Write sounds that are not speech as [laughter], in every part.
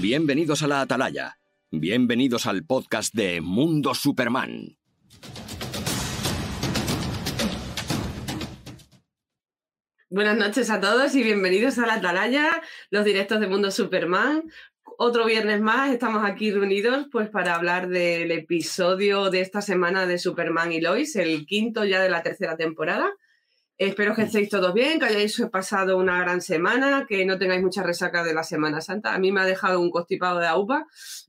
Bienvenidos a la Atalaya. Bienvenidos al podcast de Mundo Superman. Buenas noches a todos y bienvenidos a la Atalaya, los directos de Mundo Superman. Otro viernes más estamos aquí reunidos pues para hablar del episodio de esta semana de Superman y Lois, el quinto ya de la tercera temporada. Espero que estéis todos bien, que hayáis pasado una gran semana, que no tengáis mucha resaca de la Semana Santa. A mí me ha dejado un constipado de aupa.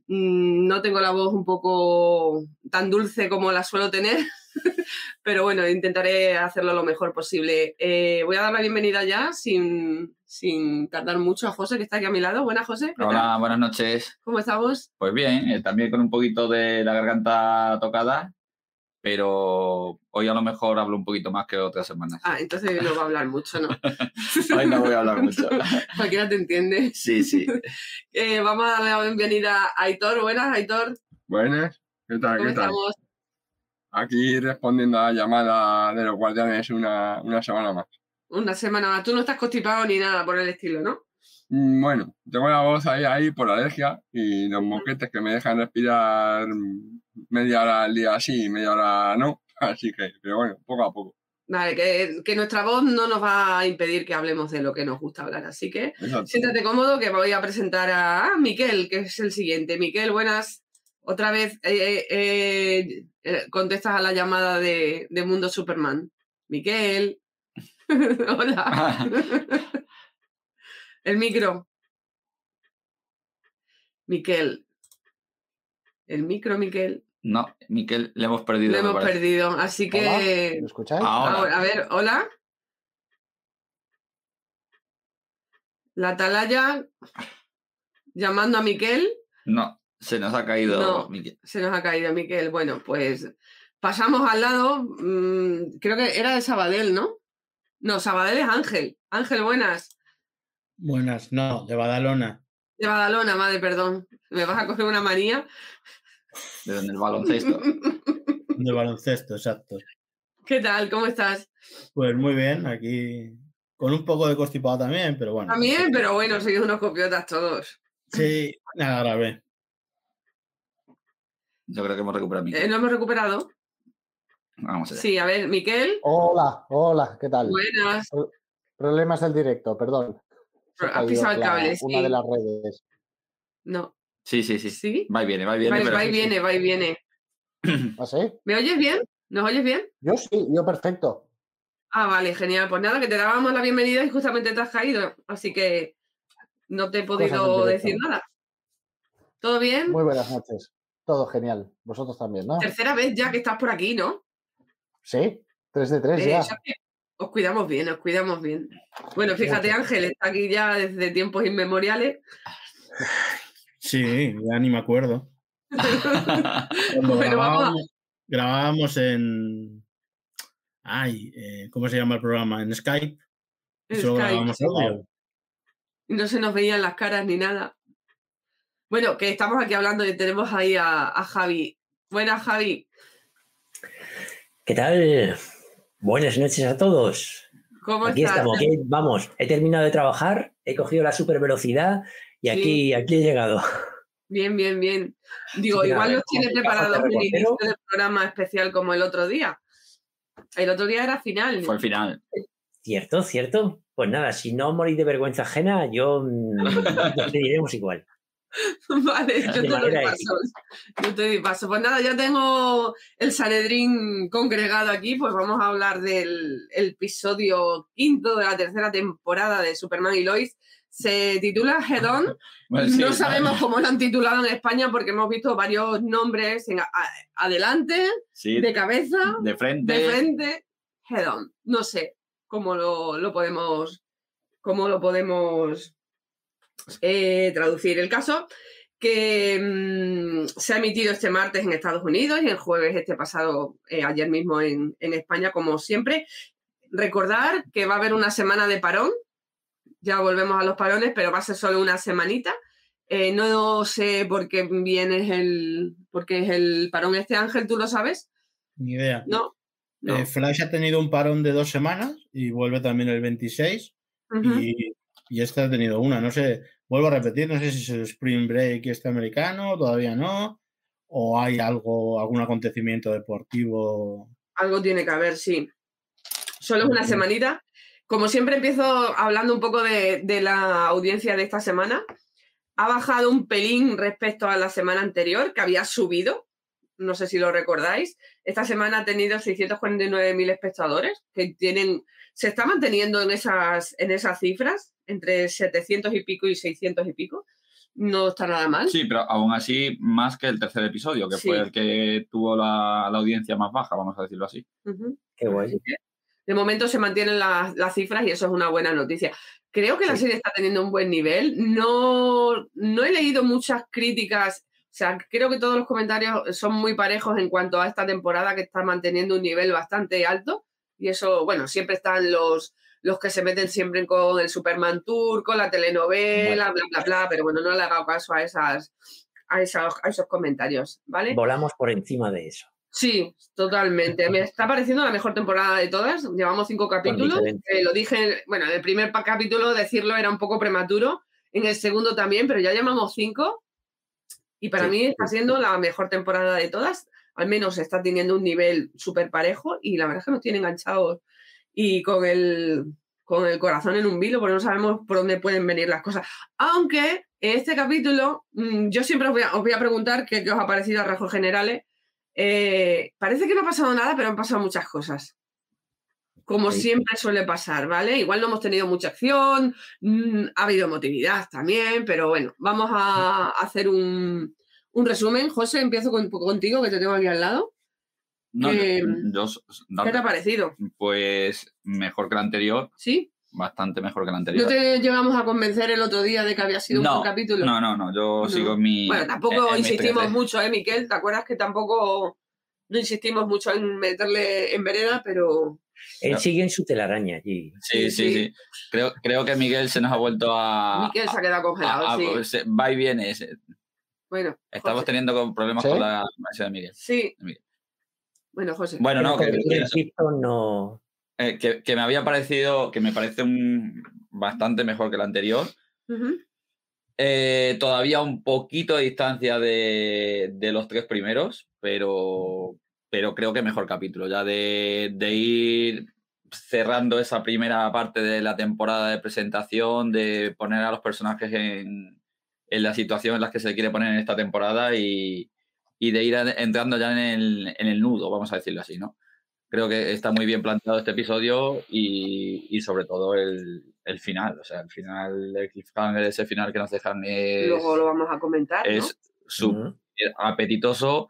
Mm, No tengo la voz un poco tan dulce como la suelo tener, [laughs] pero bueno, intentaré hacerlo lo mejor posible. Eh, voy a dar la bienvenida ya, sin, sin tardar mucho, a José, que está aquí a mi lado. Buenas, José. Hola, buenas noches. ¿Cómo estamos? Pues bien, eh, también con un poquito de la garganta tocada, pero hoy a lo mejor hablo un poquito más que otras semanas. Ah, entonces no va a hablar mucho, ¿no? [laughs] Hoy no voy a hablar [laughs] mucho. Cualquiera te entiende. Sí, sí. [laughs] Eh, vamos a darle la bienvenida a Aitor. Buenas, Aitor. Buenas, ¿qué tal? ¿Cómo ¿Qué tal? estamos? Aquí respondiendo a la llamada de los guardianes una, una semana más. Una semana más. Tú no estás constipado ni nada por el estilo, ¿no? Mm, Bueno, tengo la voz ahí, ahí por la alergia y los moquetes que me dejan respirar mm, media hora al día sí y media hora no. [laughs] Así que, pero bueno, poco a poco. Vale, que, que nuestra voz no nos va a impedir que hablemos de lo que nos gusta hablar. Así que Exacto. siéntate cómodo que voy a presentar a ah, Miquel, que es el siguiente. Miquel, buenas. Otra vez eh, eh, eh, contestas a la llamada de, de Mundo Superman. Miquel. [laughs] Hola. [laughs] el micro. Miquel. El micro, Miquel. No, Miquel, le hemos perdido. Lo me hemos parece. perdido. Así Hola, que. ¿Me escucháis? Ahora. A ver, hola. La atalaya llamando a Miquel. No, se nos ha caído No. Miquel. Se nos ha caído Miquel. Bueno, pues pasamos al lado. mm, creo que era de Sabadell, ¿no? No, Sabadell es Ángel. Ángel, buenas. Buenas, no, de Badalona. De Badalona, madre, perdón. Me vas a coger una manía. De donde el baloncesto. [laughs] De baloncesto, exacto. ¿Qué tal? ¿Cómo estás? Pues muy bien, aquí con un poco de constipado también, pero bueno. También, pero bueno, sois unos copiotas todos. Sí, nada grave. Yo creo que hemos recuperado a Miquel. Eh, ¿Lo hemos recuperado? Vamos allá. Sí, a ver, Miquel. Hola, hola, ¿qué tal? Buenas. Problemas del directo, perdón. Has pisado el la- cable, Una sí. de las redes. No. Sí, sí, sí. ¿Sí? Va y viene, va y viene. Va, pero va y sí, sí. viene, va y viene. [clears throat] ¿Ah, sí? ¿Me oyes bien? ¿Nos oyes bien? Yo sí, yo perfecto. Ah, vale, genial. Pues nada, que te dábamos la bienvenida y justamente te has caído. Así que no te he podido decir nada. ¿Todo bien? Muy buenas noches. Todo genial. Vosotros también, ¿no? Tercera vez ya que estás por aquí, ¿no? Sí, 3 de 3 Eh, ya. ya os cuidamos bien, os cuidamos bien. Bueno, fíjate. Ángel está aquí ya desde tiempos inmemoriales. [laughs] Sí, ya ni me acuerdo. [laughs] Cuando Bueno, grabábamos, grabábamos en. Ay, eh, ¿cómo se llama el programa? En Skype. y En solo Skype, grabábamos sí. audio. Y no se nos veían las caras ni nada. Bueno, que estamos aquí hablando y tenemos ahí a, a Javi. Buenas, Javi. ¿Qué tal? Buenas noches a todos. ¿Cómo Aquí estás? estamos, aquí vamos. He terminado de trabajar, he cogido la super velocidad y Sí. aquí, aquí he llegado. Bien, bien, bien. [laughs] Digo, Sí, igual nos como tiene preparados un inicio de programa especial como el otro día. El otro día era final. Fue el final. ¿Cierto? ¿Cierto? Pues nada, si no morís de vergüenza ajena, yo mm, [laughs] te diremos igual. Vale, yo De te doy paso. Yo te doy paso. Pues nada, ya tengo el Sanedrín congregado aquí, pues vamos a hablar del el episodio quinto de la tercera temporada de Superman y Lois. Se titula Head On. [laughs] Bueno, sí, no sabemos cómo lo han titulado en España porque hemos visto varios nombres en a- a- adelante, Sí, de cabeza, de frente. de frente, Head On. No sé cómo lo, lo podemos cómo lo podemos eh, traducir. El caso que mm, se ha emitido este martes en Estados Unidos y el jueves este pasado, eh, ayer mismo en, en España, como siempre. Recordar que va a haber una semana de parón, ya volvemos a los parones, pero va a ser solo una semanita. Eh, no sé por qué viene el, por qué es el parón este ángel, ¿tú lo sabes? Ni idea. No. no. Eh, Flash ha tenido un parón de dos semanas y vuelve también el 26. Ujú. y, y este ha tenido una. No sé, vuelvo a repetir, no sé si es el Spring Break este americano, todavía no, o hay algo, algún acontecimiento deportivo. Algo tiene que haber, sí. Solo es una semanita. Como siempre empiezo hablando un poco de, de la audiencia de esta semana. Ha bajado un pelín respecto a la semana anterior, que había subido. No sé si lo recordáis. Esta semana ha tenido 649.000 espectadores, que tienen, se está manteniendo en esas, en esas cifras, entre 700 y pico y 600 y pico. No está nada mal. Sí, pero aún así más que el tercer episodio, que fue el que tuvo la, la audiencia más baja, vamos a decirlo así. Qué guay. De momento se mantienen las, las cifras y eso es una buena noticia. Creo que la serie está teniendo un buen nivel. No, no he leído muchas críticas. O sea, creo que todos los comentarios son muy parejos en cuanto a esta temporada que está manteniendo un nivel bastante alto. Y eso, bueno, siempre están los, los que se meten siempre con el Superman Tour, con la telenovela, bla, bla, bla. Pero bueno, no le he dado caso a, esas, a, esos, a esos comentarios, ¿vale? Volamos por encima de eso. Sí, totalmente. Me está pareciendo la mejor temporada de todas. Llevamos cinco capítulos. Eh, lo dije, bueno, en el primer capítulo decirlo era un poco prematuro. En el segundo también, pero ya llevamos cinco. Y para Sí, mí está siendo la mejor temporada de todas. Al menos está teniendo un nivel súper parejo y la verdad es que nos tiene enganchados y con el, con el corazón en un vilo, porque no sabemos por dónde pueden venir las cosas. Aunque en este capítulo, mm, yo siempre os voy a, os voy a preguntar qué, qué os ha parecido a rasgos generales. Eh, parece que no ha pasado nada, pero han pasado muchas cosas. Como Sí. siempre suele pasar, ¿vale? Igual no hemos tenido mucha acción, mm, ha habido emotividad también, pero bueno, vamos a hacer un, un resumen. José, empiezo con- contigo, que te tengo aquí al lado. No, yo- s- s- ¿Qué te ha parecido? pues mejor que el anterior, ¿Sí? Bastante mejor que el ¿No anterior. te llegamos a convencer el otro día de que había sido un no, buen capítulo? no, no, no, yo No. sigo en mi. Bueno, en- tampoco en insistimos 13. mucho, ¿eh, Miquel? ¿Te acuerdas que tampoco no insistimos mucho en meterle en vereda, pero Él No. sigue en su telaraña allí. Sí, Sí, sí, sí. sí. Creo, creo que Miguel se nos ha vuelto a. Miquel se ha quedado congelado, a- a- sí. se- va y viene. se- Bueno, Estamos José. teniendo problemas ¿Sí? con la conexión de Miguel. Sí. Miguel. Bueno, José. Bueno, no, que, Egipto no. Eh, que- que me había parecido, que me parece un, bastante mejor que el anterior. Eh, todavía un poquito de distancia de, de los tres primeros, pero, pero creo que mejor capítulo. Ya de, de ir cerrando esa primera parte de la temporada de presentación, de poner a los personajes en, en la situación en la que se quiere poner en esta temporada y, y de ir entrando ya en el, en el nudo, vamos a decirlo así, ¿no? Creo que está muy bien planteado este episodio y, y sobre todo el, el final. O sea, el final, el cliffhanger, ese final que nos dejan es, Luego lo vamos a comentar, ¿no? es apetitoso.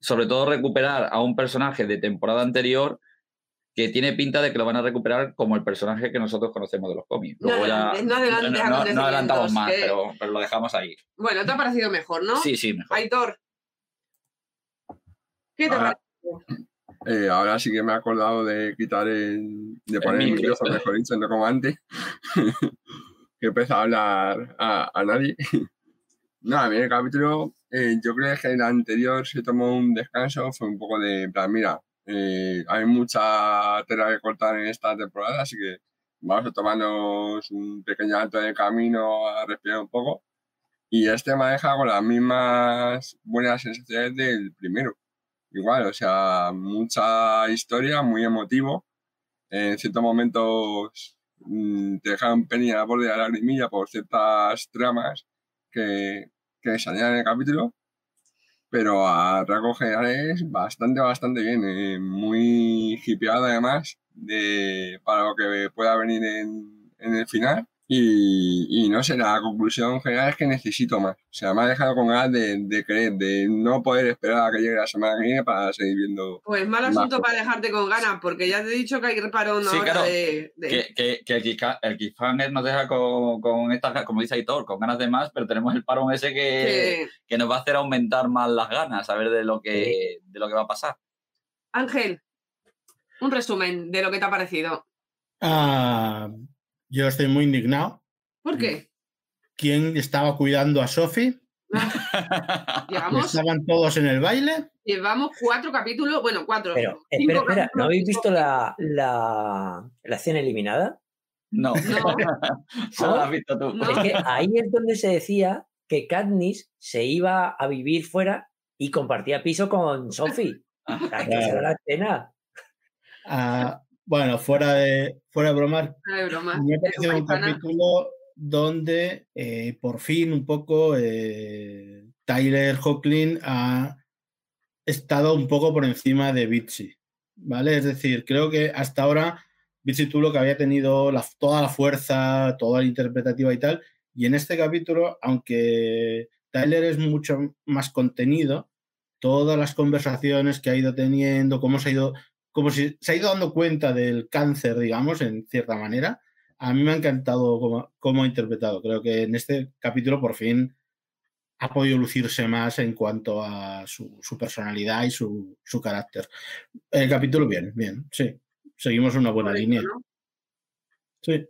Sobre todo recuperar a un personaje de temporada anterior que tiene pinta de que lo van a recuperar como el personaje que nosotros conocemos de los cómics. No Luego ya- adelantes, no adelantes no- no- no acontecimientos, adelantamos más, que- pero, pero lo dejamos ahí. Bueno, te ha parecido mejor, ¿no? Sí, sí, mejor. Aitor. ¿Qué te ha Ahora- parecido? Eh, ahora sí que me he acordado de quitar el. de poner el micro. micrófono, mejor dicho, no como antes. [laughs] que empezó a hablar a, a nadie. [laughs] no, a mí el capítulo, eh, yo creo que el anterior se tomó un descanso, fue un poco de, plan, mira, eh, hay mucha tela que cortar en esta temporada, así que vamos a tomarnos un pequeño alto de camino a respirar un poco. Y este me ha dejado con las mismas buenas sensaciones del primero igual, o sea, mucha historia, muy emotivo. En ciertos momentos mm, te dejan penny a la borde de la lagrimilla por ciertas tramas que, que salían en el capítulo. Pero a rasgos generales, bastante, bastante bien. eh, muy hipeado además de, para lo que pueda venir en, en el final. Y, y no sé, la conclusión general es que necesito más. O sea, me ha dejado con ganas de, de creer, de no poder esperar a que llegue la semana que viene para seguir viendo. Pues mal asunto para dejarte con ganas, porque ya te he dicho que hay reparón Sí, ahora claro, de, de- Que, que, que el, cliffhanger nos deja con, con estas, como dice Aitor, con ganas de más, pero tenemos el parón ese que, que- que nos va a hacer aumentar más las ganas, a ver de lo que, de lo que va a pasar. Ángel, un resumen de lo que te ha parecido. Ah, yo estoy muy indignado. ¿Por qué? ¿Quién estaba cuidando a Sophie? [laughs] Llevamos, ¿Estaban todos en el baile? llevamos cuatro capítulos, bueno, cuatro. Pero, cinco espera, espera, ¿no habéis visto la, la, la escena eliminada? No, No. [laughs] solo lo has visto tú. No. Es que ahí es donde se decía que Katniss se iba a vivir fuera y compartía piso con Sophie. Que la escena. Ah, bueno, fuera de, fuera de bromas, No hay broma. me ha parecido un capítulo donde eh, por fin un poco eh, Tyler Hoechlin ha estado un poco por encima de Bitsy, ¿vale? Es decir, creo que hasta ahora Bitsy Tulo que había tenido la- toda la fuerza, toda la interpretativa y tal, y en este capítulo, aunque Tyler es mucho más contenido, todas las conversaciones que ha ido teniendo, cómo se ha ido, como si se ha ido dando cuenta del cáncer, digamos, en cierta manera, a mí me ha encantado cómo, cómo ha interpretado. Creo que en este capítulo por fin ha podido lucirse más en cuanto a su, su personalidad y su, su carácter. El capítulo, bien, bien, sí. Seguimos una buena línea. ¿no? Sí.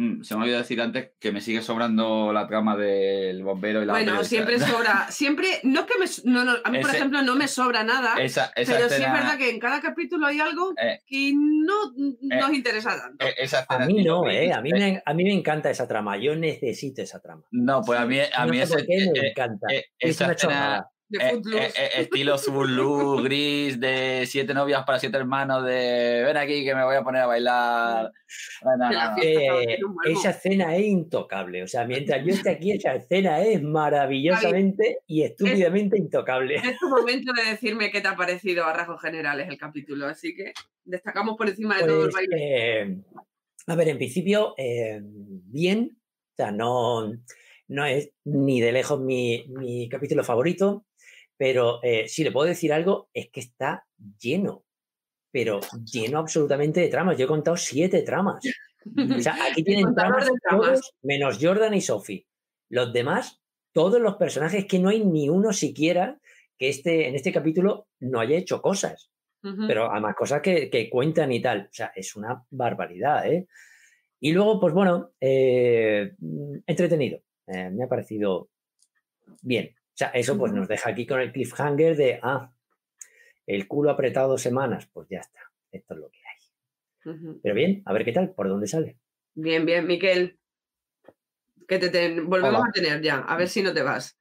Mm, Se me olvidó decir antes que me sigue sobrando la trama del bombero y la Bueno, periodista. siempre sobra, [laughs] siempre, no que me, no, no, a mí por ejemplo no me sobra nada, Esa, esa pero sí es verdad que en cada capítulo hay algo eh, que no nos interesa tanto. eh, esa A mí no, ¿eh? A mí, me, a mí me encanta esa trama. Yo necesito esa trama. No, pues a mí, a No mí sé ese, por qué me eh, encanta. eh, es esa una escena chorrada. De eh, eh, eh, estilo Zulu, [laughs] gris, de siete novias para siete hermanos, de ven aquí que me voy a poner a bailar. Bueno, no, no. Eh, esa escena es intocable. O sea, mientras yo esté aquí, esa escena es maravillosamente y estúpidamente intocable. Es tu momento de decirme qué te ha parecido a rasgos generales el capítulo, así que destacamos por encima de todo el Pues, baile. eh, a ver, en principio, eh, bien. O sea, no, no es ni de lejos mi, mi capítulo favorito, pero eh, si le puedo decir algo, es que está lleno, pero lleno absolutamente de tramas. Yo he contado siete tramas. O sea, aquí [laughs] tienen tramas, de tramas. todos, menos Jordan y Sophie. Los demás, todos los personajes, que no hay ni uno siquiera que este, en este capítulo no haya hecho cosas pero además cosas que, que cuentan y tal. O sea, es una barbaridad, ¿eh? Y luego, pues bueno, eh, mm, entretenido. Eh, me ha parecido bien. O sea, eso pues nos deja aquí con el cliffhanger de, ah, el culo apretado dos semanas, pues ya está. Esto es lo que hay. Pero bien, a ver qué tal, por dónde sale. Bien, bien, Miquel. Que te ten- volvemos Hola. a tener ya, a ver si no te vas.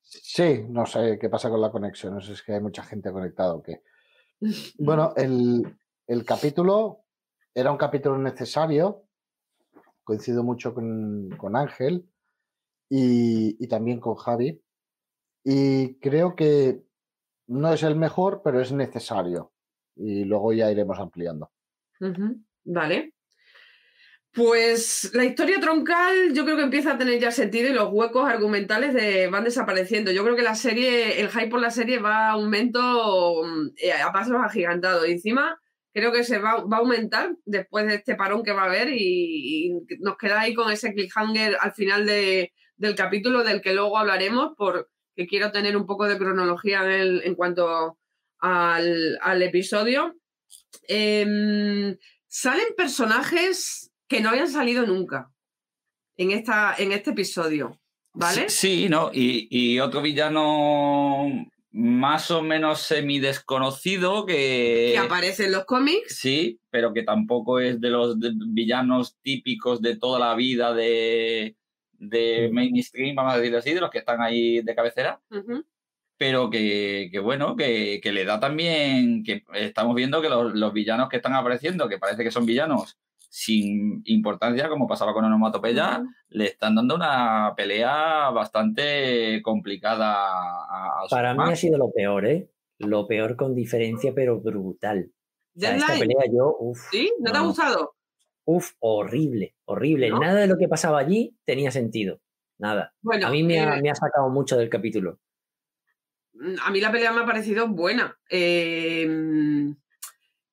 Sí, no sé qué pasa con la conexión. No sé si es que hay mucha gente conectada o qué. [laughs] Bueno, el, el capítulo era un capítulo necesario. Coincido mucho con, con Ángel y, y también con Javi. Y creo que no es el mejor, pero es necesario. Y luego ya iremos ampliando. Vale. Pues la historia troncal yo creo que empieza a tener ya sentido y los huecos argumentales van desapareciendo. Yo creo que la serie, el hype por la serie va a aumento mm, eh, a pasos agigantados. Y encima creo que se va, va a aumentar después de este parón que va a haber y, y nos queda ahí con ese cliffhanger al final de- del capítulo del que luego hablaremos porque quiero tener un poco de cronología en, el- en cuanto al, al episodio. Em, salen personajes que no habían salido nunca en, esta, en este episodio, ¿vale? Sí, sí, ¿no? Y, y otro villano más o menos semi-desconocido que... Que aparece en los cómics. Sí, pero que tampoco es de los villanos típicos de toda la vida de, de mainstream, vamos a decirlo así, de los que están ahí de cabecera, pero que, que bueno, que, que le da también, que estamos viendo que los, los villanos que están apareciendo, que parece que son villanos sin importancia, como pasaba con Onomatopeya, Ujú. le están dando una pelea bastante complicada a, a Para mí ha sido lo peor, ¿eh? Lo peor con diferencia, pero brutal. O sea, esta pelea yo. ¿sí? ¿No te ha gustado? Uf, horrible, horrible. ¿No? Nada de lo que pasaba allí tenía sentido. Nada. Bueno, a mí me ha, eh, me ha sacado mucho del capítulo. a mí la pelea me ha parecido buena. Eh,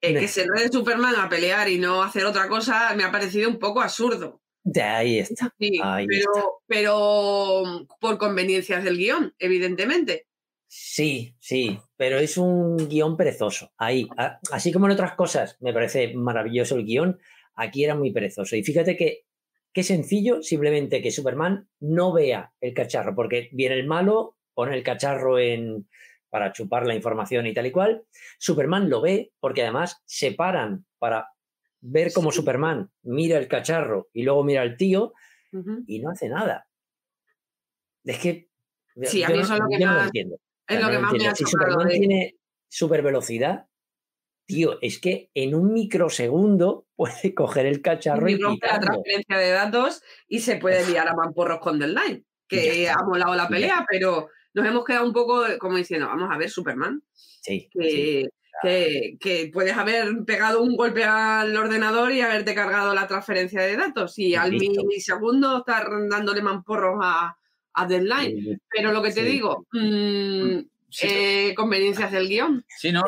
eh, que se de Superman a pelear y no hacer otra cosa me ha parecido un poco absurdo. De ahí está. Sí, Ahí pero, pero por conveniencias del guion, evidentemente. Sí, sí, pero es un guion perezoso. Ahí, así como en otras cosas, me parece maravilloso el guion, aquí era muy perezoso. Y fíjate que qué sencillo, simplemente que Superman no vea el cacharro, porque viene el malo, pone el cacharro en para chupar la información y tal y cual. Superman lo ve porque además se paran para ver cómo Superman mira el cacharro y luego mira al tío y no hace nada. Es que. Sí, a mí no- eso es lo que no más- entiendo. Es sea, lo no que más me ha Si. Superman de- tiene super velocidad, tío, es que en un microsegundo [laughs] puede coger el cacharro y, la transferencia de datos y se puede liar a mamporros con The Line, Ya que ha molado la pelea, pero nos hemos quedado un poco como diciendo, vamos a ver, Superman, Sí, que, sí. que, que puedes haber pegado un golpe al ordenador y haberte cargado la transferencia de datos y al Listo. milisegundo estar dándole mamporros a, a Deadline. Pero lo que te Sí. digo, mm, Sí, eh, conveniencias del guion. Sí, ¿no?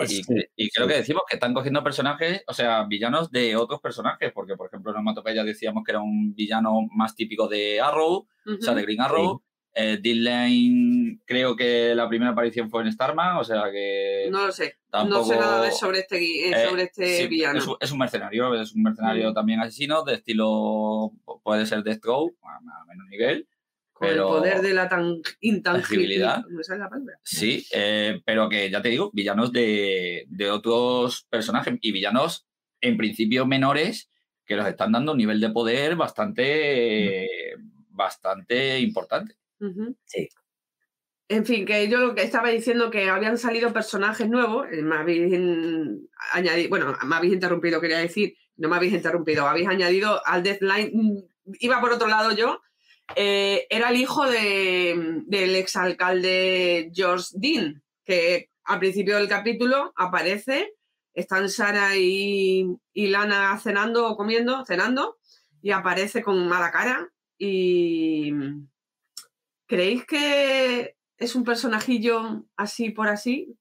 Y, creo que decimos que están cogiendo personajes, o sea, villanos de otros personajes, porque por ejemplo en Onomatopeya decíamos que era un villano más típico de Arrow, o sea, de Green Arrow. Eh, Dean Lane, creo que la primera aparición fue en Starman, o sea que No lo sé. No tampoco... sé nada de sobre este, eh, Eh, sobre este sí, villano. Es un, es un mercenario, es un mercenario Mm. también asesino, de estilo, puede ser Deathstroke, a, a menos nivel, pero- el poder de la tan intangibilidad. Sí, eh, pero que ya te digo, villanos de, de otros personajes y villanos en principio menores que los están dando un nivel de poder bastante, bastante importante. Sí. En fin, que yo lo que estaba diciendo que habían salido personajes nuevos, eh, me habéis añadido, bueno, me habéis interrumpido, quería decir, no me habéis interrumpido, habéis añadido al Deathline, mm, iba por otro lado yo, eh, era el hijo de, del exalcalde George Dean, que al principio del capítulo aparece, están Sara y, Lana cenando o comiendo, cenando, y aparece con mala cara y... ¿Creéis que es un personajillo así por así?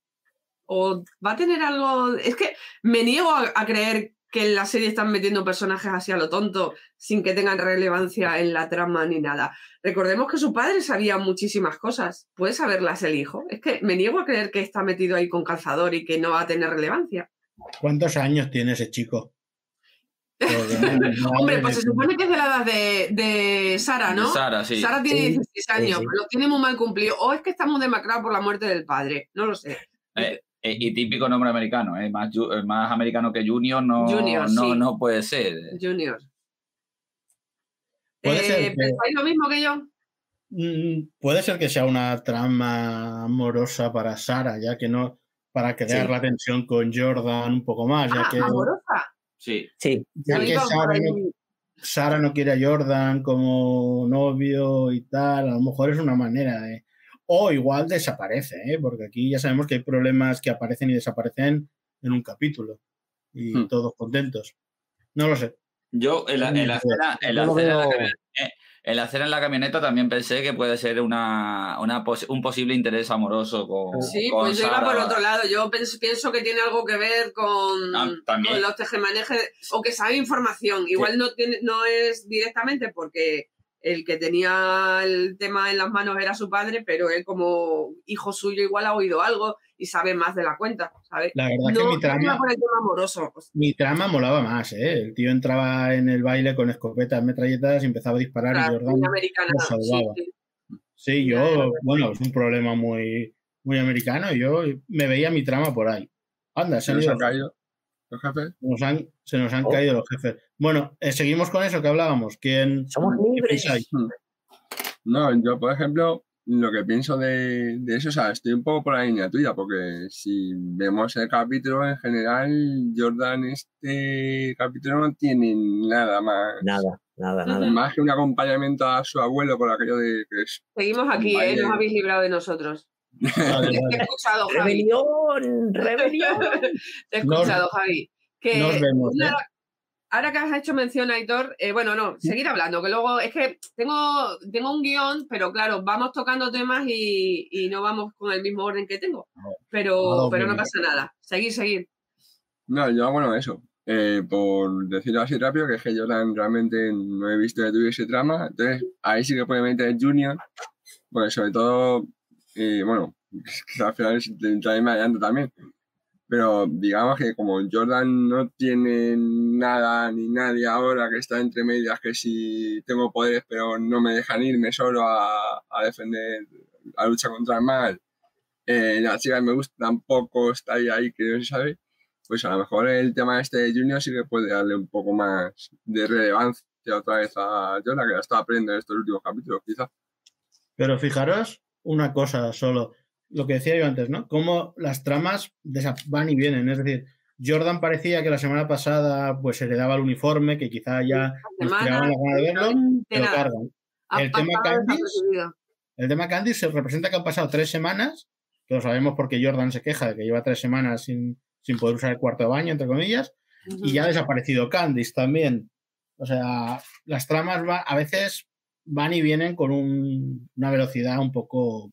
¿O va a tener algo...? Es que me niego a creer que en la serie están metiendo personajes así a lo tonto sin que tengan relevancia en la trama ni nada. Recordemos que su padre sabía muchísimas cosas. ¿Puede saberlas el hijo? Es que me niego a creer que está metido ahí con calzador y que no va a tener relevancia. ¿Cuántos años tiene ese chico? [laughs] Hombre, pues se supone que es de la edad de, de Sara, ¿no? Sara, sí. Sara tiene Sí, 16 años, sí. lo tiene muy mal cumplido. O es que estamos demacrados por la muerte del padre, no lo sé. Eh, eh, y típico nombre americano, eh, más, eh, más americano que Junior no, Junior, no, sí. no puede ser. Junior. Puede Eh, ser que- ¿Pensáis lo mismo que yo? Mm, Puede ser que sea una trama amorosa para Sara, ya que no, para crear Sí. la tensión con Jordan un poco más, ya Ah, que, amorosa. Sí. Sí, ya que Sara, no, Sara no quiere a Jordan como novio y tal, a lo mejor es una manera de... O igual desaparece, ¿eh? porque aquí ya sabemos que hay problemas que aparecen y desaparecen en un capítulo y Hmm. todos contentos. No lo sé. Yo en la, en la escena, en la yo lo escena en la veo- camioneta- eh, en la escena en la camioneta también pensé que puede ser una, una pos- un posible interés amoroso con, Sí, con pues yo iba por otro lado. Yo pienso que tiene algo que ver con, Ah, con los tejemanejes o que sabe información. Igual no, tiene, no es directamente porque el que tenía el tema en las manos era su padre, pero él como hijo suyo igual ha oído algo y sabe más de la cuenta, ¿sabes? La verdad No, que mi trama, por el tema amoroso. mi trama molaba más, ¿eh? El tío entraba en el baile con escopetas, metralletas y empezaba a disparar Claro, y Jordan muy americana. lo sí, salvaba. sí. Sí, Ya, ya, yo, bueno, es un problema muy, muy americano. Yo me veía mi trama por ahí. Anda, se, Se nos han caído los jefes. nos han- se nos han Oh. caído los jefes. Bueno, eh, seguimos con eso que hablábamos. ¿Quién, somos libres. pensáis? No, yo, por ejemplo, lo que pienso de, de eso, o sea, estoy un poco por la línea tuya, porque si vemos el capítulo en general, Jordan, este capítulo no tiene nada más. Nada, nada, nada. Más que un acompañamiento a su abuelo por aquello de que es. Seguimos aquí, ¿eh? Nos habéis librado de nosotros. Vale, Te he vale. escuchado, Javi. ¡Rebelión! ¡Rebelión! [laughs] Te he Nos- escuchado, Javi. Que nos vemos, una- ¿eh? Ahora que has hecho mención, Aitor, eh, bueno, no, seguir hablando, que luego es que tengo, tengo un guion, pero claro, vamos tocando temas y, y no vamos con el mismo orden que tengo. Pero, Ah, pero no pasa nada. Seguir, seguir. No, yo, bueno, eso. Eh, por decirlo así rápido, que es que Jordan realmente no he visto que tuviese trama. Entonces, ahí sí que puede meter Junior. Porque sobre todo, eh, bueno, [laughs] al final es- me adelanto también. Pero digamos que como Jordan no tiene nada ni nadie ahora que está entre medias, que si tengo poderes pero no me dejan irme solo a, a defender la lucha contra el mal, eh, la chica me gusta tampoco está ahí, ahí que no se sabe, pues a lo mejor el tema este de Junior sí que puede darle un poco más de relevancia otra vez a Jonah, que la estaba aprendiendo en estos últimos capítulos, quizá. Pero fijaros una cosa solo, lo que decía yo antes, ¿no? Cómo las tramas van y vienen. Es decir, Jordan parecía que la semana pasada pues se le daba el uniforme, que quizá ya semana, tiraban la gana de verlo, nada. cargan. El tema Candice. El tema Candice se representa que han pasado tres semanas, que lo sabemos porque Jordan se queja de que lleva tres semanas sin, sin poder usar el cuarto de baño, entre comillas, y ya ha desaparecido Candice también. O sea, las tramas va- a veces van y vienen con un- una velocidad un poco...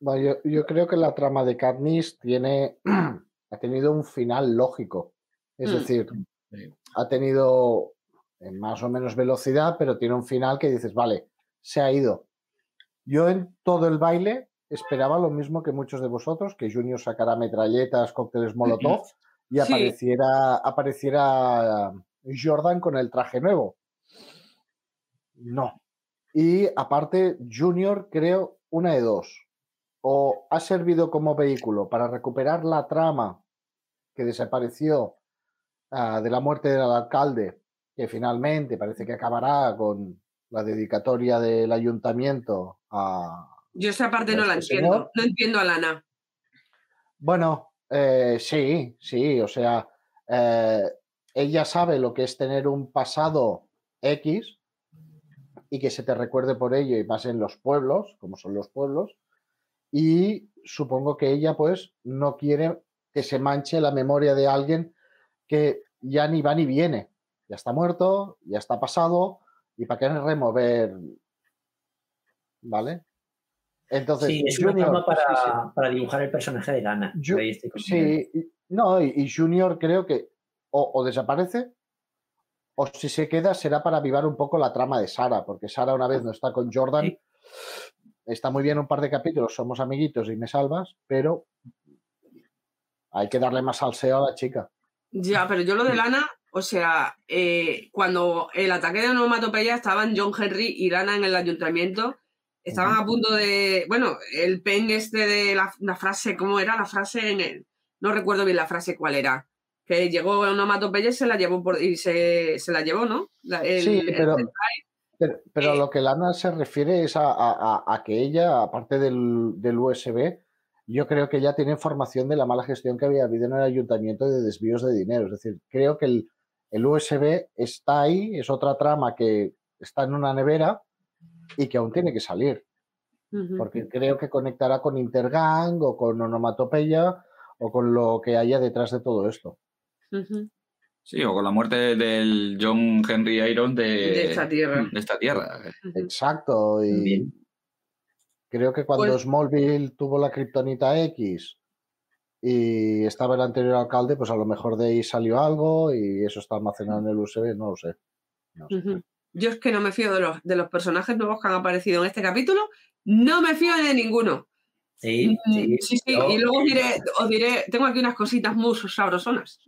Bueno, yo, yo creo que la trama de Katniss tiene, [clears throat] ha tenido un final lógico. Es Mm. decir, Sí. ha tenido eh, más o menos velocidad, pero tiene un final que dices, vale, se ha ido. Yo en todo el baile esperaba lo mismo que muchos de vosotros, que Junior sacara metralletas, cócteles Molotov y Sí. apareciera, apareciera Jordan con el traje nuevo. No. Y aparte, Junior creo una de dos. O ha servido como vehículo para recuperar la trama que desapareció ah, de la muerte del alcalde, que finalmente parece que acabará con la dedicatoria del ayuntamiento a... Yo esa parte no la Este entiendo. señor- No entiendo a Lana. Bueno, eh, sí, sí, o sea, eh, ella sabe lo que es tener un pasado X y que se te recuerde por ello y más en los pueblos, como son los pueblos, y supongo que ella pues no quiere que se manche la memoria de alguien que ya ni va ni viene, ya está muerto, ya está pasado, y para qué remover, ¿vale? Entonces, Sí, es una Junior- forma para, sí, sí. para dibujar el personaje de Lana. Yo-. Sí, no, y, y Junior creo que o, o desaparece o si se queda será para avivar un poco la trama de Sara, porque Sara una vez no está con Jordan, Sí. está muy bien un par de capítulos, somos amiguitos y me salvas, pero hay que darle más salseo a la chica. Ya, pero yo lo de Lana, o sea, eh, cuando el ataque de onomatopeya estaban John Henry y Lana en el ayuntamiento, estaban a punto de, bueno, el pen este de la, la frase, ¿cómo era la frase? En el, no recuerdo bien la frase cuál era. Que llegó onomatopeya y se la llevó por, y se, se la llevó, ¿no? La- el- sí, el- pero, pero, a eh, lo que Lana se refiere es a, a- a- a que ella, aparte del, del USB, yo creo que ya tiene información de la mala gestión que había habido en el ayuntamiento de desvíos de dinero. Es decir, creo que el, el USB está ahí, es otra trama que está en una nevera y que aún tiene que salir, porque creo que conectará con Intergang o con Onomatopeya o con lo que haya detrás de todo esto. Sí, o con la muerte del John Henry Iron de, de esta tierra. de esta tierra. Exacto. Y Bien. creo que cuando Pues- Smallville tuvo la kriptonita X y estaba el anterior alcalde, pues a lo mejor de ahí salió algo y eso está almacenado en el USB, no lo sé. No sé. Ujú. Yo es que no me fío de los, de los personajes nuevos que han aparecido en este capítulo. No me fío de ninguno. Sí, Mm, sí. sí, sí, yo- Y luego os diré, os diré, tengo aquí unas cositas muy sabrosonas.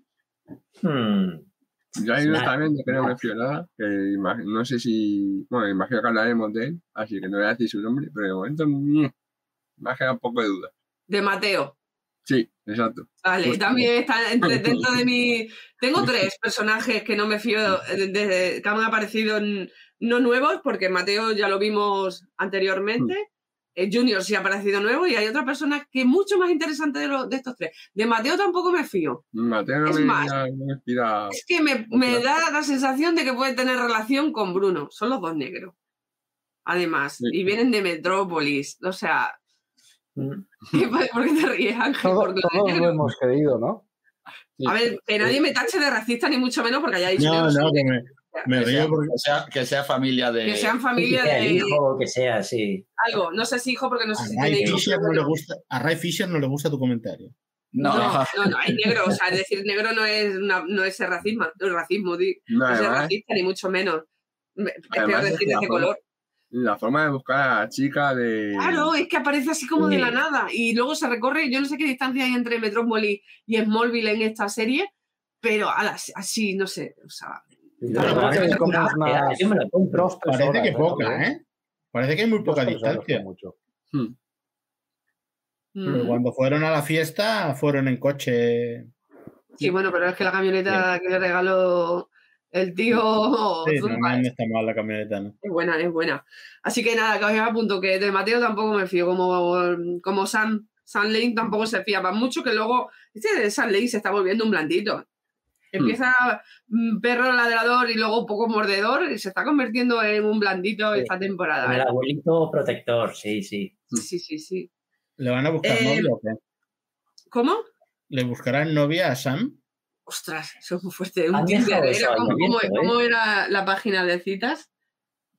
Hmm, Yo hay uno Nada, también de que no me nada. fío nada, que no sé si, bueno, imagino que hablaremos de él, así que no voy a decir su nombre, pero de momento me ha quedado un poco de duda. De Mateo. Sí, exacto. Vale, Justo. también está entre, [laughs] dentro de mi. Tengo tres personajes que no me fío de, de- que han aparecido en- no nuevos, porque Mateo ya lo vimos anteriormente. Eh, Junior sí ha aparecido nuevo y hay otra persona que es mucho más interesante de, lo- de estos tres. De Mateo tampoco me fío. Mateo no Es me, más, no me inspira. Es que me, me da la sensación de que puede tener relación con Bruno. Son los dos negros. Además, Sí. y vienen de Metrópolis. O sea, mm. ¿qué pa- ¿por qué te ríes, Ángel? Todos lo hemos creído, ¿no? Sí. A ver, que nadie me tache de racista ni mucho menos porque haya dicho No, no, que me, me Que sea, río porque que sea- que sea familia de. que sean Que familia sea el de hijo, que sea, sí. algo. No sé si hijo porque no sé a si Ray tiene. Fisher no le gusta, a Ray Fisher no le gusta tu comentario. No, No, no, no, hay negro. O sea, decir negro no es, una- no es ser racismo, no es racismo, di- No, no es además, racista ni mucho menos. Me- Es Además peor es decir que de ese color. la forma de buscar a la chica de. Claro, es que aparece así como de la nada y luego se recorre, yo no sé qué distancia hay entre Metrópolis y Smallville en esta serie, pero a las- así, no sé, o sea, parece que poca, ¿eh? Parece que hay muy poca distancia. mucho. Hmm. Pero mm, cuando fueron a la fiesta, fueron en coche. Sí, bueno, pero es que la camioneta que le regaló el tío Sí, no, no está mal la camioneta, ¿no? es buena, es buena. Así que nada, que os apunto que de Mateo tampoco me fío, como, como Sam, Sam Lane tampoco se fía más mucho, que luego este de Sam Lane se está volviendo un blandito. Empieza mm, perro ladrador y luego un poco mordedor y se está convirtiendo en un blandito Sí. esta temporada. El ¿eh? abuelito protector, sí, sí. Sí, sí, sí. ¿Le van a buscar Eh, novia o qué? ¿Cómo? ¿Le buscarán novia a Sam? Ostras, eso es muy fuerte. Un Han Tinder, dejado ¿era? eso ¿Cómo, ahí cómo- abierto, ¿eh? cómo era la página de citas?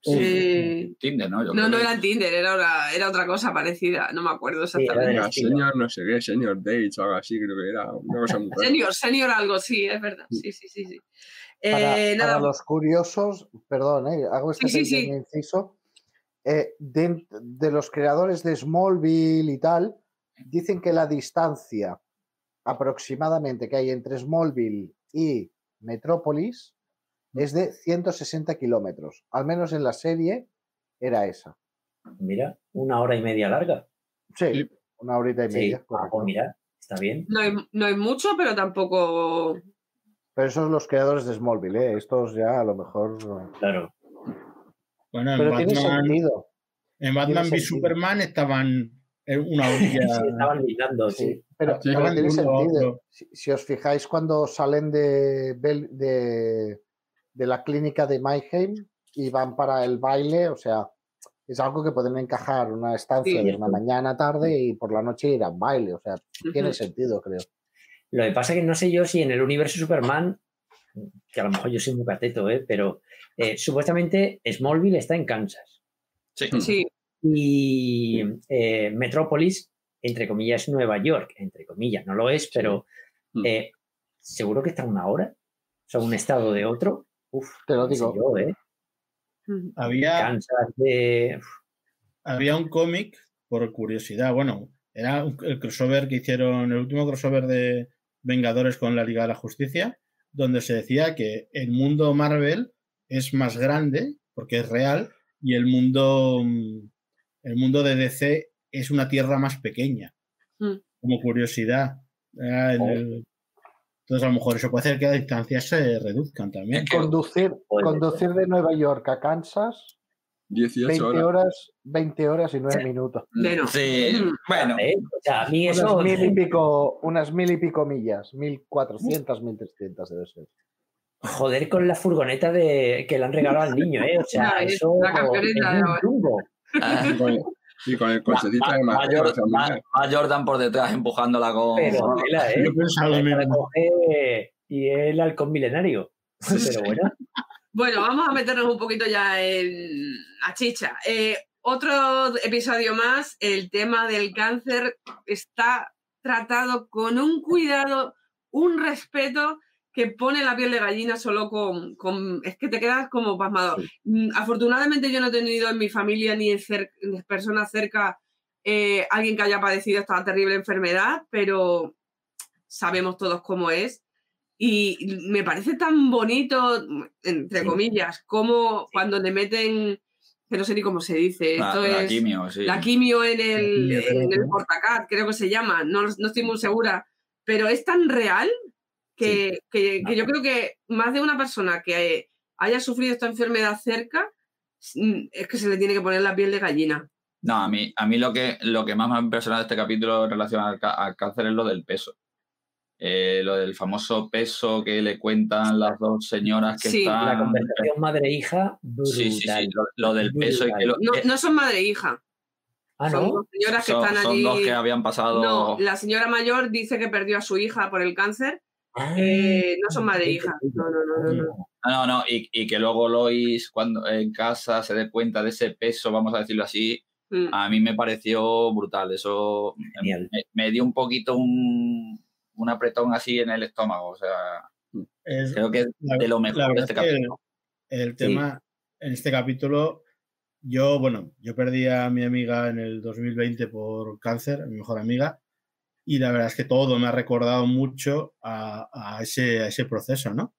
Tinder, ¿no? Yo No, no era Tinder, era, una- era otra cosa parecida, no me acuerdo Sí, era exactamente. estilo. señor, no sé qué, señor Dates o algo así, creo que era una cosa muy. Senior, senior algo, sí, es verdad. Sí, sí, sí, sí. Para, Eh, para los curiosos, perdón, eh, hago este Sí, sí, pequeño inciso. eh, de, de los creadores de Smallville y tal, dicen que la distancia aproximadamente que hay entre Smallville y Metrópolis es de 160 kilómetros. Al menos en la serie era esa. Mira, una hora y media larga. Sí, una horita y Sí, media. ah, pues mira, está bien. no hay, no hay mucho, pero tampoco. Pero esos son los creadores de Smallville, ¿eh? estos ya a lo mejor. Claro. Bueno, en Pero tiene Batman, sentido. en Batman v. Superman estaban en una orilla. [laughs] Sí, estaban lindando, sí. Sí, pero, Sí, pero tiene sentido. Si, si os fijáis cuando salen de, Bel- de, de la clínica de Mayhem y van para el baile, o sea, es algo que pueden encajar una estancia Sí, de una mañana tarde y por la noche ir a un baile, o sea, tiene sentido, creo. Lo que pasa es que no sé yo si en el universo Superman, que a lo mejor yo soy muy cateto, ¿eh? pero eh, supuestamente Smallville está en Kansas Sí. Sí, y eh, Metrópolis, entre comillas, Nueva York, entre comillas, no lo es, pero Mm. eh, seguro que está a una hora, o sea, un estado de otro. Uf, Te lo digo. yo, ¿eh? Había, de... había un cómic, por curiosidad, bueno, era el crossover que hicieron, el último crossover de Vengadores con la Liga de la Justicia, donde se decía que el mundo Marvel es más grande, porque es real, y el mundo, mm, el mundo de DC es una tierra más pequeña, Mm. como curiosidad. Era en Oh. el- Entonces, a lo mejor eso puede hacer que las distancias se reduzcan también. Conducir, conducir de Nueva York a Kansas, 18 20 horas. horas, 20 horas y 9 minutos. Menos. Sí, bueno, ¿eh? O sea, a mí Unas eso... mil y pico, unas mil y pico millas, 1400, 1300 debe ser. Joder con la furgoneta de que le han regalado al niño, ¿eh? O sea, eso la camioneta, es un rumbo. ah, y con el cochecito de va Jordan por detrás empujándola con. Pero, ¿eh? Yo pensaba y el halcón milenario. [laughs] Pero bueno, Bueno, vamos a meternos un poquito ya en la chicha. Eh, otro episodio más, el tema del cáncer está tratado con un cuidado, un respeto que pone la piel de gallina solo con... con- es que te quedas como pasmado. Sí. Mm, Afortunadamente yo no he tenido en mi familia ni en, cer- en personas cerca eh, alguien que haya padecido esta terrible enfermedad, pero sabemos todos cómo es. Y me parece tan bonito, entre Sí. comillas, como cuando le meten, que no sé ni cómo se dice, La, esto la es quimio, sí. la quimio en el, en el portacat, creo que se llama, no, no estoy muy segura, pero es tan real que, que- que yo creo que más de una persona que haya sufrido esta enfermedad cerca, mm, es que se le tiene que poner la piel de gallina. No, a mí, a mí lo, que, lo que más me ha impresionado de este capítulo en relación al, cáncer es lo del peso. Eh, lo del famoso peso que le cuentan las dos señoras que Sí, están. la conversación madre-hija, brutal. Sí, sí, sí, lo, lo del peso y que lo- No, no son madre e hija, Ah, son dos señoras que son, están son allí. dos que habían pasado. No, la señora mayor dice que perdió a su hija por el cáncer. Eh, no son madre e hija. No, no, no, no, no. No, no, y, y que luego Lois, cuando en casa se dé cuenta de ese peso, vamos a decirlo así, Mm. a mí me pareció brutal. Eso me, me dio un poquito un, un apretón así en el estómago. O sea, Es- creo que es la- de lo mejor de este capítulo. El tema, en este capítulo, yo, bueno, yo perdí a mi amiga en el 2020 por cáncer, mi mejor amiga, y la verdad es que todo me ha recordado mucho a, a ese, a ese proceso, ¿no?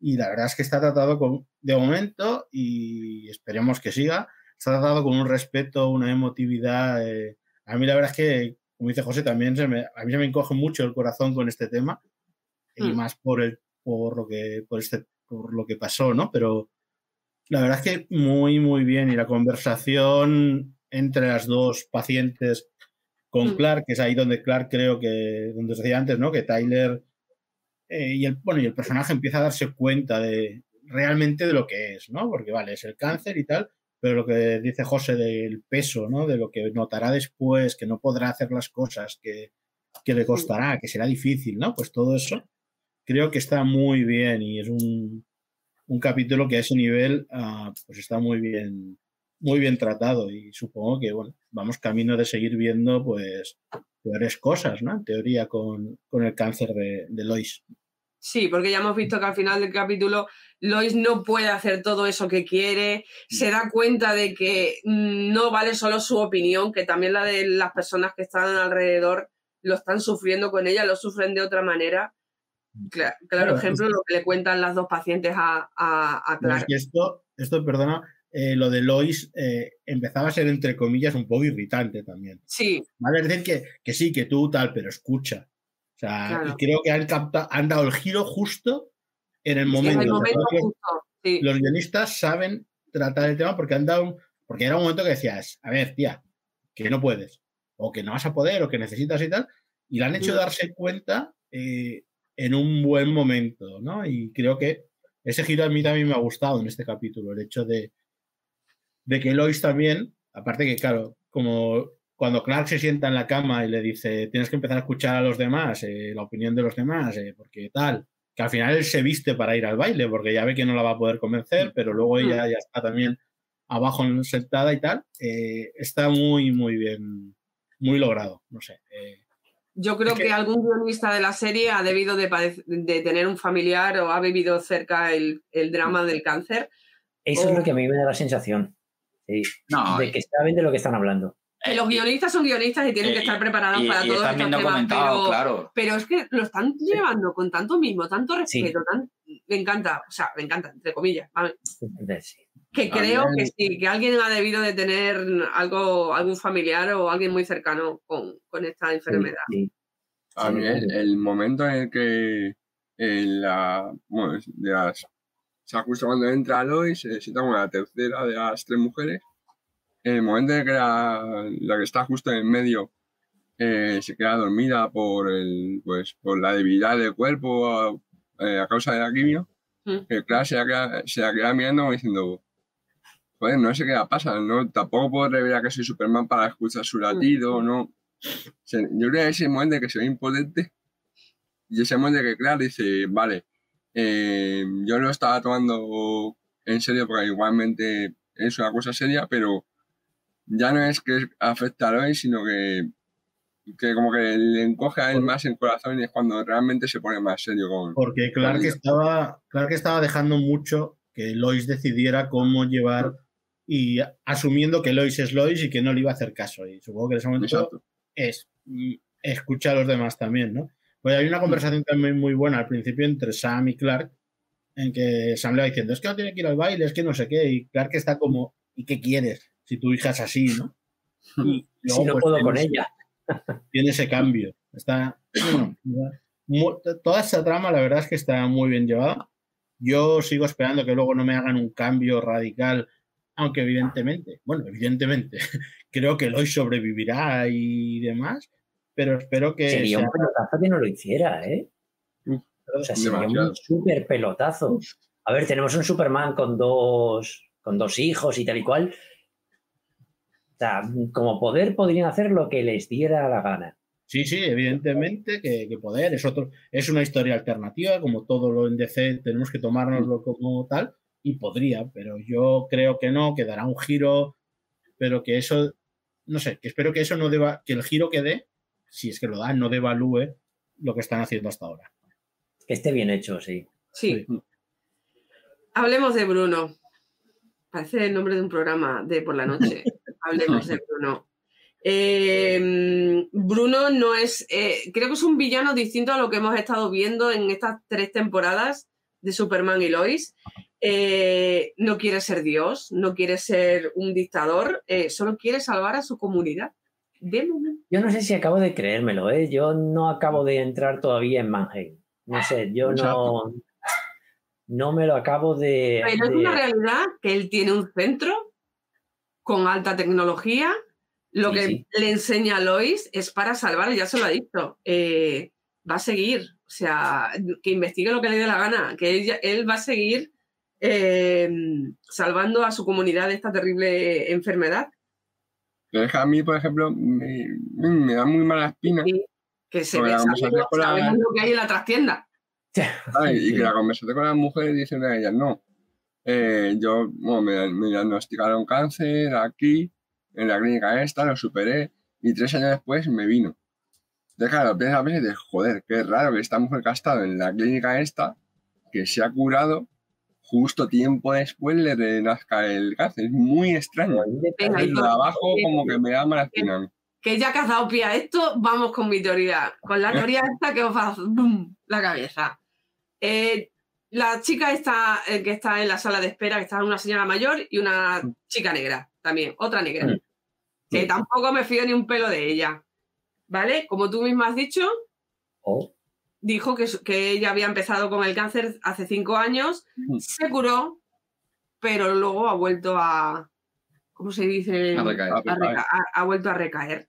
Y la verdad es que está tratado con, de momento, y esperemos que siga, está tratado con un respeto, una emotividad. eh, a mí la verdad es que, como dice José, también se me, a mí se me encoge mucho el corazón con este tema. y Mm. más por el por lo que por este por lo que pasó, ¿no? Pero la verdad es que muy muy bien y la conversación entre las dos pacientes con Mm. Clark, que es ahí donde Clark creo que donde os decía antes, ¿no? Que Tyler eh, y el bueno y el personaje empieza a darse cuenta de realmente de lo que es, ¿no? Porque vale, es el cáncer y tal, pero lo que dice José del peso, ¿no? De lo que notará después, que no podrá hacer las cosas, que, que le costará, que será difícil, ¿no? Pues todo eso creo que está muy bien y es un, un capítulo que a ese nivel ah, pues está muy bien muy bien tratado y supongo que bueno vamos camino de seguir viendo pues peores cosas no en teoría con, con el cáncer de, de Lois Sí, porque ya hemos visto que al final del capítulo Lois no puede hacer todo eso que quiere, se da cuenta de que mm, no vale solo su opinión, que también la de las personas que están alrededor lo están sufriendo con ella, lo sufren de otra manera. Cla- Claro, Claro, ejemplo, lo que le cuentan las dos pacientes a, a, a Pero es Clark. que esto esto perdona eh, lo de Lois eh, empezaba a ser entre comillas un poco irritante también Sí, Vale, es decir, que, que sí, que tú tal, pero escucha. O sea, Claro. y creo que han, capta- han dado el giro justo en el en momento. el O sea, momento justo. Sí. los guionistas saben tratar el tema porque han dado un- porque era un momento que decías, a ver, tía, que no puedes, o que no vas a poder, o que necesitas y tal, y le han hecho Mm. darse cuenta eh, en un buen momento, ¿no? Y creo que ese giro a mí también me ha gustado en este capítulo, el hecho de, de que Lois también, aparte que, claro, como cuando Clark se sienta en la cama y le dice, tienes que empezar a escuchar a los demás, eh, la opinión de los demás, eh, porque tal, que al final él se viste para ir al baile, porque ya ve que no la va a poder convencer, pero luego ella ya está también abajo en- sentada y tal, eh, está muy, muy bien, muy logrado, no sé. eh, Yo creo que- que algún guionista de la serie ha debido de, tener un familiar o ha vivido cerca el, el drama del cáncer. Eso es lo que a mí me da la sensación. Sí, No, de que saben de lo que están hablando. Que los guionistas son guionistas y tienen que Eh, estar preparados y, para y todos estos temas, pero, claro. pero es que lo están llevando con tanto mismo, tanto Sí. respeto, tan- me encanta, o sea, me encanta, entre comillas, ¿vale? Entonces, sí. que creo que sí, que alguien ha debido de tener algo, algún familiar o alguien muy cercano con, con esta enfermedad. Sí, A mí el, el momento en el que en la, bueno, es de las, sea, justo cuando entra Lois, se sienta como la tercera de las tres mujeres, en el momento en el que la, la que está justo en medio eh, se queda dormida por el, pues, por la debilidad del cuerpo a, eh, a causa de la quimio, Mm. que claro, se la queda, se la queda mirando como diciendo, joder, no sé qué va a pasar, ¿no? Tampoco puedo revelar que soy Superman para escuchar su latido, ¿no? Se- yo creo que ese momento en que se ve impotente y ese momento en que, claro, dice, vale, eh, yo lo estaba tomando en serio porque igualmente es una cosa seria, pero ya no es que afecta a Lois, sino que, que como que le encoge a él más el corazón y es cuando realmente se pone más serio con... Porque Clark Vale. estaba, Clark estaba dejando mucho que Lois decidiera cómo llevar y asumiendo que Lois es Lois y que no le iba a hacer caso. Y supongo que en ese momento Exacto. es mm, escucha a los demás también, ¿no? Pues hay una conversación también muy buena al principio entre Sam y Clark, en que Sam le va diciendo, es que no tiene que ir al baile, es que no sé qué, y Clark está como, ¿y qué quieres? Si tu hija es así, ¿no? [laughs] Y luego, si no pues, puedo tiene con ella. [laughs] Tiene ese cambio. Está, bueno, mu- toda esta trama, la verdad es que está muy bien llevada. Yo sigo esperando que luego no me hagan un cambio radical, aunque evidentemente, bueno, evidentemente, [laughs] creo que Lois sobrevivirá y demás, pero espero que Sería sea- un pelotazo que no lo hiciera, ¿eh? Uf, O sea, sería demasiado. un súper pelotazo. A ver, tenemos un Superman con dos, con dos hijos y tal y cual. O sea, como poder podrían hacer lo que les diera la gana. Sí, sí, evidentemente que, que poder es otro, es una historia alternativa, como todo lo en DC tenemos que tomárnoslo como tal, y podría, pero yo creo que no, que dará un giro, pero que eso, no sé, que espero que eso no deba, que el giro que dé, si es que lo da, no devalúe lo que están haciendo hasta ahora. Que esté bien hecho, sí. Sí. Hablemos de Bruno. Parece el nombre de un programa de por la noche. [laughs] Hablemos de Bruno. Eh, Bruno no es, eh, creo que es un villano distinto a lo que hemos estado viendo en estas tres temporadas de Superman y Lois. Eh, no quiere ser Dios, no quiere ser un dictador, eh, solo quiere salvar a su comunidad. Yo no sé si acabo de creérmelo, ¿eh? Yo no acabo de entrar todavía en Mannheim. No sé, yo no, no me lo acabo de. Pero es de- una realidad que él tiene un centro con alta tecnología. Lo Sí, que sí. le enseña a Lois es para salvar, ya se lo ha dicho. eh, va a seguir, o sea, que investigue lo que le dé la gana, que ella- él va a seguir eh, salvando a su comunidad de esta terrible enfermedad. Pero es que a mí, por ejemplo, me, me da muy mala espina. Sí, que se ve, sabemos, con la- lo que hay en la trastienda. ¿sabes? Y que la conversación con las mujeres dice una de ellas, no. eh, yo bueno, me, me diagnosticaron cáncer aquí, en la clínica esta, lo superé, y tres años después me vino. Entonces, claro, piensas a veces de, joder, qué raro que esta mujer que ha estado en la clínica esta, que se ha curado, justo tiempo después le renazca el cáncer. Es muy extraño. Venga, lo de abajo como que me da mala mí. que ya que has dado pie a esto, vamos con mi teoría. Con la [laughs] teoría esta que os va a ¡bum! la cabeza. Eh, la chica esta, eh, que está en la sala de espera, que está una señora mayor y una chica negra también, otra negra. Mm. Que tampoco me fío ni un pelo de ella. ¿Vale? Como tú misma has dicho, Oh, dijo que, que ella había empezado con el cáncer hace cinco años, se curó, pero luego ha vuelto a. ¿Cómo se dice? A recaer. A ha, recaer. reca- ha- ha vuelto a recaer.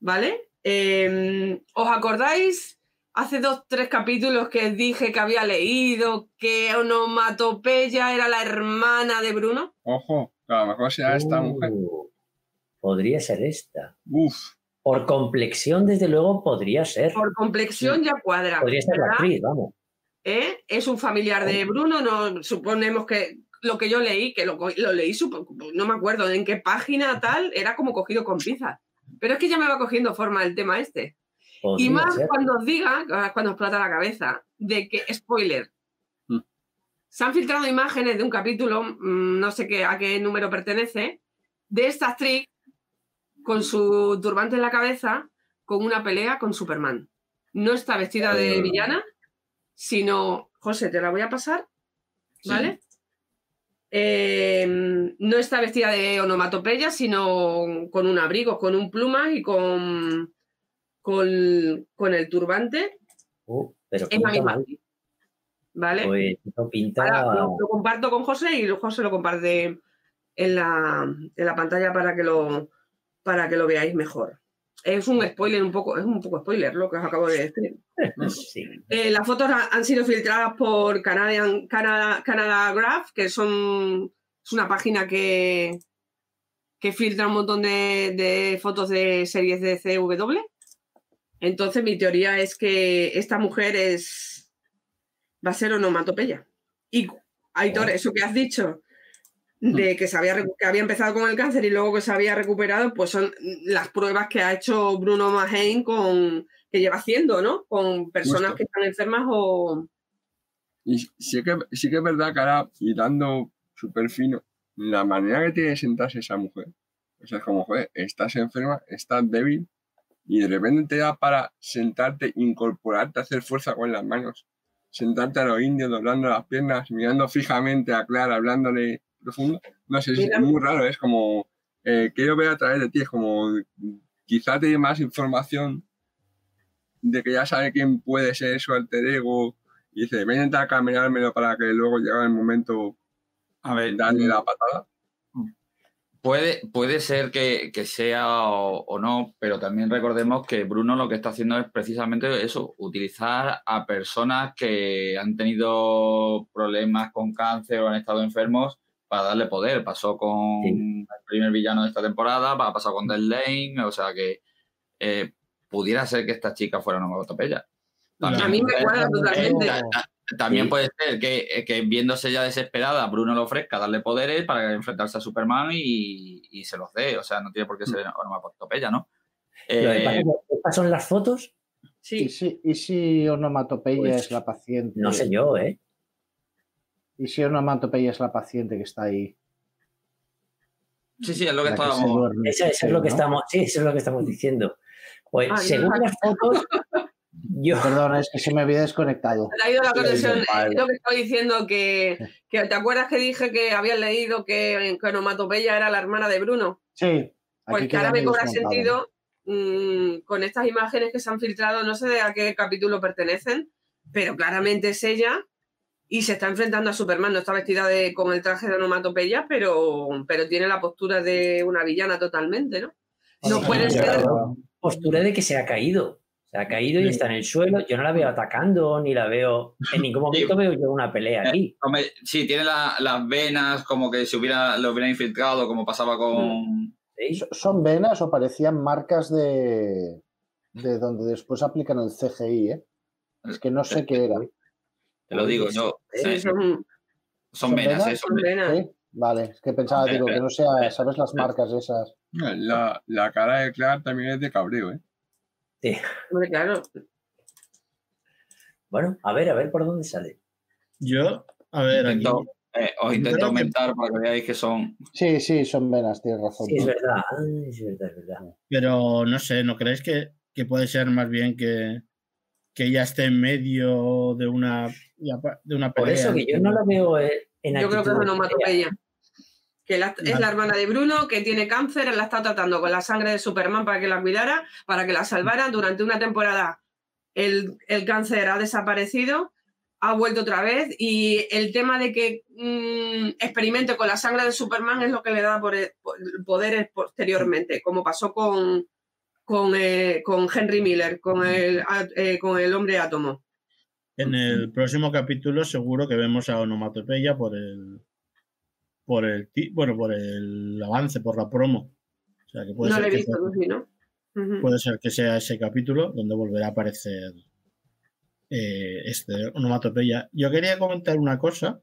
¿Vale? Eh, ¿Os acordáis? Hace dos, tres capítulos que dije que había leído que Onomatopeya era la hermana de Bruno. Ojo, a lo mejor sea esta mujer. uh, podría ser esta. Uf, Por complexión, desde luego, podría ser. Por complexión ya cuadra. Podría ser la actriz, vamos. ¿Eh? Es un familiar de Bruno, no suponemos que lo que yo leí, que lo, leí, no me acuerdo en qué página tal, era como cogido con pinzas. Pero es que ya me va cogiendo forma el tema este. Podría Y más ser. cuando os diga, es cuando explota la cabeza, de que, spoiler, Mm. se han filtrado imágenes de un capítulo, mm, no sé qué, a qué número pertenece, de esta actriz con su turbante en la cabeza, con una pelea con Superman. No está vestida de Eh. villana, sino, José, te la voy a pasar, Sí. ¿vale? Eh, no está vestida de onomatopeya, sino con un abrigo, con un pluma y con, con, con el turbante. Uh, pero Es la misma ¿Vale? Pues no pinta. Ahora lo, lo comparto con José y José lo comparte en la, en la pantalla para que lo para que lo veáis mejor. Es un spoiler un poco, es un poco spoiler lo que os acabo de decir. [laughs] Sí. Eh, las fotos ha- han sido filtradas por Canadian, Canada, Canada Graph, que son, es una página que, que filtra un montón de, de fotos de series de CW. Entonces, mi teoría es que esta mujer es va a ser onomatopeya. Y Aitor, Oh. eso que has dicho de que, se había, que había empezado con el cáncer y luego que se había recuperado, pues son las pruebas que ha hecho Bruno Mahain con que lleva haciendo, ¿no? Con personas Justo. que están enfermas o Y sí que, sí que es verdad que ahora, y dando súper fino, la manera que tiene de sentarse esa mujer, o sea, es como, joder, estás enferma, estás débil, y de repente te da para sentarte, incorporarte, hacer fuerza con las manos, sentarte a los indios, doblando las piernas, mirando fijamente a Clara, hablándole profundo. No sé, es Mira. muy raro, es como, eh, quiero ver a través de ti, es como, quizá te dé más información de que ya sabe quién puede ser su alter ego, y dice, voy a intentar caminármelo para que luego llegue el momento A ver, darle la patada. Puede, puede ser que, que sea o, o no, pero también recordemos que Bruno lo que está haciendo es precisamente eso, utilizar a personas que han tenido problemas con cáncer o han estado enfermos para darle poder. Pasó con Sí. el primer villano de esta temporada, ha pasado con Dead Lane, o sea que eh, pudiera ser que esta chica fuera una onomatopeya. a mí me cuadra totalmente. Ta- También Sí. puede ser que, eh, que viéndose ya desesperada, Bruno le ofrezca darle poderes para enfrentarse a Superman y, y se los dé. O sea, no tiene por qué ser onomatopeya, ¿no? Eh, estas son las fotos, ¿Y Sí, si, y si onomatopeya Pues, es la paciente? no sé yo, ¿eh? ¿Y si onomatopeya es la paciente que está ahí? sí, sí, es lo que estábamos. duerme? Eso, eso es lo que ¿no? estamos, sí, eso es lo que estamos diciendo. Pues según no. las fotos, [laughs] yo Perdón, es que se me había desconectado. te ha ido la conexión. Es lo que estoy diciendo que, que te acuerdas que dije que habías leído que, que onomatopeya era la hermana de Bruno. Sí. Pues que ahora me cobra sentido mm, con estas imágenes que se han filtrado, no sé a qué capítulo pertenecen, pero claramente es ella y se está enfrentando a Superman. No está vestida de, con el traje de onomatopeya, pero, pero tiene la postura de una villana totalmente, ¿no? No puede ser. Postura de que se ha caído. Se ha caído y está en el suelo. Yo no la veo atacando, ni la veo. En ningún momento veo yo una pelea Eh, aquí. hombre, sí, tiene la- las venas como que se hubiera, lo hubiera infiltrado, como pasaba con. ¿Son venas o parecían marcas de, de donde después aplican el CGI? ¿eh? Es que no sé qué era. Te lo digo, yo. Sí, son, son ¿son venas, venas? eh, son venas. ¿Sí? Vale, es que pensaba, digo, que no sea. ¿sabes las marcas esas? La, la cara de Clark también es de cabreo, ¿eh? Sí. Hombre, claro. Bueno, a ver, a ver por dónde sale. Yo, a ver, aquí, eh, os intento que- aumentar para que veáis que son. Sí, sí, son venas, tienes razón. Sí, es verdad. Ay, es verdad, es verdad. pero no sé, ¿no creéis que, que puede ser más bien que, que ella esté en medio de una, de una Por pelea? eso que yo no la veo eh, en Yo creo que es de onomatopeya. Que la- es la hermana de Bruno, que tiene cáncer, la está tratando con la sangre de Superman para que la cuidara, para que la salvara. Durante una temporada el, el cáncer ha desaparecido, ha vuelto otra vez y el tema de que mm, experimente con la sangre de Superman es lo que le da por- por- poderes posteriormente, como pasó con, con, eh, con Henry Miller, con el, a- eh, con el hombre átomo. En el próximo capítulo seguro que vemos a Onomatopeya por el por el ti- bueno por el avance, por la promo. O sea que puede, no ser, lo he que visto, sea, Lucy, ¿no? Ujú. puede ser que sea ese capítulo donde volverá a aparecer eh, este Onomatopeya. Yo quería comentar una cosa,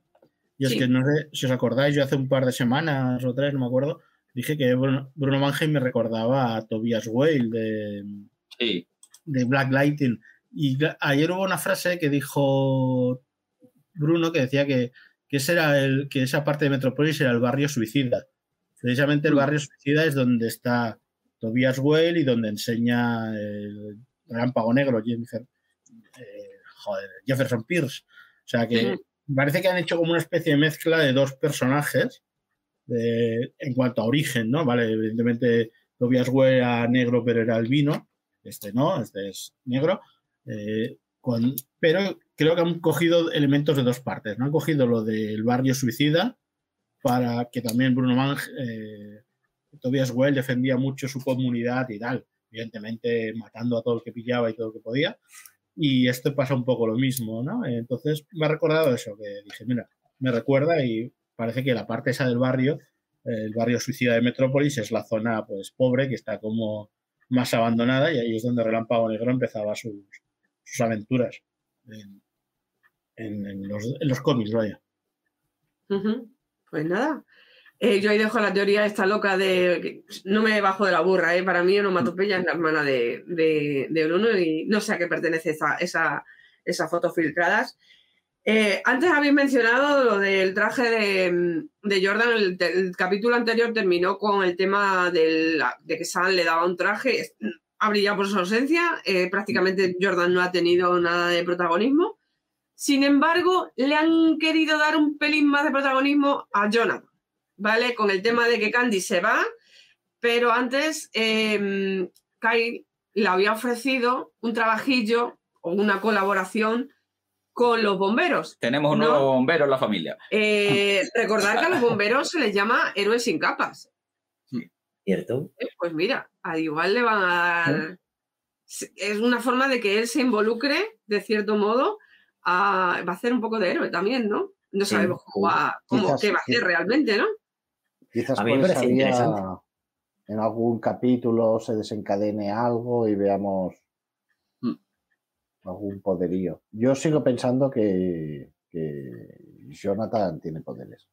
y es Sí. que no sé si os acordáis, yo hace un par de semanas o tres, no me acuerdo, dije que Bruno, Bruno me recordaba a Tobias Whale de, Sí, de Black Lighting. Y ayer hubo una frase que dijo Bruno que decía que, que, ese era el, que esa parte de Metropolis era el barrio suicida. Precisamente el Mm. barrio suicida es donde está Tobias Whale y donde enseña el relámpago negro, eh, joder, Jefferson Pierce. O sea que parece que han hecho como una especie de mezcla de dos personajes en cuanto a origen, ¿no? Vale, evidentemente Tobias Whale era negro, pero era albino. Este no, este es negro. Eh, pero creo que han cogido elementos de dos partes. ¿no? Han cogido lo del barrio suicida para que también Bruno Mang, eh, Tobias Well defendía mucho su comunidad y tal, evidentemente matando a todo el que pillaba y todo lo que podía. Y esto pasa un poco lo mismo, ¿no? Entonces me ha recordado eso, que dije, mira, me recuerda y parece que la parte esa del barrio, el barrio suicida de Metrópolis, es la zona pues pobre que está como más abandonada y ahí es donde Relámpago Negro empezaba sus, sus aventuras en, en- en los, en los cómics, vaya. Pues nada. Eh, yo ahí dejo la teoría esta loca de. No me bajo de la burra, ¿eh? Para mí, Onomatopeya es la hermana de, de, de Bruno y no sé a qué pertenece esa, esa, esas fotos filtradas. Eh, antes habéis mencionado lo del traje de, de Jordan. El, capítulo anterior terminó con el tema de que Sam le daba un traje. Ha brillado por su ausencia. eh, prácticamente Jordan no ha tenido nada de protagonismo. Sin embargo, le han querido dar un pelín más de protagonismo a Jonathan, ¿vale? Con el tema de que Candy se va, pero antes eh, Kyle le había ofrecido un trabajillo o una colaboración con los bomberos. tenemos un No. nuevo bombero en la familia. Eh, [laughs] recordar que a los bomberos se les llama héroes sin capas. ¿Cierto? Eh, Pues mira, al igual le van a dar... Es una forma de que él se involucre, de cierto modo, a... va a hacer un poco de héroe también, ¿no? No Sí, sabemos cómo va, cómo, Quizás- qué va a hacer realmente, ¿no? Quizás A mí me por parece esa vía interesante. en algún capítulo se desencadene algo y veamos. Algún poderío. Yo sigo pensando que, que Jonathan tiene poderes.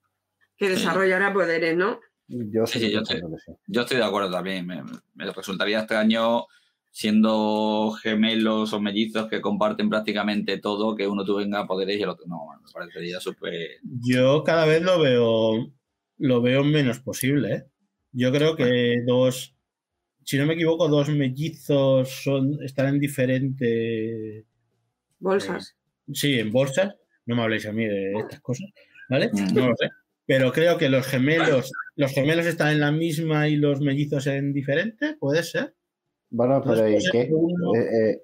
Que desarrollará poderes, ¿no? Yo Sí, yo pensando que sí. Yo estoy de acuerdo también. Me, me resultaría extraño siendo gemelos o mellizos que comparten prácticamente todo, que uno tenga poderes y el otro no. Me parecería súper. Yo cada vez lo veo, lo veo menos posible. ¿eh? Yo creo que dos, si no me equivoco, dos mellizos son, están en diferente, Bolsas. sí, en bolsas. No me habléis a mí de estas cosas, ¿vale? Mm. No lo sé. Pero creo que los gemelos, los gemelos están en la misma y los mellizos en diferente, puede ser. Bueno, pero ¿y qué? uno- Eh, eh,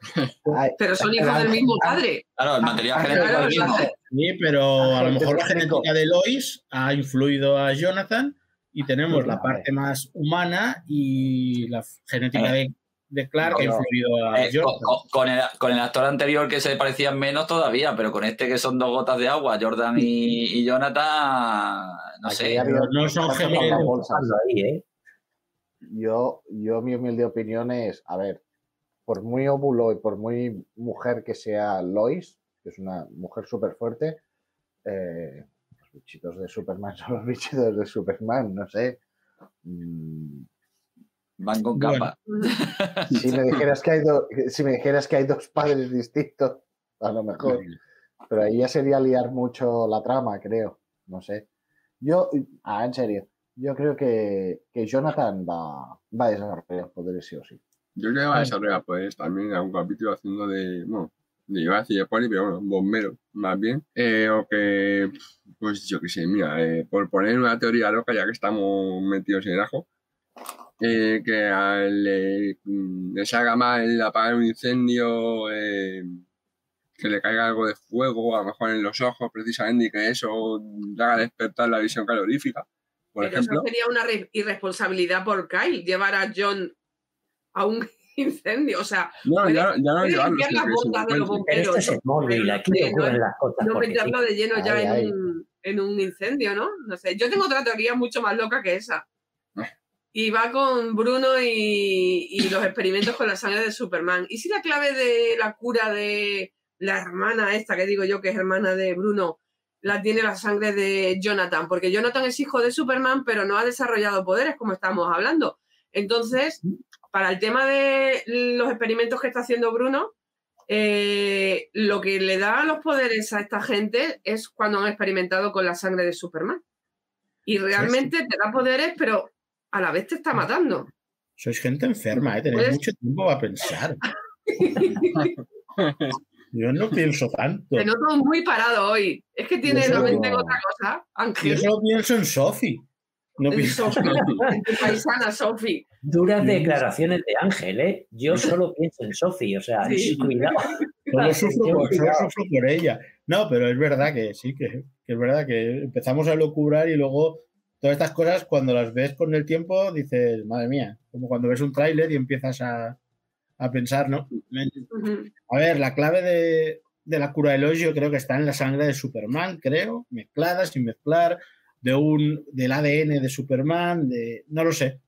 [laughs] Pero son hijos del mismo padre. Claro, el material Ah, genético claro, es el mismo. claro. Sí, pero a lo Ah, mejor la genética de Lois ha influido a Jonathan y tenemos la parte más humana y la genética de, de Clark ha No, influido a Eh, con, Jonathan. con- con el, con el actor anterior que se parecían menos todavía, pero con este que son dos gotas de agua, Jordan y, y Jonathan, no Aquí sé. no son gemelos. ahí, ¿eh? Yo, yo mi humilde opinión es, a ver, por muy óvulo y por muy mujer que sea Lois, que es una mujer súper fuerte, eh, bichitos de Superman [laughs] son los bichitos de Superman, no sé. Mm, Van con Bueno. capa. si, me dijeras que hay do- si me dijeras que hay dos padres distintos, a lo mejor. Pero ahí ya sería liar mucho la trama, creo. No sé. Yo, ah, en serio, yo creo que, que Jonathan va, va a desarrollar poderes sí o sí. Yo creo que va a desarrollar pues también en algún capítulo haciendo de, bueno, de iba a decir de poli, pero bueno, bombero, más bien. Eh, o que, pues yo qué sé, mira, eh, por poner una teoría loca, ya que estamos metidos en el ajo, eh, que al, eh, mm, le salga mal apagar un incendio, que le caiga algo de fuego, a lo mejor en los ojos precisamente, y que eso le haga despertar la visión calorífica, por Pero ejemplo. eso sería una re- irresponsabilidad por Kyle, llevar a John a un incendio. O sea, No, ya, no- ya limpiar las botas de los encuentre. Pero esto bomberos. es Smallville, aquí no- ocurren las cosas. No porque sí. meterlo de lleno ya ay. en un, en un incendio, ¿no? No sé. Yo tengo otra teoría mucho más loca que esa. Y va con Bruno y, y los experimentos con la sangre de Superman. ¿Y si la clave de la cura de la hermana esta, que digo yo que es hermana de Bruno, la tiene la sangre de Jonathan? Porque Jonathan es hijo de Superman, pero no ha desarrollado poderes, como estamos hablando. Entonces, para el tema de los experimentos que está haciendo Bruno, eh, lo que le da los poderes a esta gente es cuando han experimentado con la sangre de Superman. Y realmente te da poderes, pero a la vez te está matando. Sois gente enferma, ¿eh? tenéis Pues- mucho tiempo para pensar. [laughs] Yo no pienso tanto. Te noto muy parado hoy. Es que tienes Yo la mente en otra cosa, Yo Ángel. solo pienso en Sophie. No En pienso [laughs] paisana Sofi. Duras declaraciones de Ángel, ¿eh? Yo solo pienso en Sofi, o sea, Sí. cuidado. Solo sufro, Yo, por, sufro ella. No, pero es verdad que sí, que, que es verdad que empezamos a locubrar y luego todas estas cosas cuando las ves con el tiempo dices, madre mía, como cuando ves un tráiler y empiezas a, a pensar, ¿no? A ver, la clave de, de la cura del hoyo yo creo que está en la sangre de Superman, creo, mezclada, sin mezclar, de un, del ADN de Superman, de no lo sé.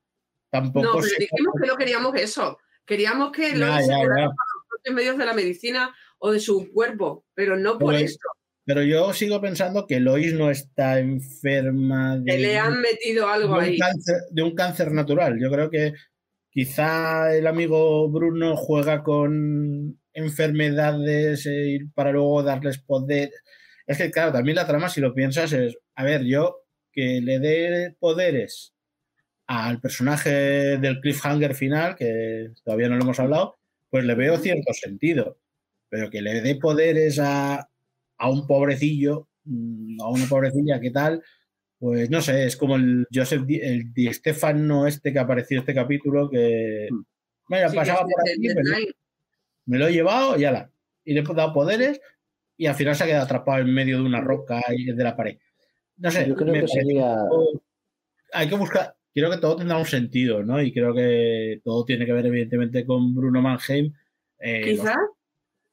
Tampoco No, pero sé dijimos que no queríamos eso. Queríamos que Ya, lo ya, ya. los propios medios de la medicina o de su cuerpo, pero no por Pues, esto. Pero yo sigo pensando que Lois no está enferma de, Que le han metido de algo un ahí. cáncer, de un cáncer natural. Yo creo que quizá el amigo Bruno juega con enfermedades eh, para luego darles poder. Es que, claro, también la trama, si lo piensas, es, a ver, yo que le dé poderes al personaje del cliffhanger final, que todavía no lo hemos hablado, pues le veo cierto sentido. Pero que le dé poderes a, a un pobrecillo, mm, a una pobrecilla, ¿qué tal? Pues no sé, es como el Joseph Di, el Di Stefano este que apareció este capítulo que mira, Sí, que pasaba es por aquí, me, lo- Deadline. me lo he llevado y ala. Y le he dado poderes y al final se ha quedado atrapado en medio de una roca y de la pared. No sé, Yo creo me que sería. hay que buscar, creo que todo tendrá un sentido, ¿no? Y creo que todo tiene que ver evidentemente con Bruno Mannheim. eh, los- Quizás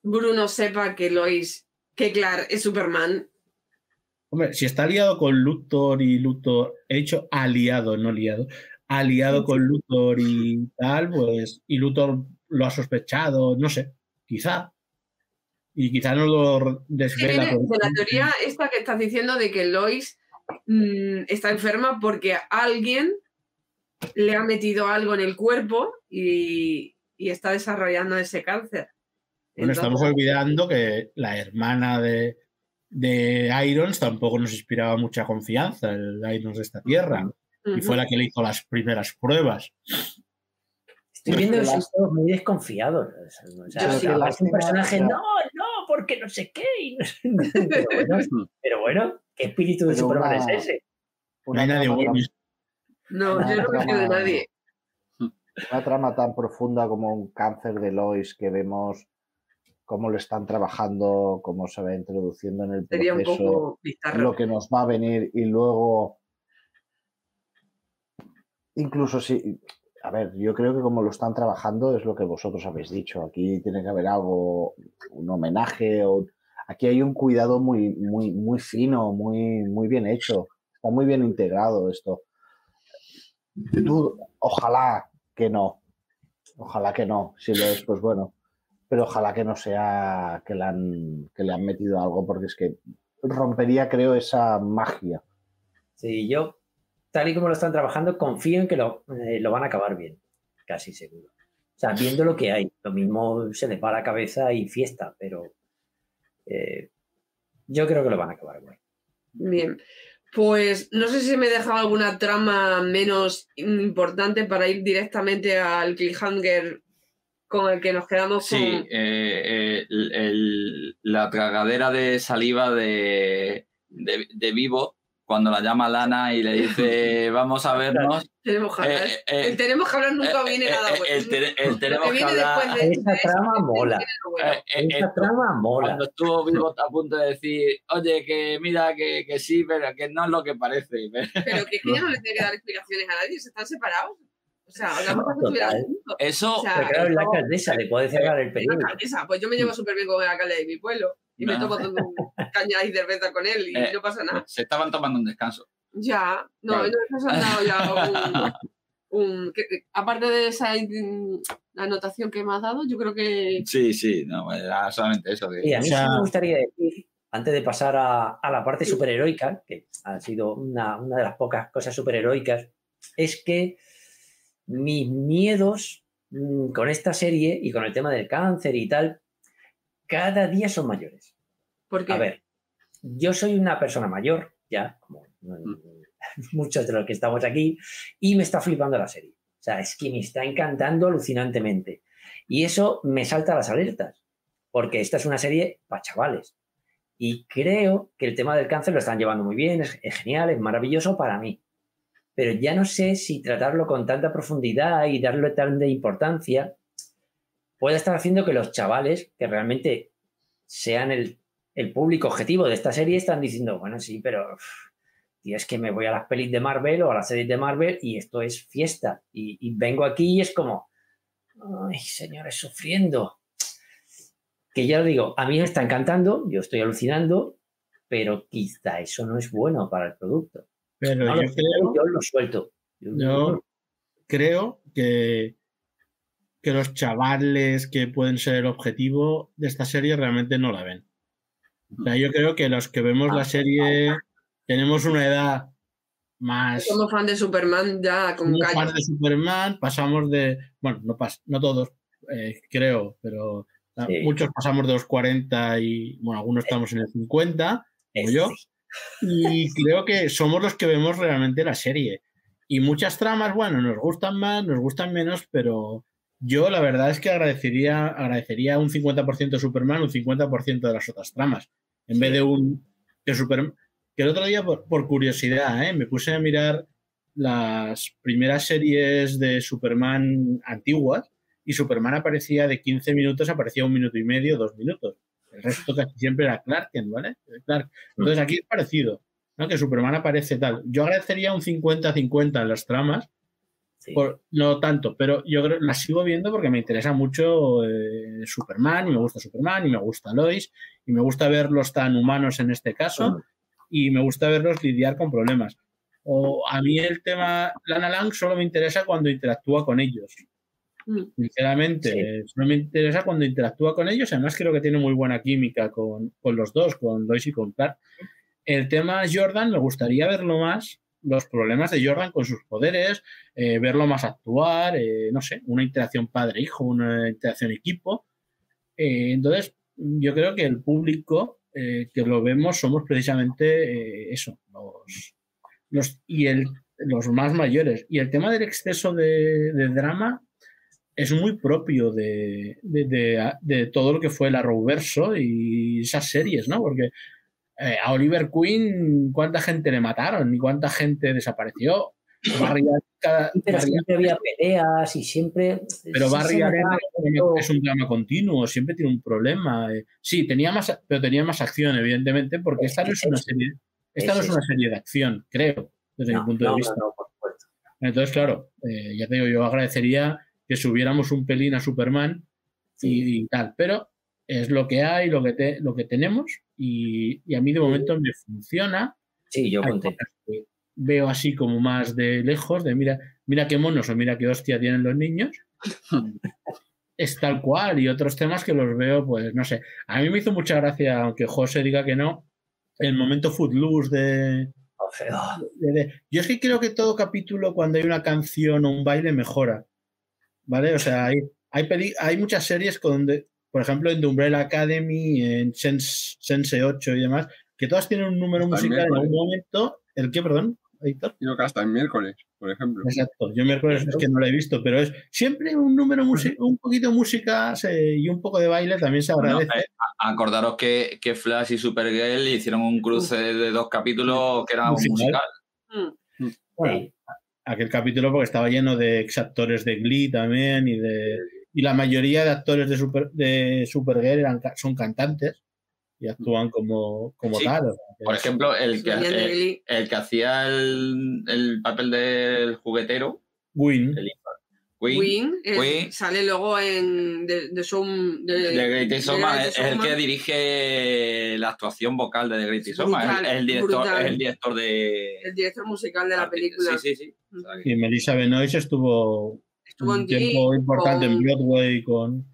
Bruno sepa que Lois, que Clark es Superman. Hombre, si está aliado con Luthor y Luthor, he dicho aliado, no liado, aliado con Luthor y tal, pues, y Luthor lo ha sospechado, no sé, quizá. Y quizá no lo desvela. de la teoría esta que estás diciendo de que Lois mm, está enferma porque alguien le ha metido algo en el cuerpo y, y está desarrollando ese cáncer. Bueno, estamos olvidando que la hermana de, de Irons tampoco nos inspiraba mucha confianza, el Irons de esta tierra, y fue la que le hizo las primeras pruebas. Estoy viendo todos muy desconfiados. O sea, sí, es un personaje, no, no, porque no sé qué. y no sé- [laughs] pero, bueno, pero bueno, ¿qué espíritu de Superman una- es ese? No hay nadie trama bueno. tan- No, una yo no me fío de nadie. [laughs] una trama tan profunda como un cáncer de Lois que vemos cómo lo están trabajando, cómo se va introduciendo en el Sería un proceso, poco lo que nos va a venir y luego incluso si a ver, yo creo que como lo están trabajando es lo que vosotros habéis dicho. Aquí tiene que haber algo, un homenaje o aquí hay un cuidado muy, muy, muy fino, muy, muy bien hecho. Está muy bien integrado esto. Ojalá que no. Ojalá que no. Si lo es, pues bueno. Pero ojalá que no sea que le han, que le han metido algo, porque es que rompería, creo, esa magia. Sí, yo, tal y como lo están trabajando, confío en que lo, eh, lo van a acabar bien, casi seguro. O sea, viendo lo que hay, lo mismo se les va la cabeza y fiesta, pero eh, yo creo que lo van a acabar bien. Bien. Pues no sé si me he dejado alguna trama menos importante para ir directamente al cliffhanger con el que nos quedamos Sí, con... eh, eh, el- el- la tragadera de saliva de, de, de Vivo cuando la llama Lana y le dice [laughs] vamos a vernos. Tenemos que hablar. Eh, eh, el tenemos que hablar nunca eh, viene eh, nada eh, bueno. el te- el Lo tenemos que que viene hablar- después de, Esa de trama siempre mola. bueno. Eh, eh, Esa trama mola. Cuando estuvo [laughs] Vivo a punto de decir, oye, que mira, que, que sí, pero que no es lo que parece. [laughs] Pero que es que ya no le tiene que dar explicaciones a nadie, se están separados. O sea, hagamos que juntos. Eso, O sea, Pero claro, es la alcaldesa, le puede cerrar el La periódico. alcaldesa, pues yo me llevo súper bien con el alcalde de mi pueblo y me No. tomo caña y cerveza con él y Eh, no pasa nada. se estaban tomando un descanso. Ya, no, Vale. no nos han dado ya [laughs] un... un- que- que- aparte de esa anotación que me has dado, yo creo que... Sí, sí, no, era solamente eso. que- Y a mí O sea- sí me gustaría decir, antes de pasar a, a la parte superheroica, que ha sido una, una de las pocas cosas superheroicas, es que mis miedos mm, con esta serie y con el tema del cáncer y tal, cada día son mayores. Porque A ver, yo soy una persona mayor, ya, como mm, [laughs] muchos de los que estamos aquí, y me está flipando la serie. O sea, es que me está encantando alucinantemente. Y eso me salta a las alertas, porque esta es una serie para chavales. Y creo que el tema del cáncer lo están llevando muy bien, es, es genial, es maravilloso para mí. Pero ya no sé si tratarlo con tanta profundidad y darle tanta importancia puede estar haciendo que los chavales, que realmente sean el, el público objetivo de esta serie, están diciendo, bueno, sí, pero tío, es que me voy a las pelis de Marvel o a las series de Marvel y esto es fiesta. Y, y vengo aquí y es como, ay, señores, sufriendo. Que ya lo digo, a mí me está encantando, yo estoy alucinando, pero quizá eso no es bueno para el producto. Pero No lo yo sé, creo, yo lo suelto. Yo- yo creo que, que los chavales que pueden ser el objetivo de esta serie realmente no la ven. O sea, yo creo que los que vemos la serie tenemos una edad más somos fan de Superman ya con somos calle. fans de Superman, pasamos de, bueno, no, pas, no todos, eh, creo, pero Sí. muchos pasamos de los 40 y, bueno, algunos estamos en el 50, como es- yo. y creo que somos los que vemos realmente la serie. Y muchas tramas, bueno, nos gustan más, nos gustan menos, pero yo la verdad es que agradecería, agradecería un 50% de Superman, un 50% de las otras tramas, en vez de un que Superman. Que el otro día, por, por curiosidad, ¿eh? me puse a mirar las primeras series de Superman antiguas y Superman aparecía de 15 minutos, aparecía un minuto y medio, dos minutos. El resto casi siempre era Clark Kent, ¿vale? Clark. Entonces aquí es parecido, ¿no? Que Superman aparece tal. Yo agradecería un 50-50 en las tramas, sí. por- no tanto, pero yo creo, las sigo viendo porque me interesa mucho eh, Superman, y me gusta Superman, y me gusta Lois, y me gusta verlos tan humanos en este caso, y me gusta verlos lidiar con problemas. O a mí el tema Lana Lang solo me interesa cuando interactúa con ellos. Mm. Sinceramente, Sí. eh, solo me interesa cuando interactúa con ellos. Además, creo que tiene muy buena química con, con los dos, con Lois y con Clark. El tema Jordan, me gustaría verlo más, los problemas de Jordan con sus poderes, eh, verlo más actuar, eh, no sé, una interacción padre-hijo, una interacción equipo. Eh, entonces, yo creo que el público eh, que lo vemos somos precisamente eso, los, los, y el, los más mayores. Y el tema del exceso de, drama es muy propio de, de, de, de, todo lo que fue el Arrowverso y esas series, ¿no? Porque eh, a Oliver Queen, ¿cuánta gente le mataron y cuánta gente desapareció? Barry cada- pero Barry- siempre había peleas y siempre. pero sí Barry es un- drama continuo, siempre tiene un problema. eh. Sí, tenía más, pero tenía más acción, evidentemente, porque esta no es una serie, esta no es una serie de acción, creo, desde No, mi punto de no, vista. no, por supuesto. Entonces, claro, eh, ya te digo, yo agradecería que subiéramos un pelín a Superman y, y tal, pero es lo que hay, lo que, te- lo que tenemos y, y a mí de momento me funciona. Sí, yo veo así como más de lejos, de mira, mira qué monos o mira qué hostia tienen los niños. [laughs] es tal cual y otros temas que los veo, pues no sé. A mí me hizo mucha gracia, aunque José diga que no, el momento footloose de, de- de- Yo es que creo que todo capítulo, cuando hay una canción o un baile, mejora. ¿Vale? O sea, hay, hay, peli- hay muchas series donde, por ejemplo, en The Umbrella Academy, en Sense, Sense 8 y demás, que todas tienen un número Hasta musical en algún momento. ¿El qué, perdón? Héctor? Creo que hasta el miércoles, por ejemplo. Exacto. Yo miércoles es que no lo he visto, pero es siempre un número, un poquito de música se- y un poco de baile también se Bueno, agradece. eh, acordaros que, que Flash y Supergirl hicieron un cruce de dos capítulos que era un Musical. musical. Mm. Bueno, Sí. aquel capítulo porque estaba lleno de exactores de Glee también y de y la mayoría de actores de Super de Supergirl eran, son cantantes y actúan como, como Sí. tal. Por ejemplo, el que, el, el que hacía el, el papel del juguetero, Win. Win, eh, Queen. sale luego en The, The Show. The, Greatest The Greatest es el que dirige la actuación vocal de The Greatest Showman, es el- Brutal, es el director, es el director de... el director musical de la película. Sí, sí, sí. Y Melissa Benoist estuvo Estuvo un tiempo importante en Broadway con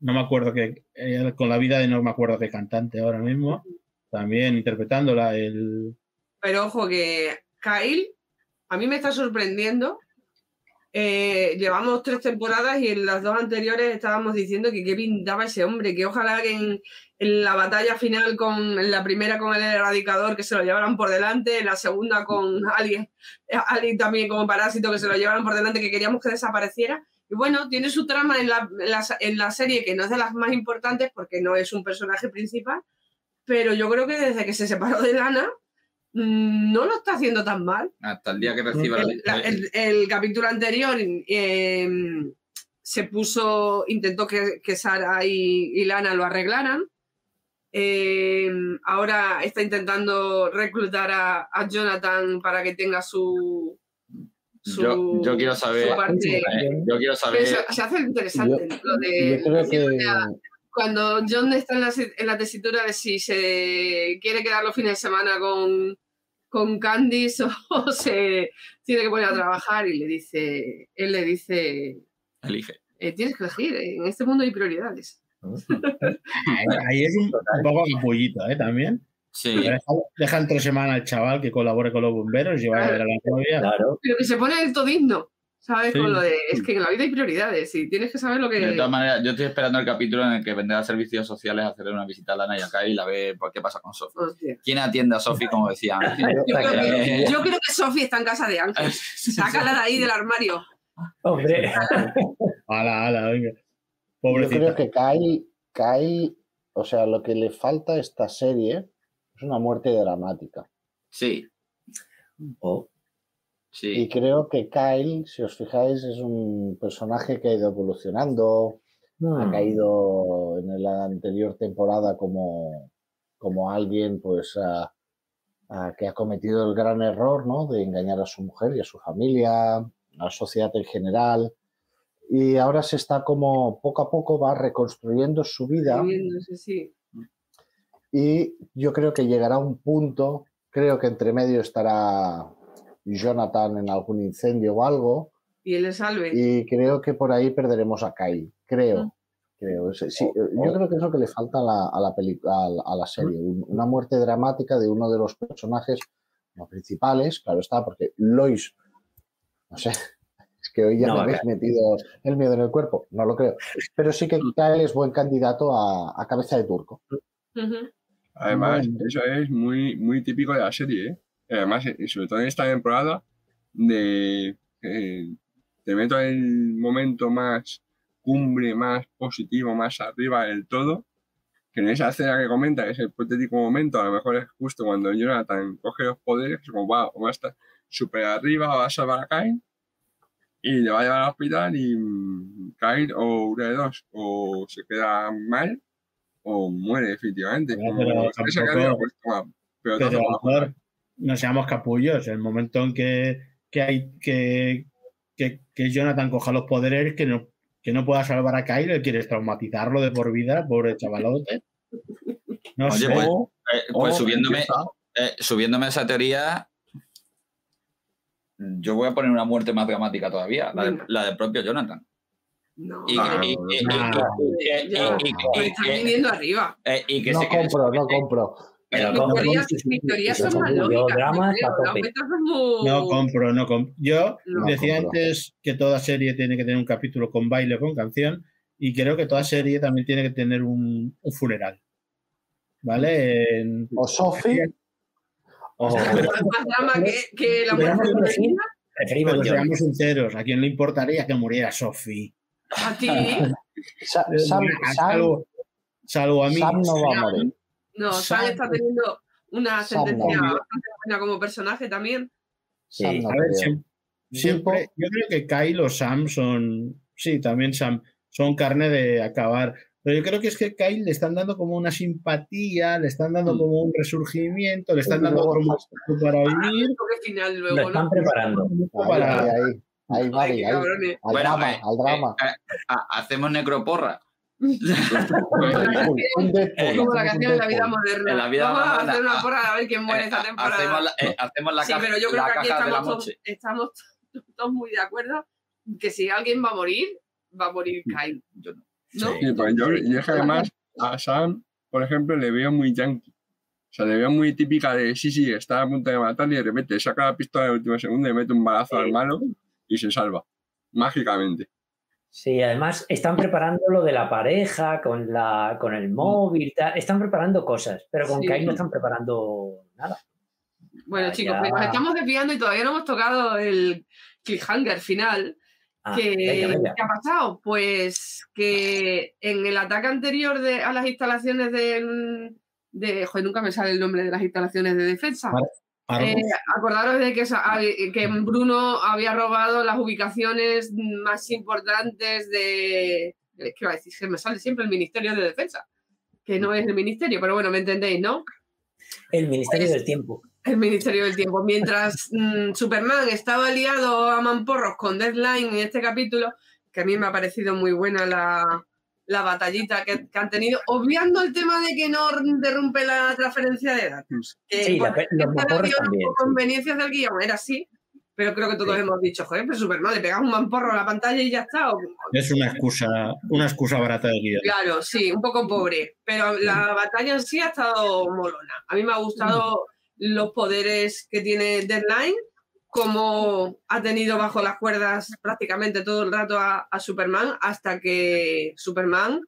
no me acuerdo qué eh, con la vida de no me acuerdo qué cantante ahora mismo también interpretándola el Pero ojo que Kyle, a mí me está sorprendiendo. Eh, llevamos tres temporadas y en las dos anteriores estábamos diciendo que qué pintaba ese hombre, que ojalá que en, en la batalla final con en la primera con el erradicador que se lo llevaran por delante, en la segunda con alguien, alguien también como parásito que se lo llevaran por delante, que queríamos que desapareciera. Y bueno, tiene su trama en la, en la- en la serie que no es de las más importantes porque no es un personaje principal, pero yo creo que desde que se separó de Lana no lo está haciendo tan mal. Hasta el día que reciba El, la- el- el capítulo anterior eh, se puso, intentó que, que Sara y, y Lana lo arreglaran. Eh, ahora está intentando reclutar a, a Jonathan para que tenga su. su Yo, yo quiero saber, su parte. eh, yo quiero saber, se, se hace interesante lo de. Yo creo que Cuando John está en la, en la tesitura de si se quiere quedar los fines de semana con, con Candice o, [laughs] o se tiene que poner a trabajar y le dice, él le dice, elige. eh, tienes que elegir, en este mundo hay prioridades. ahí, ahí es un, un poco capullito ¿eh? también Sí, Dejan, dejan tres semanas al chaval que colabore con los bomberos y va a ver a la novia Claro. Pero que se pone el digno, ¿sabes? Sí. Con lo de, es que en la vida hay prioridades y tienes que saber lo que... de todas maneras, yo estoy esperando el capítulo en el que vendrá a servicios sociales a hacerle una visita a Lana y a Kai y la ve por qué pasa con. Hostia. ¿Quién atiende a Sophie, como decía [laughs] antes? Yo creo, que, Eh, yo creo que [laughs] Sophie está en casa de Ángel. [laughs] Sácala de ahí del armario. Hombre, ala, ala, venga Yo pobrecita creo que Kyle, Kyle, o sea, lo que le falta a esta serie es una muerte dramática. Sí, oh, sí. Y creo que Kyle, si os fijáis, es un personaje que ha ido evolucionando, ha mm, caído en la anterior temporada como, como alguien pues ah, ah, que ha cometido el gran error ¿no? de engañar a su mujer y a su familia, a la sociedad en general. Y ahora se está como poco a poco va reconstruyendo su vida sí. y yo creo que llegará un punto, creo que entre medio estará Jonathan en algún incendio o algo, Y él le salve. y creo que por ahí perderemos a Kyle, creo. Mm. creo. Sí, sí, yo creo que es lo que le falta a la, a la, peli- a la- a la serie, un- una muerte dramática de uno de los personajes no principales, claro está, porque Lois, no sé, [laughs] es que hoy ya No me habéis metido el miedo en el cuerpo, no lo creo, pero sí que Kyle es buen candidato a, a cabeza de turco. Además, Bueno. eso es muy, muy típico de la serie, ¿eh? Y Además, eh, sobre todo en esta temporada, de eh, te meto en el momento más cumbre, más positivo, más arriba del todo, que en esa escena que comenta, que es el hipotético momento, a lo mejor es justo cuando Jonathan coge los poderes, como va, o va a estar, super arriba, va a salvar a Kyle y le va a llevar al hospital y mm, Kyle o una de dos, o se queda mal o muere definitivamente. Como pero esa cadena, pues, toma, pero Pero no seamos capullos. El momento en que, que hay que, que, que Jonathan coja los poderes, que no, que no pueda salvar a Kyle, quieres traumatizarlo de por vida, pobre chavalote. No Oye, sé. pues, Eh, pues subiéndome, eh, subiéndome a esa teoría, yo voy a poner una muerte más dramática todavía, la, de- la del propio Jonathan. No, Y, Ah, y- y- y- nah. y- y- Ya, y- y- pues y- están y- viniendo arriba. eh, y que No se compro, no compro. Pero Mis teorías, mis teorías son más lógicas. No compro, no compro. Yo No decía compro. antes que toda serie tiene que tener un capítulo con baile o con canción y creo que toda serie también tiene que tener un, un funeral. ¿Vale? En- O Sophie, o más drama que, que la muerte. Preferimos seamos sinceros, ¿a quién le importaría que muriera Sophie? A ti. Sa- Sam, Sam, salvo, salvo a mí. Sam no va a morir. No, Sam está teniendo una sentencia no. bastante buena como personaje también. Sí. no A ver, siempre, yo creo que Kyle o Sam son, sí, también Sam, son carne de acabar. Pero yo creo que es que Kyle le están dando como una simpatía, le están dando Mm. como un resurgimiento, le están dando momento para vivir. Toque final Lo luego, están ¿no? preparando. Ahí, para- ahí, ahí. Ahí, ahí. cabrones. Al Bueno, drama, eh, al drama. eh, eh, Como la canción de la vida moderna. En la vida Vamos a moderna, hacer una porra a ver quién muere Eh, esta ha- temporada. hacemos la, eh, hacemos la sí, pero yo creo que aquí estamos todos, estamos [laughs] todos muy de acuerdo que si alguien va a morir, va a morir Kyle. Yo no. ¿No? Sí, pues yo, yo es que además a Sam, por ejemplo, le veo muy yankee. O sea, le veo muy típica de sí, sí, está a punto de matar y de repente saca la pistola en el último segundo y mete un balazo al Sí. malo y se salva. Mágicamente. Sí, además están preparando lo de la pareja con, la, con el móvil, tal. están preparando cosas, pero con Sí. Kyle no están preparando nada. Bueno, Ah, chicos, ya. pues nos estamos desviando y todavía no hemos tocado el cliffhanger final. Ah, que, venga, venga. ¿Qué ha pasado? Pues que en el ataque anterior de, a las instalaciones de, de. Joder, nunca me sale el nombre de las instalaciones de defensa. Eh, acordaros de que, que Bruno había robado las ubicaciones más importantes de. ¿Qué iba a decir? Me sale siempre el Ministerio de Defensa, que no es el Ministerio, pero bueno, me entendéis, ¿no? El Ministerio Pues- del Tiempo. El Ministerio del Tiempo. Mientras mm, Superman estaba liado a mamporros con Deadline en este capítulo, que a mí me ha parecido muy buena la, la batallita que, que han tenido, obviando el tema de que no interrumpe la transferencia de datos. Que Sí, la los mamporros había también, sí. conveniencias del guion, era así. Pero creo que todos Sí. hemos dicho, joder, pero Superman, le pegas un mamporro a la pantalla y ya está. o- Es una excusa, una excusa barata de guion. Claro, sí, un poco pobre, pero la batalla en sí ha estado molona. A mí me ha gustado los poderes que tiene Deadline, como ha tenido bajo las cuerdas prácticamente todo el rato a, a Superman, hasta que Superman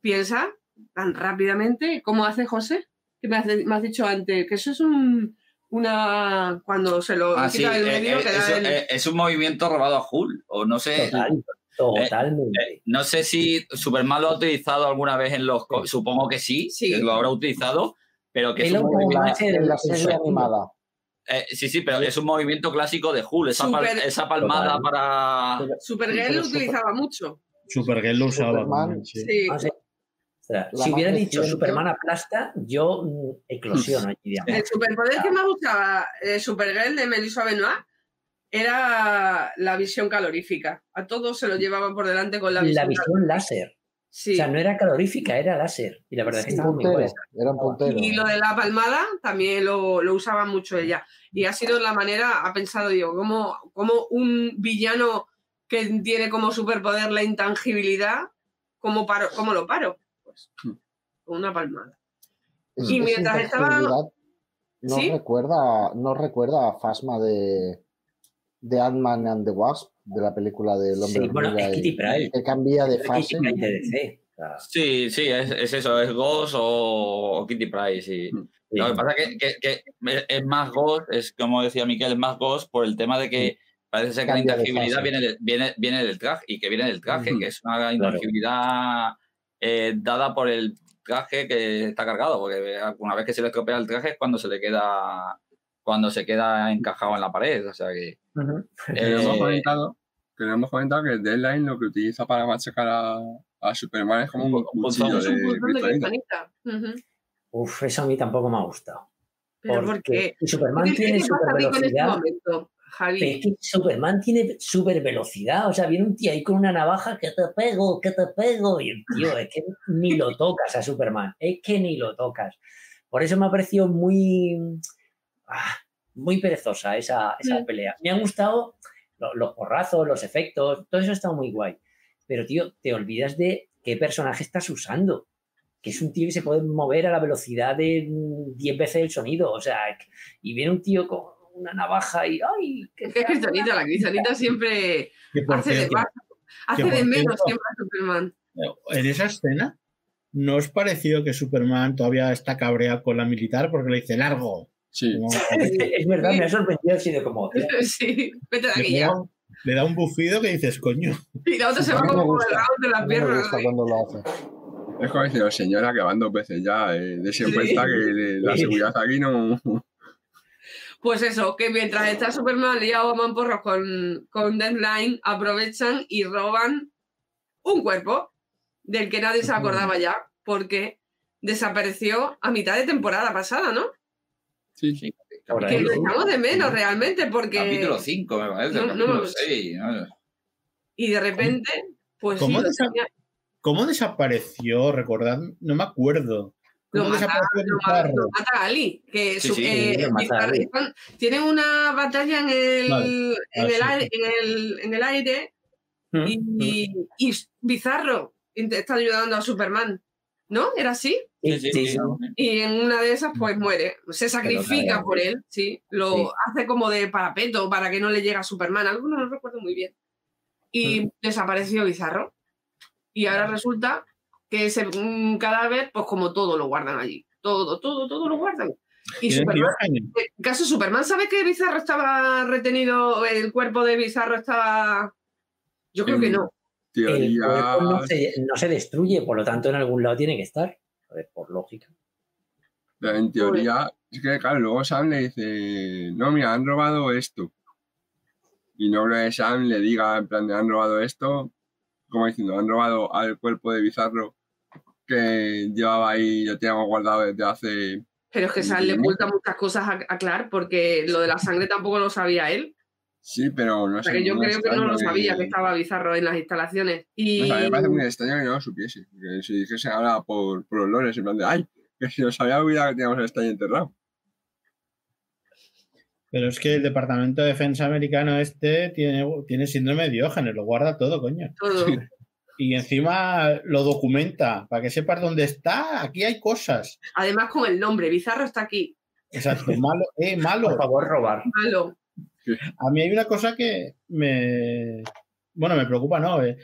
piensa tan rápidamente, ¿cómo hace José? Que me has, me has dicho antes, que eso es un una cuando se lo Ah, sí, quita del eh, medio, eh, que da eso, el- eh, es un movimiento robado a Hull. O no sé. Total, totalmente. No sé si Superman lo ha utilizado alguna vez en los. Supongo que sí, Sí. que lo habrá utilizado, pero que es un movimiento. en la serie animada. Eh, sí, sí, pero es un movimiento clásico de Hull. Esa, pal- Súper- esa palmada Total. para. Supergirl lo utilizaba mucho. Supergirl lo usaba. Superman, sí. Sí. Ah, sí. O sea, La si más hubiera dicho Superman aplasta, yo mm, eclosiono allí. digamos. El superpoder que me gustaba de Supergirl de Melissa Benoit era la visión calorífica. A todos se lo llevaban por delante con la visión. La visión láser. Sí. O sea, no era calorífica, era láser. Y la verdad es que estaba muy puntero, buena. era un puntero. Y lo de la palmada también lo, lo usaba mucho ella. Y ha sido la manera, ha pensado, digo, como, como un villano que tiene como superpoder la intangibilidad, ¿cómo, paro, cómo lo paro? Pues con una palmada. Es- y mientras estaba-. No ¿Sí? recuerda, no recuerda a Fasma de, de Ant-Man and the Wasp, de la película del hombre Sí, bueno, es Kitty Pryde. que cambia de fase. Pryde de DC. O sea, Sí, sí, es, es eso, es Ghost o, o Kitty Pryde. Sí. Mm. sí. Lo que pasa es que, que- que es más Ghost, es como decía Miquel, es más Ghost por el tema de que parece ser que la intangibilidad viene, de- viene, viene del traje y que viene del traje, Ujú. que es una intangibilidad eh, dada por el traje que está cargado, porque una vez que se le estropea el traje es cuando se le queda cuando se queda encajado en la pared. O sea que. No hemos eh, comentado, que hemos comentado que Deadline lo que utiliza para machacar a, a Superman es como un Un cuchillo de kriptonita. Ujú. Uf, eso a mí tampoco me ha gustado. Pero ¿por Porque qué? Superman ¿Qué qué tiene este Javi? Pero es que Superman tiene super velocidad. O sea, viene un tío ahí con una navaja que te pego, que te pego. Y el tío, es que ni lo tocas a Superman. Es que ni lo tocas. Por eso me ha parecido muy. Ah, muy perezosa esa, esa Mm. pelea. Me han gustado lo- los porrazos, los efectos, todo eso ha estado muy guay. Pero, tío, te olvidas de qué personaje estás usando. Que es un tío que se puede mover a la velocidad de mm, 10 veces el sonido. O sea, y viene un tío con una navaja y. ¡Ay! Es que es Kryptonita, la Kryptonita [laughs] siempre Que hace de más, hace que de menos siempre a Superman. en esa escena, ¿no os pareció que Superman todavía está cabreado con la militar porque le dice largo? [laughs] Sí, Es verdad, me ha sorprendido así de como. [laughs] "Hostia, Sí, vete de aquí le, ya. da, le da un bufido que dices, coño. Y la otra se va como por el lado de A las mí me piernas. gusta cuando lo hace. es como decir, señora, que van dos veces ya. Eh, de siempre Sí. está que la seguridad aquí no. Pues eso, que mientras está Superman liado a mamporros con, con Deadline, aprovechan y roban un cuerpo del que nadie se acordaba ya, porque desapareció a mitad de temporada pasada, ¿no? Sí, sí, Por Que ahí. lo echamos de menos realmente, porque... Capítulo 5, me parece. No, no, capítulo no. 6. ¿no? Y de repente, pues sí, ¿Cómo lo desa- tenía- ¿Cómo desapareció? Recordad, no me acuerdo. Lo ¿Cómo mata, mata, mata Ali, que Sí, su- sí, eh, mata Ali. tienen una batalla en el, Vale. en, el sí, aire, sí. en, el, en el aire Mm, y, y Bizarro está ayudando a Superman, ¿no? ¿Era así? Sí, sí, sí. Y en una de esas, pues muere. Se sacrifica por él, sí. Lo Sí. hace como de parapeto para que no le llegue a Superman. Algo no lo recuerdo muy bien. Y desapareció Bizarro. Y ahora resulta que ese mm, cadáver, pues como todo lo guardan allí. Todo, todo, todo lo guardan. Y Superman, caso Superman, ¿sabe que Bizarro estaba retenido? El cuerpo de Bizarro estaba. Yo creo que no. El teoría. cuerpo no se, no se destruye, por lo tanto, en algún lado tiene que estar. A ver, por lógica. Pero en teoría, es que claro, luego Sam le dice, no, mira, han robado esto. Y no creo que Sam le diga, en plan, de han robado esto, como diciendo, han robado al cuerpo de Bizarro que llevaba ahí, lo teníamos guardado desde hace... Pero es que Sam le oculta muchas cosas a, a Clark porque lo de la sangre tampoco lo sabía él. Sí, pero no sé. sea que yo creo que no lo sabía que estaba Bizarro en las instalaciones. Y O sea, me parece muy extraño que no lo supiese. Que si dijese ahora por, por olores, en plan de, ay, que si nos había olvidado que teníamos el estadio enterrado. Pero es que el Departamento de Defensa americano este tiene, tiene síndrome de Diógenes, lo guarda todo, coño. todo. [laughs] Y encima lo documenta para que sepas dónde está. Aquí hay cosas. Además con el nombre, Bizarro está aquí. Exacto, malo, eh, malo. Por favor, robar. Malo. A mí hay una cosa que me. Bueno, me preocupa, ¿no? Eh,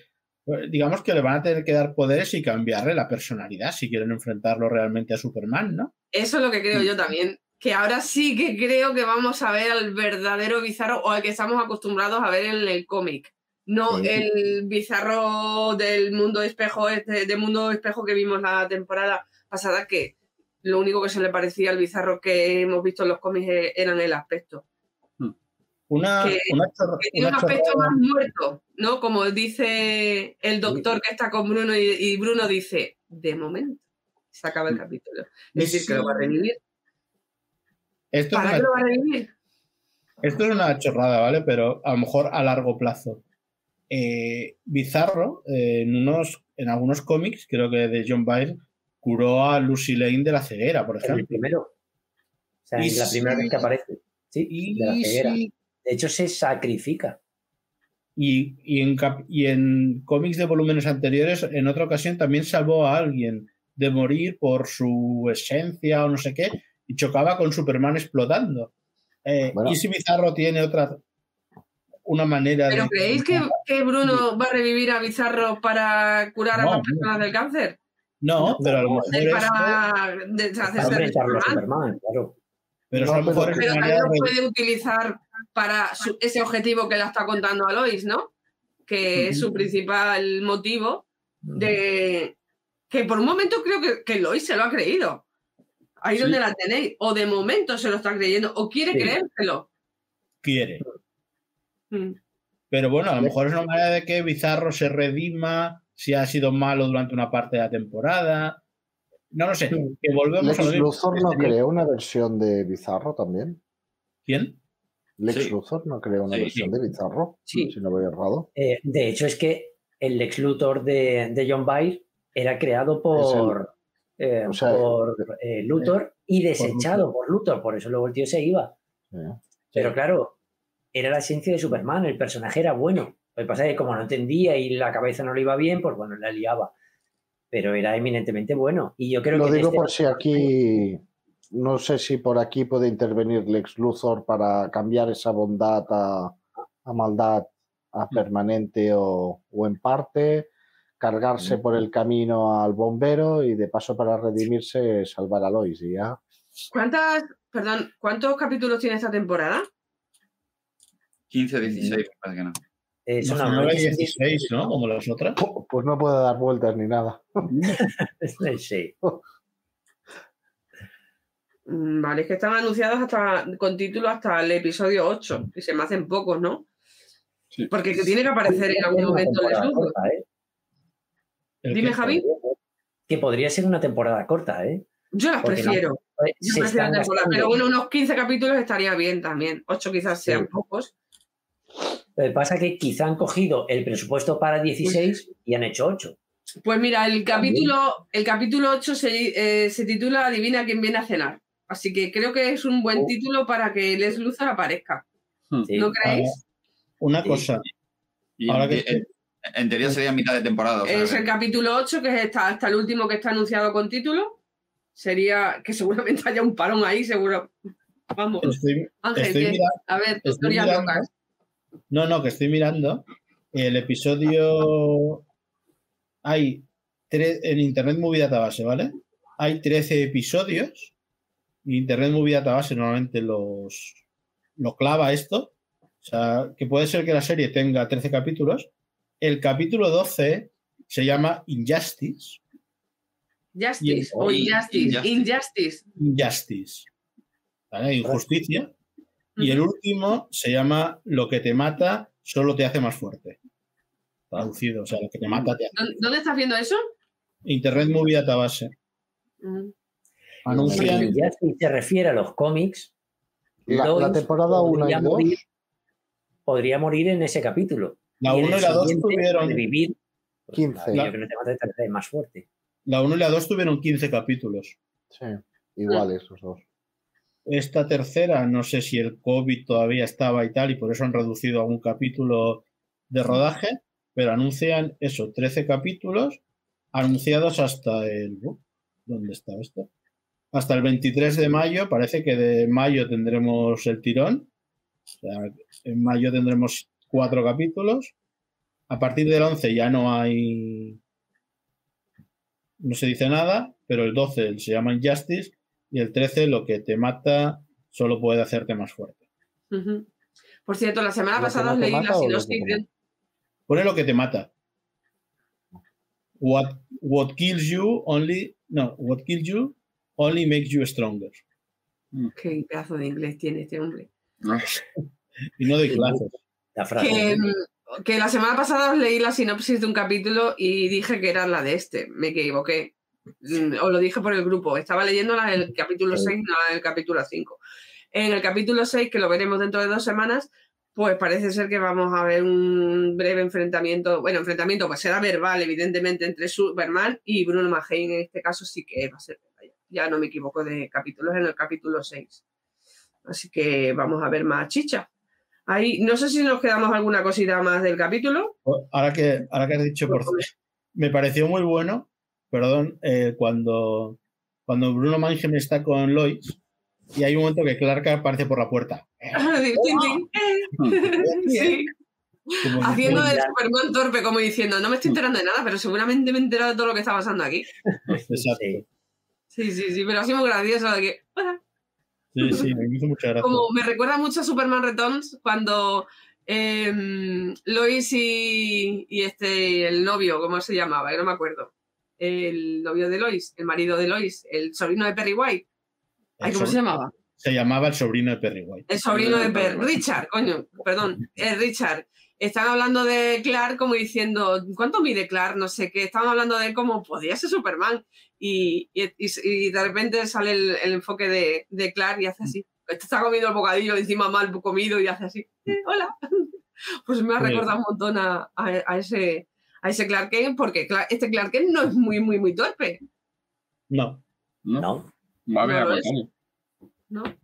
digamos que le van a tener que dar poderes y cambiarle la personalidad si quieren enfrentarlo realmente a Superman, ¿no? Eso es lo que creo yo también. Que ahora sí que creo que vamos a ver al verdadero Bizarro o al que estamos acostumbrados a ver en el cómic. No Sí. el Bizarro del mundo espejo, este, de mundo espejo que vimos la temporada pasada, que lo único que se le parecía al Bizarro que hemos visto en los cómics eh, era en el aspecto. Una, Que- una chorra- que tiene un aspecto más muerto, ¿no? Como dice el doctor que está con Bruno y, y Bruno dice, de momento, se acaba el capítulo. Es decir, que lo va a revivir. Esto es ¿Para una qué lo va a revivir? Esto es una chorrada, ¿vale? Pero a lo mejor a largo plazo. Eh, Bizarro, eh, en, unos, en algunos cómics, creo que de John Byrne, curó a Lucy Lane de la ceguera, por El ejemplo. primero. O sea, Y es la primera vez que aparece. Sí, de la Y, ceguera. sí, De hecho, se sacrifica. y, y en, y en cómics de volúmenes anteriores, en otra ocasión también salvó a alguien de morir por su esencia o no sé qué, y chocaba con Superman explotando. Eh, Bueno. ¿Y si Bizarro tiene otra una manera ¿Pero de... creéis que, que Bruno va a revivir a Bizarro para curar a no. personas del cáncer? No, pero a lo mejor esto- Para deshacerse Para de Superman. Superman, claro. Pero No, a lo pero- mejor es Pero también lo puede utilizar para su- ese objetivo que le está contando a Lois, ¿no? Que es su principal motivo de... Que por un momento creo que, que Lois se lo ha creído. Ahí Sí. donde la tenéis. O de momento se lo está creyendo, o quiere Sí. creérselo. Quiere. Mm. Pero bueno, a lo mejor es una manera de que Bizarro se redima si ha sido malo durante una parte de la temporada. No lo sé. Que volvemos a lo Lex mismo. Luthor no Este- creó una versión de Bizarro también. ¿Quién? Lex Sí. Luthor no creó una Sí, versión de Bizarro. Sí. Si no voy errado. Eh, de hecho, es que el Lex Luthor de, de John Byrne era creado por, eh, o sea, por eh, Luthor y desechado por Luthor. Por eso luego el tío se iba. Pero claro, era la esencia de Superman. El personaje era bueno. Lo que pasa es que como no entendía y la cabeza no le iba bien, pues bueno, la liaba. Pero era eminentemente bueno. Y yo creo Lo que digo este- por si aquí, no sé si por aquí puede intervenir Lex Luthor para cambiar esa bondad a, a maldad a permanente o, o en parte, cargarse por el camino al bombero y de paso para redimirse salvar a Lois y ya. ¿Cuántas, perdón, cuántos capítulos tiene esta temporada? 15, 16, me parece que no. eh, son Imagino ahora que 16, ¿no? Como las otras. Pu- Pues no puede dar vueltas ni nada. [laughs] Sí. [laughs] Mm, Vale, es que están anunciados hasta con título hasta el episodio 8, y se me hacen pocos, ¿no? Sí. Porque que tiene que aparecer en algún momento temporada Luthor. corta, ¿eh? El Dime, Javi. Que podría ser una temporada corta, ¿eh? Yo las Porque no- prefiero. Eh, Yo se prefiero temporada, gastando. pero bueno, unos 15 capítulos estaría bien también. 8 quizás sean Sí. pocos. Lo que pasa es que quizá han cogido el presupuesto para 16 y han hecho 8. Pues mira, el capítulo, el capítulo 8 se, eh, se titula Adivina quién viene a cenar. Así que creo que es un buen Oh. título para que Les Luthor aparezca. Sí. ¿No creéis? Una Sí. cosa. Y Ahora en, que estoy- en- en teoría sería mitad de temporada. o sea, Es el capítulo 8, que es hasta, hasta el último que está anunciado con título. Sería que seguramente haya un parón ahí, seguro. Vamos, Estoy, Ángel, estoy ¿qué? mira- a ver, estoy historias mirando- locas. No, no, que estoy mirando. El episodio. Hay tres en Internet Movie Database, ¿vale? Hay 13 episodios. Internet Movie Database normalmente los, lo clava esto. O sea, que puede ser que la serie tenga 13 capítulos. El capítulo 12 se llama Injustice. Justice o Injustice. Injustice. Injustice. Injusticia. Y el último se llama Lo que te mata solo te hace más fuerte. Traducido, o sea, lo que te mata te hace. ¿Dónde, dónde estás viendo eso? Internet Movie Database. Mm. Anuncian. Si ya si se refiere a los cómics, La, la temporada 1 y podría 2. morir, podría morir en ese capítulo. La en 1 el y la 2 siguiente, tuvieron. Revivir, pues, 15. la- más fuerte. La 1 y la 2 tuvieron 15 capítulos. Sí, iguales los dos. Esta tercera, no sé si el COVID todavía estaba y tal, y por eso han reducido a un capítulo de rodaje, pero anuncian eso, 13 capítulos anunciados hasta el. uh, ¿Dónde está esto? Hasta el 23 de mayo, parece que de mayo tendremos el tirón. O sea, en mayo tendremos cuatro capítulos. A partir del 11 ya no hay. No se dice nada, pero el 12 se llama Injustice y el 13 lo que te mata solo puede hacerte más fuerte. Por cierto, la semana ¿Lo que pasada leí la sinopsis Pone lo que te mata. What, what kills you only. No, what kills you only makes you stronger. Qué pedazo de inglés tiene este hombre. [laughs] Y no de clases. La frase. Que, mm, que la semana pasada os leí la sinopsis de un capítulo y dije que era la de este. Me equivoqué. Mm, Os lo dije por el grupo. Estaba leyendo la del capítulo 6, no la del capítulo 5. En el capítulo 6, que lo veremos dentro de dos semanas, pues parece ser que vamos a ver un breve enfrentamiento. Bueno, enfrentamiento, pues será verbal, evidentemente, entre Superman y Bruno Magén. En este caso sí que va a ser. Ya no me equivoco de capítulos en el capítulo 6. Así que vamos a ver más chicha. Ahí, no sé si nos quedamos alguna cosita más del capítulo. Ahora que, ahora que has dicho, por, me pareció muy bueno, perdón, eh, cuando, cuando Bruno Mangem está con Lois y hay un momento que Clark aparece por la puerta. Tin. [laughs] Sí. Como Haciendo de Superman torpe, como diciendo, no me estoy enterando de nada, pero seguramente me he enterado de todo lo que está pasando aquí. Exacto. Sí. Sí, sí, pero sido muy gracioso de que, hola. Sí, sí, me hizo mucha gracia. Como me recuerda mucho a Superman Returns cuando em, Lois y, y este, el novio, ¿cómo se llamaba? Que no me acuerdo. El novio de Lois, el marido de Lois, el sobrino de Perry White. Ay, ¿Cómo se llamaba? Se llamaba el sobrino de Perry White. El sobrino de Perry. Richard, coño, perdón. Richard. Están hablando de Clark como diciendo, ¿cuánto mide Clark? No sé qué. Estaban hablando de cómo podía ser Superman. Y, y, y de repente sale el, el enfoque de, de, Clark y hace así. Está comiendo el bocadillo encima mal comido y hace así. Eh, [laughs] hola. Pues me ha recordado un montón a, a, a, ese, a ese Clark Kent, porque este Clark Kent no es muy, muy, muy torpe. No. No. no. Va a ver no, a no.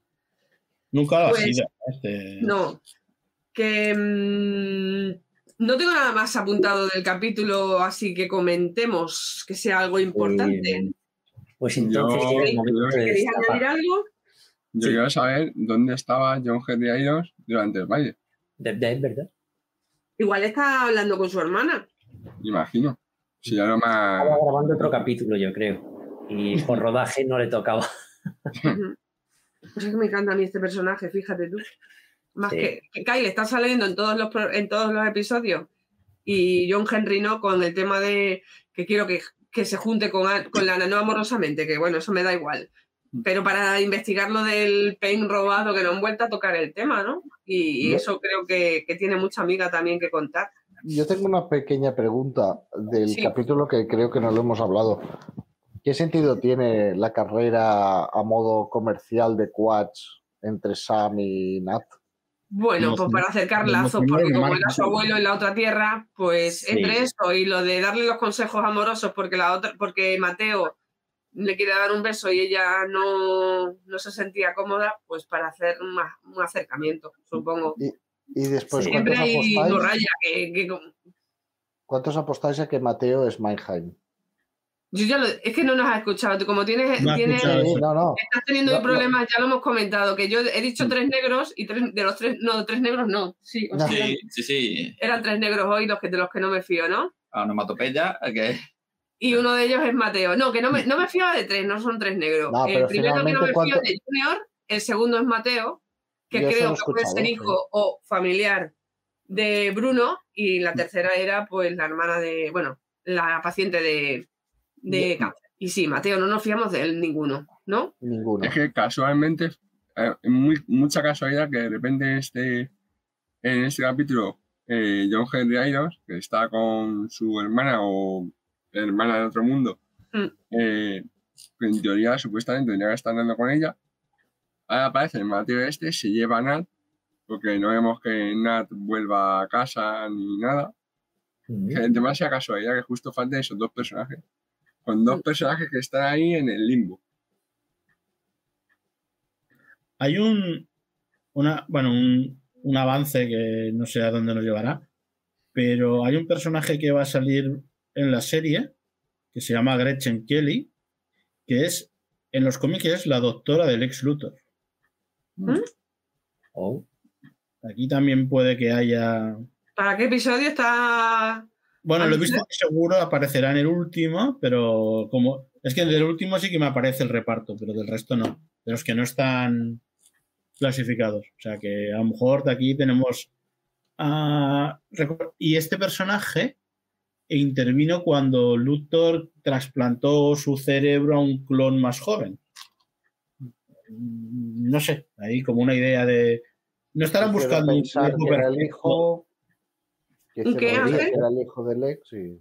Nunca lo ha Pues, sido. Este... No. Que mmm, no tengo nada más apuntado del capítulo, así que comentemos que sea algo importante. Pues entonces Yo- ¿Queréis añadir algo? Yo Sí. quiero saber dónde estaba John Henry Irons durante el baile. De, de- verdad. Igual está hablando con su hermana. Imagino. Si ya no Estaba más. grabando otro capítulo, yo creo. Y por rodaje no le tocaba. [laughs] Pues es que me encanta a mí este personaje, fíjate tú. Más Sí. que, que Kyle está saliendo en todos los en todos los episodios y John Henry no con el tema de que quiero que, que se junte con, con la no amorosamente, que bueno, eso me da igual. Pero para investigar lo del pain robado, que no han vuelto a tocar el tema, ¿no? Y, eso creo que, que tiene mucha amiga también que contar. Yo tengo una pequeña pregunta del Sí. capítulo que creo que no lo hemos hablado. ¿Qué sentido tiene la carrera a modo comercial de Quads entre Sam y Nat? Bueno, No, pues para acercar lazos, porque como era su abuelo en la otra tierra, pues Sí. entre eso y lo de darle los consejos amorosos porque la otra, porque Mateo le quiere dar un beso y ella no, no se sentía cómoda, pues para hacer un, un acercamiento, supongo. Y después. Siempre ¿cuántos, hay apostáis, morralla que, que- ¿cuántos apostáis a que Mateo es Meinheim? Yo ya lo- es que no nos has escuchado. Tú como tienes, No tienes no, no. estás teniendo No, hoy no. problemas, ya lo hemos comentado, que yo he dicho tres negros y tres de los tres, no, tres negros no, sí, o No. sea, Sí, sí, sí. eran tres negros hoy los que, de los que no me fío, ¿no? Onomatopeya, que Y uno de ellos es Mateo. No, que no me, no me fiaba de tres, no son tres negros. No, el primero que no me ¿cuánto- fío es de Junior, el segundo es Mateo, que Yo creo que puede ser sí. hijo o familiar de Bruno, y la tercera era pues la hermana de, bueno, la paciente de, de cáncer. Y sí, Mateo, no nos fiamos de él ninguno, ¿no? Ninguno. Es que casualmente, eh, muy, mucha casualidad que de repente este, en este capítulo eh, John Henry Irons, que está con su hermana o hermana de otro mundo, Mm. eh, que en teoría supuestamente tendría que estar andando con ella, ahora aparece el Mateo este, se lleva a Nat, porque no vemos que Nat vuelva a casa ni nada. Mm. Que demasiada casualidad que justo falten esos dos personajes. Con dos Mm. personajes que están ahí en el limbo. Hay un, una, bueno, un, un avance que no sé a dónde nos llevará, pero hay un personaje que va a salir en la serie que se llama Gretchen Kelly, que es, en los cómics, es la doctora del ex Luthor. Oh, Aquí también puede que haya. ¿Para qué episodio está? Bueno, lo he visto que seguro aparecerá en el último, pero como. Es que del último sí que me aparece el reparto, pero del resto no. De los que no están clasificados. O sea que a lo mejor de aquí tenemos. a- y este personaje intervino cuando Luthor trasplantó su cerebro a un clon más joven. No sé, ahí como una idea de. No estarán buscando un que era el hijo. Que ¿Un se qué, moría, Ángel? que era el hijo del ex. y-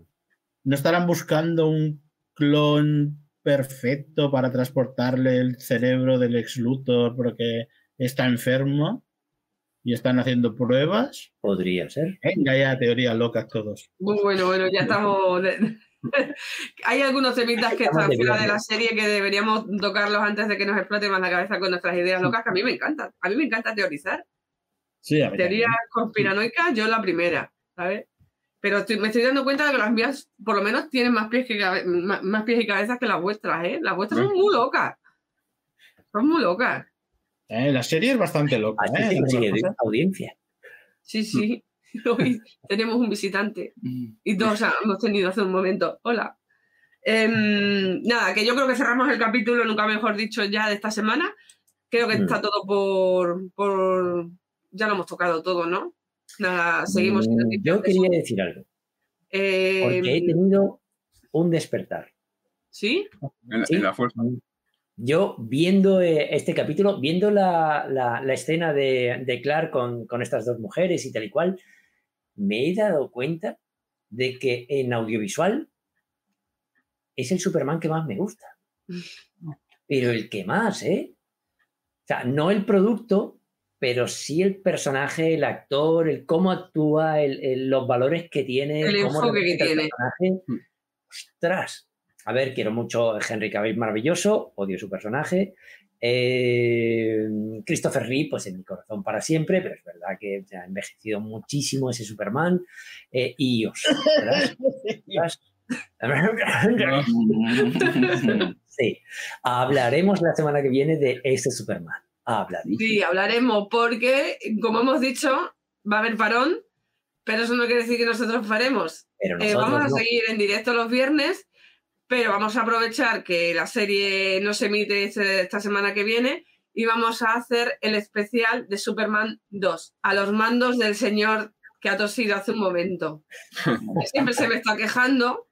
no estarán buscando un clon perfecto para transportarle el cerebro del ex Luthor porque está enfermo y están haciendo pruebas. podría ser. Venga ya, teorías locas todos. Muy bueno, bueno, ya estamos. de- [laughs] Hay algunos temitas que están de fuera de la serie que deberíamos tocarlos antes de que nos explote más la cabeza con nuestras ideas locas, que a mí me encanta. A mí me encanta teorizar. Sí, a ver, Teorías conspiranoicas, yo la primera, ¿sabes? Pero estoy- me estoy dando cuenta de que las mías, por lo menos, tienen más pies, que cabe- más, más pies y cabezas que las vuestras, ¿eh? Las vuestras son muy locas. Son muy locas. Eh, la serie es bastante loca. Aquí ¿eh? Algunas cosas. audiencia. Sí, sí. [laughs] Hoy tenemos un visitante. Y todos hemos tenido hace un momento. Hola. Em, nada, que yo creo que cerramos el capítulo, nunca mejor dicho, ya de esta semana. Creo que Mm. está todo por, por. Ya lo hemos tocado todo, ¿no? Nada, seguimos. Mm, Yo quería decir algo, Em, porque he tenido un despertar. ¿Sí? En, la- Sí. en la fuerza. yo viendo eh, este capítulo, viendo la, la- la escena de, de Clark con, con estas dos mujeres y tal y cual, me he dado cuenta de que en audiovisual es el Superman que más me gusta. [laughs] Pero el que más, ¿eh? O sea, no el producto, pero sí el personaje, el actor, el cómo actúa, el- el- los valores que tiene, El cómo enfoque que representa el tiene. personaje. Ostras. A ver, quiero mucho a Henry Cavill maravilloso, odio su personaje. Eh, Christopher Reeve, pues en mi corazón para siempre, pero es verdad que se ha envejecido muchísimo ese Superman. Eh, y os, ostras, ostras. Sí, hablaremos la semana que viene de ese Superman. Sí, hablaremos porque, como hemos dicho, va a haber parón, pero eso no quiere decir que nosotros paremos. Pero Eh, vamos a seguir en directo los viernes, pero vamos a aprovechar que la serie no se emite este- esta semana que viene y vamos a hacer el especial de Superman 2, a los mandos del señor que ha tosido hace un momento. [laughs] Siempre se me está quejando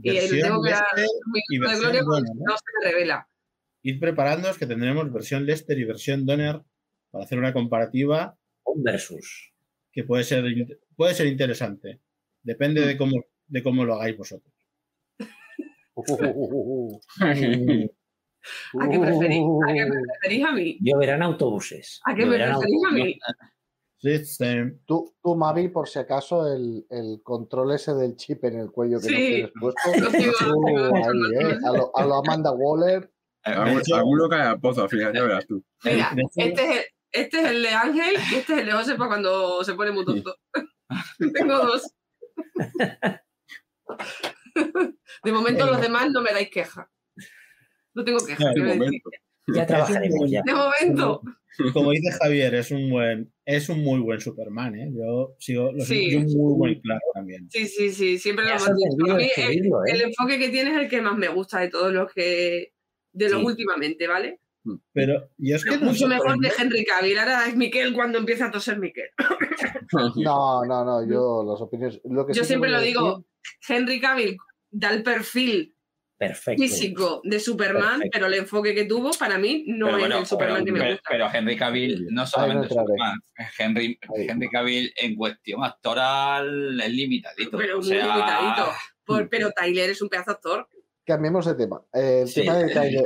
y le tengo que dar un minuto de versión gloria porque Donner, ¿no? no se me revela. Id preparándoos que tendremos versión Lester y versión Donner para hacer una comparativa Un versus. que puede ser, puede ser interesante. Depende de cómo, de cómo lo hagáis vosotros. ¿A qué preferís? ¿A qué me preferís a mí? Lloverán autobuses. ¿A qué me preferís a mí? System. Tú, tú, Mavi, por si acaso, el, el control ese del chip en el cuello que no Sí. tienes puesto. Ahí, ¿eh? a, lo, a lo Amanda Waller. Alguno cae al pozo, fíjate, ya verás tú. Mira, este es, el, este es el de Ángel y este es el de José para cuando se pone muy tonto. [laughs] Tengo dos. De momento los demás no me dais queja. No tengo queja. No, de momento. Ya trabajaremos ya. De momento. como dice Javier, es un buen, es un muy buen Superman, ¿eh? Yo sigo, lo Sí. sigo muy buen claro también. Sí, sí, sí, siempre lo hemos dicho. A mí el, ¿eh? el enfoque que tiene es el que más me gusta de todos los que. De los Sí. últimamente, ¿vale? Pero yo es que Pero no mucho mejor de Henry Cavill. Ahora es Miquel cuando empieza a toser Miquel. [laughs] No, no, no, yo las opiniones. Lo que Yo sí siempre lo digo, Henry Cavill da el perfil Perfecto. físico de Superman, Perfecto. pero el enfoque que tuvo para mí no Pero es bueno, el Superman pero, que me pero- gusta. pero Henry Cavill no solamente no es. Superman, Henry, Cavill en cuestión actoral es limitadito. Pero o muy sea, limitadito. Por- pero Tyler es un pedazo actor. Cambiemos de tema. El Sí. tema de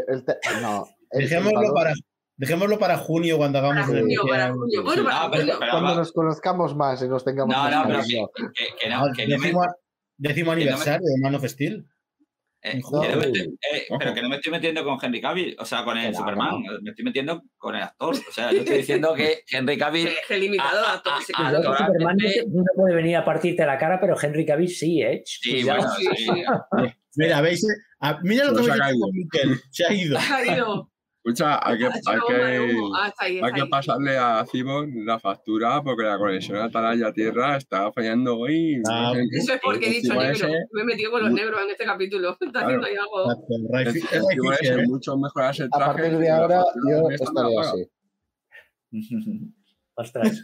el te- no, el- [laughs] dejémoslo, para, dejémoslo para junio cuando hagamos Para el junio, para junio. Bueno, para Ah, pero- junio. pero- Cuando nos conozcamos más y nos tengamos No, más no, pero que, no, que no me- décimo, décimo aniversario de Man of Steel. eh, No. que no me estoy- eh, pero que no me estoy metiendo con Henry Cavill, o sea, con el Superman, me estoy metiendo con el actor. O sea, yo estoy diciendo que Henry Cavill Es que limitado a actor. sí, claro. Igual que Superman no puede venir a partirte la cara, pero Henry Cavill sí, ¿eh? Sí, Cuidado. bueno, Sí, sí. [laughs] sí. Mira, ¿veis? Ah, mira lo Se que me ha Miquel. Se ha ido. Ha ido. Escucha, hay que, hay que, hay que pasarle a Cibon la factura porque la conexión a Atalaya Tierra está fallando hoy. Ah, Eso es porque he dicho negro. ese- Me he metido con los negros en este capítulo. [laughs] Está haciendo ahí algo. Es, mucho mejorar el A traje. partir y de ahora, yo estaría así. [laughs] Ostras.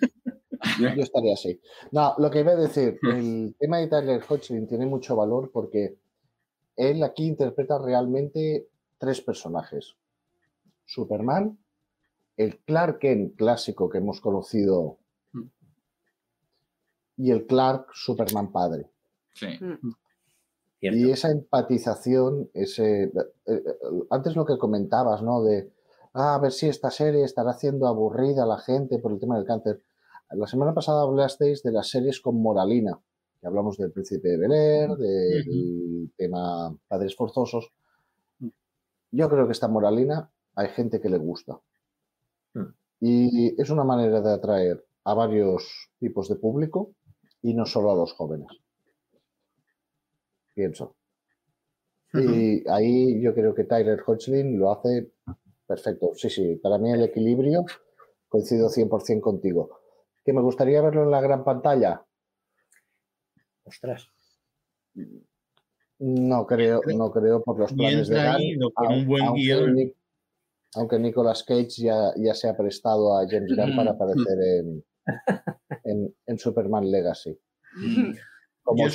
Yo estaría así. No, lo que iba a decir, [laughs] el tema de Tyler Hoechlin tiene mucho valor porque él aquí interpreta realmente tres personajes. Superman, el Clark Kent clásico que hemos conocido y el Clark Superman padre. Sí. Cierto. Y esa empatización, ese, eh, eh, antes lo que comentabas, ¿no? De, ah, a ver si esta serie estará haciendo aburrida a la gente por el tema del cáncer. La semana pasada hablasteis de las series con moralina, que hablamos del Príncipe de Bel Air, del tema Padres Forzosos. Yo creo que esta moralina hay gente que le gusta. Mm. Y es una manera de atraer a varios tipos de público y no solo a los jóvenes. Pienso. Y ahí yo creo que Tyler Hoechlin lo hace perfecto. Sí, sí, para mí el equilibrio coincido 100% contigo. ¿Que me gustaría verlo en la gran pantalla? Ostras. No creo, no creo por los planes de Gunn, con un buen aunque guion. Aunque Nicolas Cage ya, ya se ha prestado a James Gunn para aparecer en, en, en Superman Legacy. Mm. Como a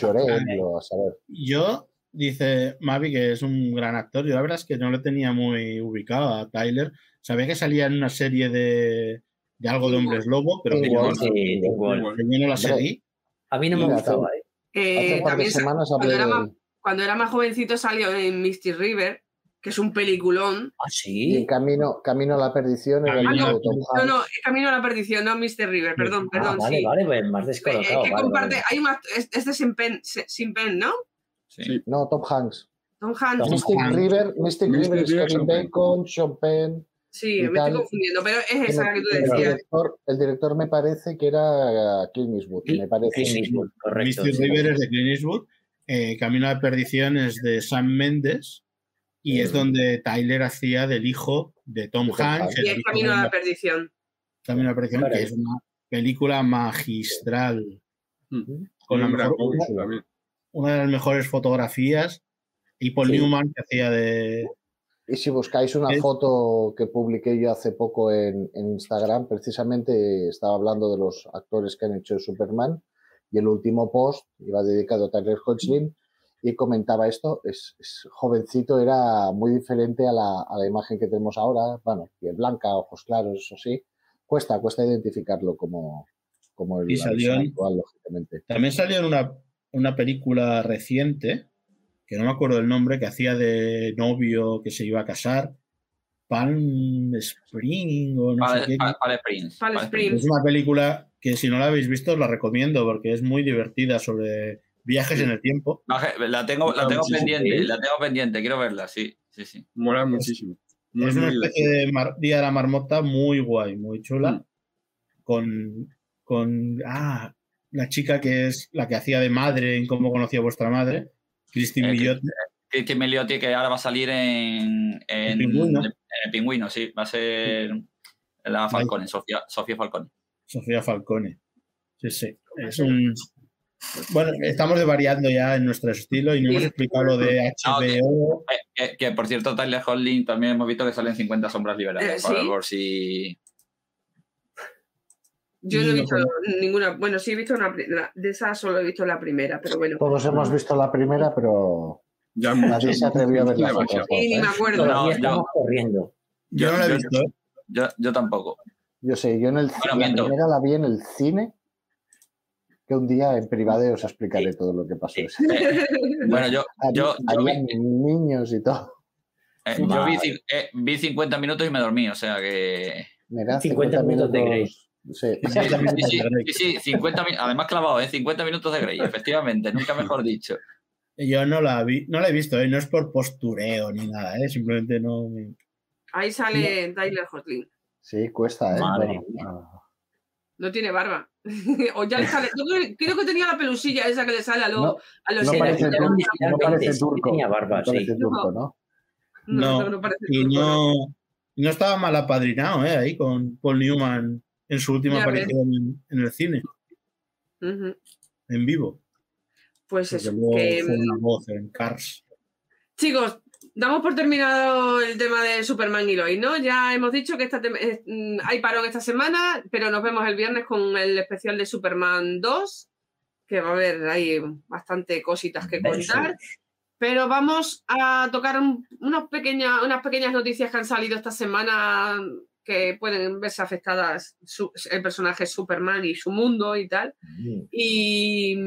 saber. Yo dice Mavi que es un gran actor. Yo la verdad es que no lo tenía muy ubicado a Tyler. Sabía que salía en una serie de, de algo de hombres lobo, pero Sí, que yo, no la seguí. A mí no me gustaba, ¿eh? Eh, también semanas cuando, era más, de cuando era más jovencito salió en Misty River, que es un peliculón. Ah, y sí. Camino, Camino a la Perdición era el Camino hijo a de Tom No, Hanks. no, Camino a la Perdición, no Misty River, perdón, Ah, perdón, vale, sí. vale, pues más Eh, descolocado. que vale, comparte, vale. hay un act- es- este sin pen, se- sin pen, ¿no? Sí. No, Tom Hanks. Tom Hanks. Tom Mystic Hanks. River, Mystic Mystic River es River, Kevin Sean Penn. Bacon, Sean Penn. Sí, me tal. estoy confundiendo, pero es esa la que tú El decías. director, el director me parece que era Clint Eastwood, me parece. Clint Eastwood, correcto. Misty sí. River es de Clint Eastwood. eh, Camino a la Perdición es de Sam Mendes. Y es Mm. donde Tyler hacía del hijo de Tom Hanks. Y es Camino de a la Perdición. Camino a la Perdición, que es una película magistral. Mm. Con la mejor- una, también. una de las mejores fotografías. Y Paul Sí. Newman que hacía de. Y si buscáis una foto que publiqué yo hace poco en, en Instagram, precisamente estaba hablando de los actores que han hecho Superman y el último post iba dedicado a Tyler Hoechlin y comentaba esto, es, es jovencito, era muy diferente a la, a la imagen que tenemos ahora, bueno, piel blanca, ojos claros, eso sí, cuesta, cuesta identificarlo como, como el Y salió actual, lógicamente. También salió en una, una película reciente, que no me acuerdo el nombre, que hacía de novio que se iba a casar. Palm Spring o no sé qué. Pal- Pal Springs. Es una película que si no la habéis visto os la recomiendo porque es muy divertida sobre viajes en el tiempo. La tengo, la tengo pendiente, la tengo pendiente, quiero verla, sí, sí, sí. Mola muchísimo. Muy, es una especie de mar- Día de la Marmota muy guay, muy chula. Mm. Con, con ah, la chica que es la que hacía de madre en Cómo conocí a vuestra madre, Christine Eh, que- Millotti. Que, que Meliotti que ahora va a salir en, en, Pingüino. en el pingüino, sí, va a ser la Falcone, Sofía, Sofía Falcone. Sofía Falcone. Sí, sí. Es un. Bueno, estamos variando ya en nuestro estilo y no Sí. hemos explicado lo de. HBO. Eh, que, que, por cierto, Tyler Holding también hemos visto que salen 50 sombras liberadas. Eh, por- ¿sí? por si. Yo no he visto ninguna. Bueno, sí he visto una. la- de esa solo he visto la primera, pero bueno. Todos hemos visto la primera, pero Ya nadie se atrevió a ver Demasiado. otras Y ni me ¿eh? acuerdo. No, estamos corriendo. Yo no la he yo- visto. ¿eh? Yo, yo tampoco. Yo sé, yo en el Bueno, la primera la vi en el cine, que un día en privado os explicaré todo lo que pasó. Eh, bueno, yo, Había, yo, yo, había vi, niños y todo. eh, yo vi, eh, vi 50 minutos y me dormí, o sea que. Mira, 50 minutos de Grey. Sí. Sí, sí, sí, sí, sí, 50 mi- además clavado, ¿eh? 50 minutos de Grey, efectivamente, nunca mejor dicho. Yo no la vi, no la he visto, ¿eh? no es por postureo ni nada, ¿eh? simplemente no. Ahí sale Tyler Hotlin. Sí, cuesta, ¿eh? Madre ah, No tiene barba. [laughs] o ya le sale. Yo creo, creo que tenía la pelusilla esa que le sale a, los No, a los no parece turco, no parece turco. tenía barba, no parece sí. turco, ¿no? No, No, no, parece Y turco, ¿no? no, no estaba mal apadrinado, ¿eh? Ahí con Paul Newman en su última Ya aparición en, en el cine, en vivo. Pues Porque eso. luego que, fue una voz en Cars. Chicos, damos por terminado el tema de Superman y Lois, ¿no? Ya hemos dicho que esta eh, mm, hay parón esta semana, pero nos vemos el viernes con el especial de Superman 2, que va a haber ahí bastante cositas que contar. Pero vamos a tocar un- unos pequeña- unas pequeñas noticias que han salido esta semana que pueden verse afectadas su- el personaje Superman y su mundo y tal. Mm. Y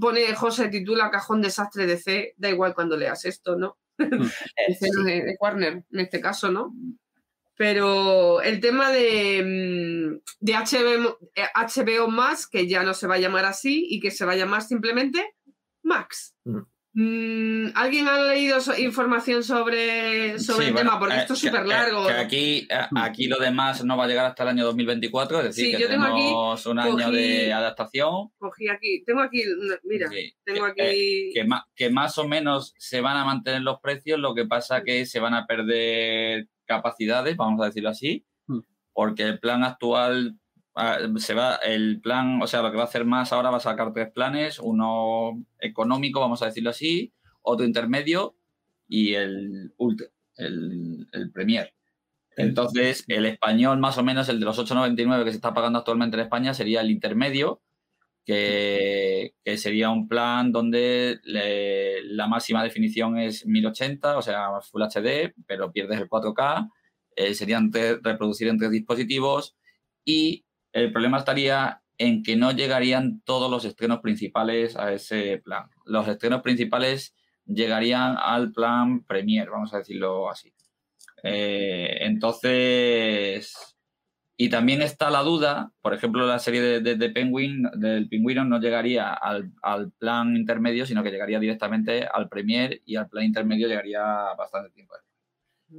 pone José titula Cajón desastre de C, da igual cuando leas esto, ¿no? [laughs] [laughs] Eh, sí. de, de Warner, en este caso, ¿no? Pero el tema de, mm, de HBO, eh, HBO Max, que ya no se va a llamar así y que se va a llamar simplemente Max. Mm. Mm, ¿Alguien ha leído so- información sobre, sobre Sí, el bueno, tema? Porque eh, esto es que- súper largo. Que, aquí, eh, aquí lo demás no va a llegar hasta el año 2024, es decir, Sí, que yo tengo aquí, tenemos un año cogí- de adaptación. Cogí aquí, tengo aquí, mira, Sí, tengo que- eh, aquí... que, ma- que más o menos se van a mantener los precios, lo que pasa que se van a perder capacidades, vamos a decirlo así, Mm. porque el plan actual se va, el plan, o sea, lo que va a hacer más ahora va a sacar tres planes, uno económico, vamos a decirlo así, otro intermedio y el ultra, el, el premier. Entonces, el español, más o menos, el de los 8,99 que se está pagando actualmente en España, sería el intermedio, que, que sería un plan donde le- la máxima definición es 1080, o sea, Full HD, pero pierdes el 4K. eh, serían reproducir en tres dispositivos y el problema estaría en que no llegarían todos los estrenos principales a ese plan. Los estrenos principales llegarían al plan Premier, vamos a decirlo así. Eh, entonces, y también está la duda, por ejemplo, la serie de, de- de Penguin, del Pingüino no llegaría al, al plan intermedio, sino que llegaría directamente al Premier y al plan intermedio llegaría bastante tiempo.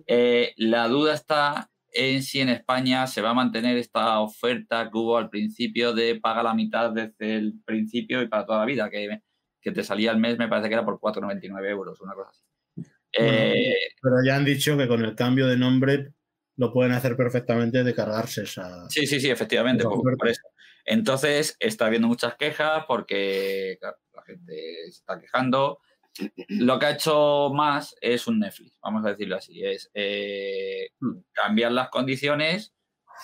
Eh, la duda está en si en España se va a mantener esta oferta que hubo al principio de paga la mitad desde el principio y para toda la vida, que, que te salía al mes, me parece que era por 4,99 euros, una cosa así. Eh, Pero ya han dicho que con el cambio de nombre lo pueden hacer perfectamente de cargarse esa. Sí, sí, sí, efectivamente, por, eso. Entonces, está habiendo muchas quejas porque claro, la gente se está quejando. Lo que ha hecho más es un Netflix, vamos a decirlo así, es eh, cambiar las condiciones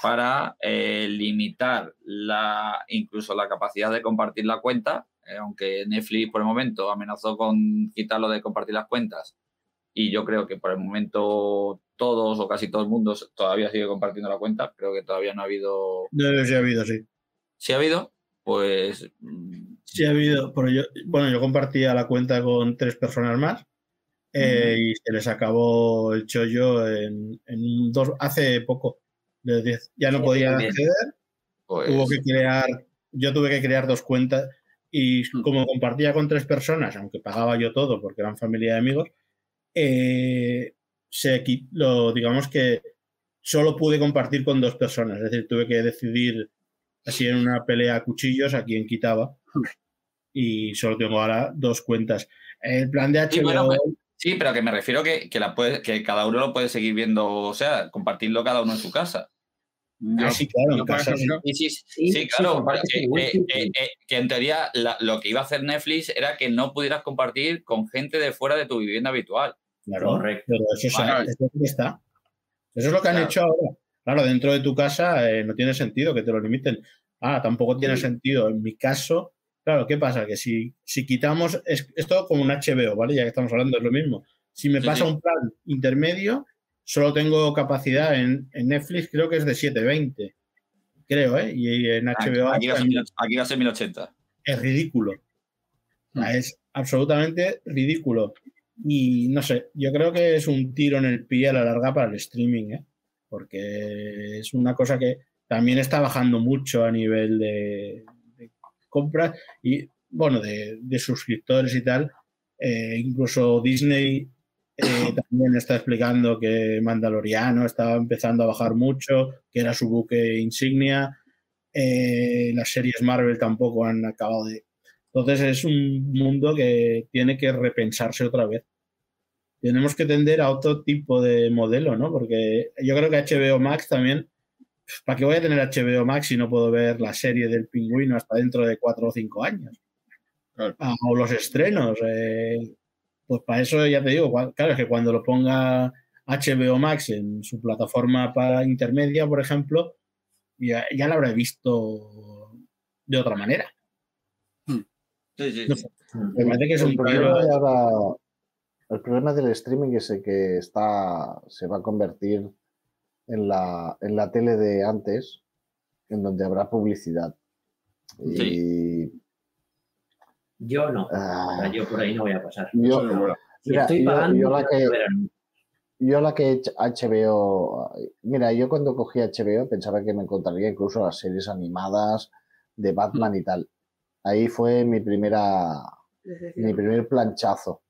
para eh, limitar la, incluso la capacidad de compartir la cuenta, eh, aunque Netflix por el momento amenazó con quitarlo de compartir las cuentas y yo creo que por el momento todos o casi todo el mundo todavía sigue compartiendo la cuenta, creo que todavía no ha habido... No, sí ha habido, sí. Si ha habido, pues... Sí ha habido, pero yo, bueno, yo compartía la cuenta con tres personas más eh, y se les acabó el chollo en, en dos, hace poco. de diez. Ya no Sí, podía también. acceder, pues hubo que crear, yo tuve que crear dos cuentas y como compartía con tres personas, aunque pagaba yo todo porque eran familia y amigos, eh, se, lo, digamos que solo pude compartir con dos personas, es decir, tuve que decidir así en una pelea a cuchillos a quién quitaba y solo tengo ahora dos cuentas. El plan de HBO, Sí, bueno, pues, sí, pero que me refiero que, que, la puede, que cada uno lo puede seguir viendo, o sea, compartirlo cada uno en su casa. Yo, ah, sí, claro, en casa, sí. ejemplo, Sí, sí, Sí, sí, sí, claro, que, eh, eh, eh, en teoría la- lo que iba a hacer Netflix era que no pudieras compartir con gente de fuera de tu vivienda habitual. claro, Correcto. pero eso, es- Vale. eso es lo que está. Eso es lo que han Claro. hecho ahora. Claro, dentro de tu casa eh, no tiene sentido que te lo limiten. Ah, tampoco tiene Sí. sentido. En mi caso, claro, ¿qué pasa? Que si, si quitamos, es, es todo como un HBO, ¿vale? Ya que estamos hablando, es lo mismo. Si me Sí, pasa sí. un plan intermedio, solo tengo capacidad en, en Netflix, creo que es de 720. Creo, ¿eh? Y en HBO Aquí va a ser, también. 1000 aquí va a ser 1080. es ridículo. Es absolutamente ridículo. Y no sé, yo creo que es un tiro en el pie a la larga para el streaming, ¿eh? porque es una cosa que también está bajando mucho a nivel de compras y, bueno, de, de suscriptores y tal. Eh, incluso Disney eh, [coughs] también está explicando que Mandaloriano estaba empezando a bajar mucho, que era su buque insignia. Eh, las series Marvel tampoco han acabado de... Entonces es un mundo que tiene que repensarse otra vez. Tenemos que tender a otro tipo de modelo, ¿no? Porque yo creo que HBO Max también... ¿Para qué voy a tener HBO Max si no puedo ver la serie del pingüino hasta dentro de cuatro o cinco años? Claro. Ah, o los estrenos. eh, pues para eso ya te digo, claro, es que cuando lo ponga HBO Max en su plataforma para intermedia, por ejemplo, ya, ya lo habré visto de otra manera. Sí, sí, No sí. sé. Me parece que es El un problema, ahora- el problema del streaming es el que está, se va a convertir en la, en la tele de antes, en donde habrá publicidad. Y Yo no. O ah, sea, yo por ahí no voy a pasar. yo, no mira, estoy yo- pagando, yo la que- yo la que he hecho HBO, mira, yo cuando cogí HBO pensaba que me encontraría incluso las series animadas de Batman y tal. Ahí fue mi primera, mi primer planchazo.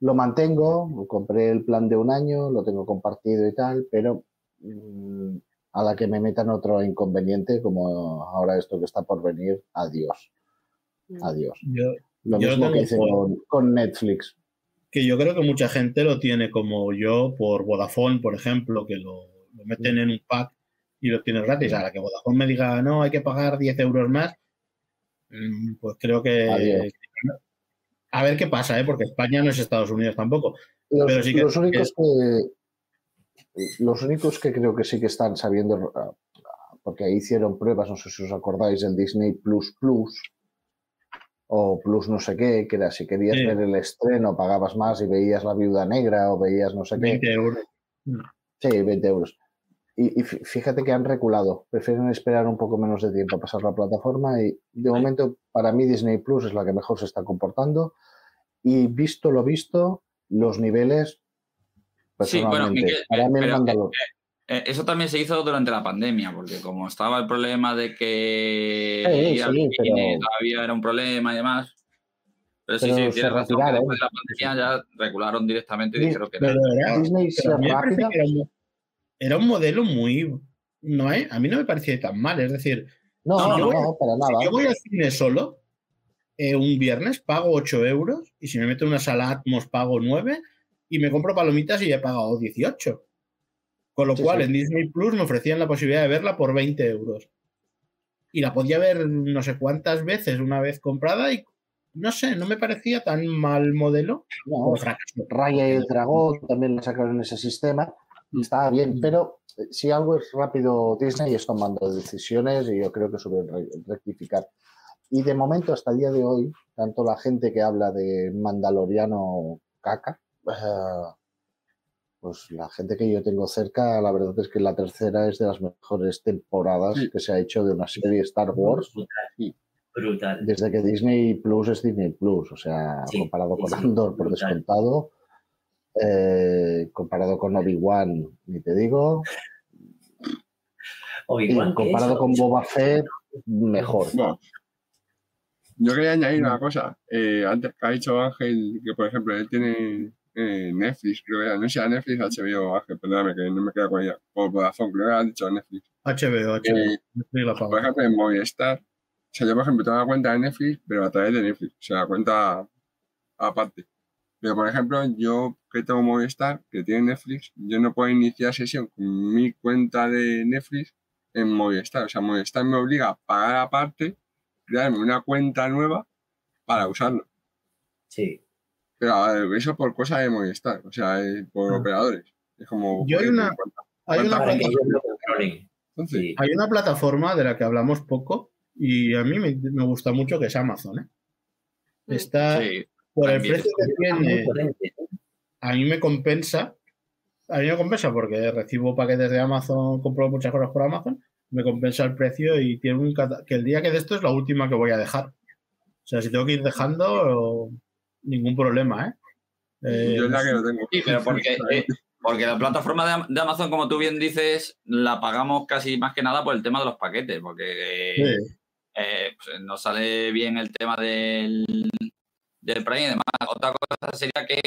Lo mantengo, compré el plan de un año, lo tengo compartido y tal, pero a la que me metan otro inconveniente, como ahora esto que está por venir, adiós, adiós. Yo- Lo Yo mismo que hice con, con Netflix. que yo creo que mucha gente lo tiene como yo por Vodafone, por ejemplo, que lo, lo meten en un pack y lo tienes gratis. A la que Vodafone me diga, no, hay que pagar 10 euros más, mm, pues creo que... Adiós. A ver qué pasa, ¿eh? porque España no es Estados Unidos tampoco. Los, Pero sí que- los únicos que los únicos que creo que sí que están sabiendo ah, porque ahí hicieron pruebas, no sé si os acordáis, el Disney Plus Plus o Plus no sé qué, que era si querías Sí. ver el estreno pagabas más y veías La Viuda Negra o veías no sé qué. 20 euros. Sí, 20 euros. Y, y fí- fíjate que han reculado, prefieren esperar un poco menos de tiempo a pasar la plataforma y de momento para mí Disney Plus es la que mejor se está comportando y visto lo visto, los niveles, Sí, bueno, Miquel, para mí el pero, Mandalor- Eh, eso también se hizo durante la pandemia, porque como estaba el problema de que Sí, ir al sí, cine pero- todavía era un problema y demás. Pero sí, Pero sí, se razón, que retiraron. después de la pandemia ya regularon directamente y Sí, dijeron que Pero no. era, Disney pero a sea mí me parece rápida. que era un, era un modelo muy. No, hay- a mí no me parecía tan mal. Es decir, No, No, no, no, no, no. para si nada. yo voy al cine solo, eh, un viernes pago 8 euros y si me meto en una sala Atmos pago 9 y me compro palomitas y ya he pagado 18. Con lo Sí, cual sí. en Disney Plus me ofrecían la posibilidad de verla por 20 euros. Y la podía ver no sé cuántas veces una vez comprada y no sé, no me parecía tan mal modelo. No. Raya y el Dragón también le sacaron ese sistema. Estaba bien, pero eh, si algo es rápido Disney es tomando decisiones y yo creo que suele re- rectificar. Y de momento, hasta el día de hoy, tanto la gente que habla de Mandaloriano caca, pues la gente que yo tengo cerca, la verdad es que la tercera es de las mejores temporadas Sí. que se ha hecho de una serie Star Wars Brutal. Brutal. desde que Disney Plus es Disney Plus, o sea, Sí, comparado con Andor por brutal. descontado, eh, comparado con Obi-Wan, ni te digo, y Obi-Wan, ¿qué comparado es? con Boba Fett, mejor. Bueno, yo quería añadir una cosa. Eh, antes que ha dicho Ángel que, por ejemplo, él tiene eh, Netflix, creo que era. No sé era Netflix o HBO, Ángel, perdóname que no me queda con ella. Por Vodafone, creo que ha dicho Netflix. HBO, HBO. Eh, Netflix por ejemplo, en Movistar, o sea, yo, por ejemplo, tengo una cuenta de Netflix, pero a través de Netflix, o sea, la cuenta aparte. Pero, por ejemplo, yo que tengo Movistar, que tiene Netflix, yo no puedo iniciar sesión con mi cuenta de Netflix en Movistar. O sea, Movistar me obliga a pagar aparte, crearme una cuenta nueva para usarlo. Sí. Pero eso por cosa de Movistar, o sea, por Ah. operadores. Es como... Yo hay una-. Hay una, Para que plata- ellos lo controlen. Entonces, Sí. hay una plataforma de la que hablamos poco y a mí me, me gusta mucho que es Amazon. ¿eh? Mm. Está Sí, por el precio que tiene. A mí me compensa. A mí me compensa porque recibo paquetes de Amazon, compro muchas cosas por Amazon. Me compensa el precio y tiene un que el día que de esto es la última que voy a dejar. O sea, si tengo que ir dejando, ningún problema, ¿eh? Eh, yo es la que lo tengo. Sí, pero [laughs] porque, eh, porque la plataforma de, Am- de Amazon, como tú bien dices, la pagamos casi más que nada por el tema de los paquetes, porque sí. eh, pues, nos sale bien el tema del, del Prime y demás. Otra cosa sería que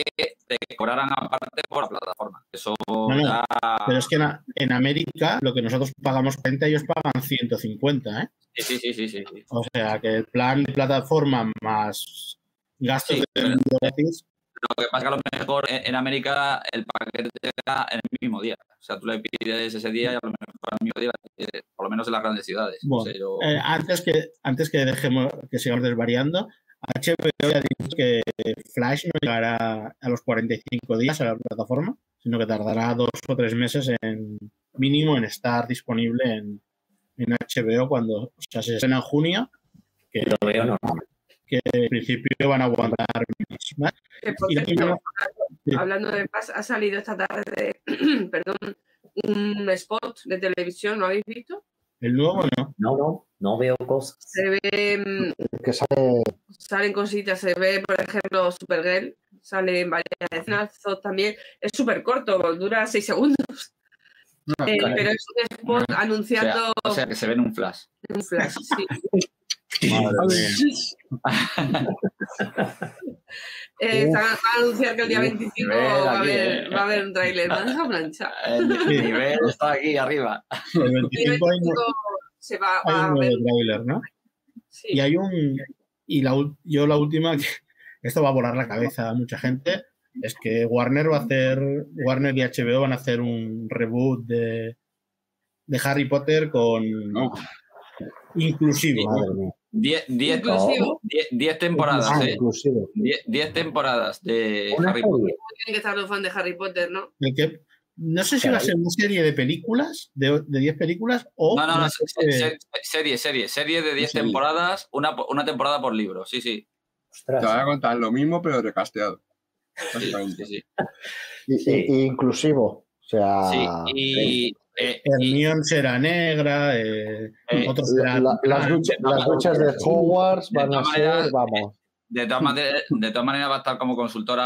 te cobraran aparte por la plataforma. Eso no. ya... Pero es que en, América lo que nosotros pagamos 40, ellos pagan 150, ¿eh? Sí, sí, sí, sí, sí, sí. O sea, que el plan de plataforma más gastos Sí, de pero- envío gratis, Lo que pasa es que a lo mejor en, en América el paquete te llega en el mismo día. O sea, tú le pides ese día y a lo mejor el mismo día, eh, por lo menos en las grandes ciudades. Bueno, Pero- eh, antes que antes que dejemos que sigamos desvariando, HBO ya ha dicho que Flash no llegará a los 45 días a la plataforma, sino que tardará dos o tres meses en mínimo en estar disponible en, en HBO cuando o sea, se estrena en junio, que, Lo veo normal. Que en principio van a aguantar más. Sí. hablando de paz, ha salido esta tarde, [clears throat] perdón, un spot de televisión, ¿lo habéis visto? El nuevo no. No, no, no veo cosas. Se ve, mm, Que sale salen cositas, se ve, por ejemplo, Supergirl, sale en varias escenas, también, es súper corto, dura seis segundos. Eh, caray. pero es un spot O sea, anunciando o sea, que se ve en un flash. un flash, sí. [laughs] Madre mía. [laughs] Eh, van a anunciar que el día Uf, 25 nivel va a, haber, eh. va a haber un tráiler. Me ha dejado planchar. El nivel está aquí arriba. El El día 25 hay, 25 [laughs] se va, hay va a ver. ¿no? Sí. Y hay un. Y la, yo la última, que esto va a volar la cabeza a mucha gente, es que Warner va a hacer. Warner y HBO van a hacer un reboot de, de Harry Potter con. No. Inclusivo. Madre mía. 10 10 Inclusivo. 10 temporadas, Ah, ¿eh? inclusive. 10 10 temporadas de Una Harry Potter. serie. Tienen que estar los fans de Harry Potter, ¿no? El que, No sé si va a ser una serie de películas, de de 10 películas, o. No, no, no, serie- se- serie, serie, serie de 10 serie. temporadas, una, una temporada por libro, sí, sí. Ostras. Te voy a contar lo mismo, pero recasteado. sí, Básicamente. sí, sí. Y, Sí. y- y inclusivo. O sea, Sí, y, eh, Hermione será negra, eh, Eh, la- las, ducha- las duchas de Hogwarts De van a ser, vamos. de, todas maneras, de todas maneras va a estar como consultora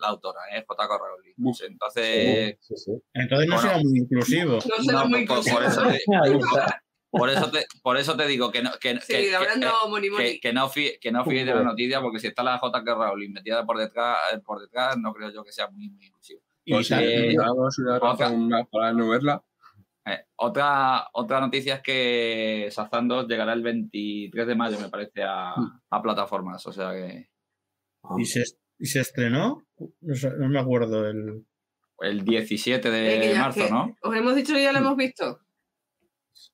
la autora, ¿eh? J.K. Rowling. Entonces, Sí, sí. Entonces no Bueno. será muy inclusivo. No será no, muy por, eso te, Ahí está. por, eso te, por eso te digo que no, que, Sí, que- que- hablando Moni que, Moni. que no fíe, que no fíe de la noticia, porque si está la J.K. Rowling metida por detrás, por detrás, no creo yo que sea muy, muy inclusivo. Y Pues eh, una otra- razón más para no verla, Eh, otra, otra noticia es que Sazando llegará el 23 de mayo, me parece, a, a plataformas. O sea que y, se, y se estrenó, no, sé, no me acuerdo, el, el 17 Eh, que de ya- marzo, ¿no? ¿Os hemos dicho que ya lo hemos visto?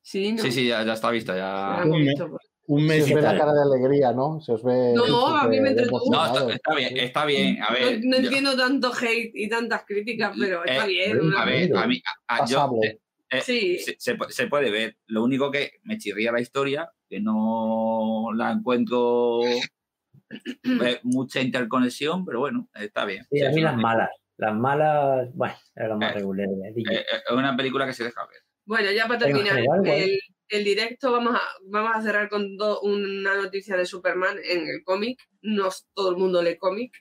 Sí, no. Sí, sí, ya, ya está vista. Lo Ya... hemos Un visto. pues. Un Se mes os y ve la tal. cara de alegría, ¿no? Se os ve. No, a mí me entretuvo. No, está, está bien, está bien. A No, ver, no yo- entiendo tanto hate y tantas críticas, pero está eh, bien. a una- A ver, a mí, a- a- yo, eh, eh, Sí. se, se pu- se puede ver. Lo único que me chirría la historia, que no la encuentro [clears throat] eh, mucha interconexión, pero bueno, está bien. Sí, Sí, a mí las malas. Las malas, bueno, era lo más Eh, regular. Eh, eh, Es una película que se deja ver. Bueno, ya para terminar el, el directo, vamos a, vamos a cerrar con do- una noticia de Superman en el cómic. No todo el mundo lee cómic.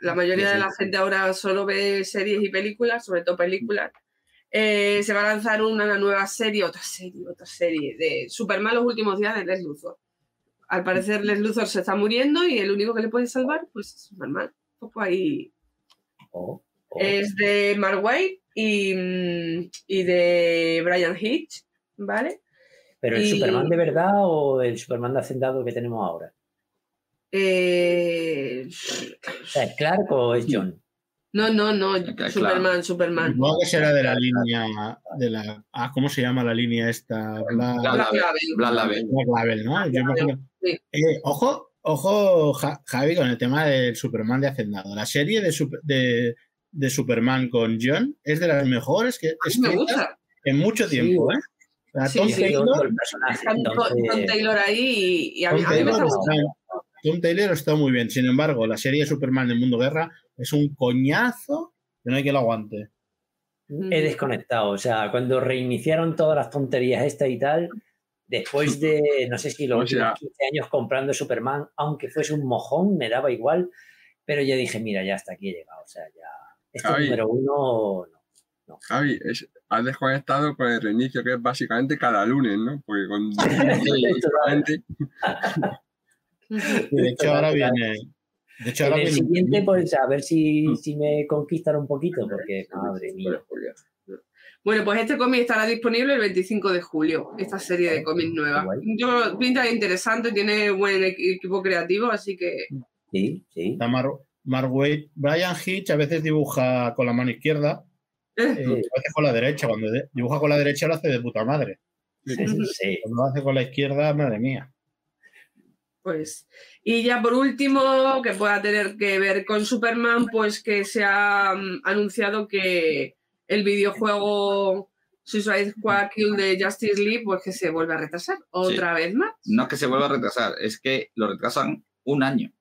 La mayoría Sí, de la gente ahora solo ve series y películas, sobre todo películas. Eh, se va a lanzar una nueva serie, otra serie, otra serie de Superman los últimos días de Les Luthor. Al parecer Les Luthor se está muriendo y el único que le puede salvar pues es Superman. Un poco ahí Oh, oh. es de Mark Waid y, mm, y de Brian Hitch, ¿vale? ¿Pero el y- Superman de verdad o el Superman de hacendado que tenemos ahora? Eh, O sea, ¿es Clark o es John? no, no, no, Claro. Superman, Superman. Supongo que será de la línea de la. Ah, ¿cómo se llama la línea esta? Black, Black Black Label. Black Label. Black Label, ¿no? Yo imagino- sí. Eh, ojo, ojo, Ja- Javi, con el tema del Superman de Hacendado. La serie de, de, de Superman con John es de las mejores que mí me gusta. en mucho Sí. tiempo, ¿eh? Sea, Sí, Tom, sí, Taylor, entonces- Tom Taylor ahí y, y a mí, Tom a mí me Taylor está Tom Taylor está muy bien. Sin embargo, la serie de Superman de Mundo Guerra es un coñazo que no hay que lo aguante. he desconectado. O sea, cuando reiniciaron todas las tonterías estas y tal, después de, no sé si los O sea- últimos 15 años comprando Superman, aunque fuese un mojón, me daba igual, pero yo dije, mira, ya hasta aquí he llegado. O sea, ya, esto Javi. número uno, no. Javi, es- has desconectado con el reinicio, que es básicamente cada lunes, ¿no? Porque con. [laughs] [laughs] de hecho, ahora viene. De hecho, En ahora el viene. siguiente, pues a ver si, si me conquistan un poquito, porque, madre mía. Bueno, pues este cómic estará disponible el 25 de julio, esta serie de cómics nueva. Yo pinta interesante, tiene buen equ- equipo creativo, así que Sí, sí. Está Mar, Mark Waid. Brian Hitch a veces dibuja con la mano izquierda, eh, a veces con la derecha. Cuando dibuja con la derecha lo hace de puta madre. sí. Cuando lo hace con la izquierda, madre mía. Pues, y ya por último, que pueda tener que ver con Superman, pues que se ha mm, anunciado que el videojuego Suicide Squad Kill de Justice League, pues que se vuelve a retrasar otra vez más. No es que se vuelva a retrasar, es que lo retrasan un año.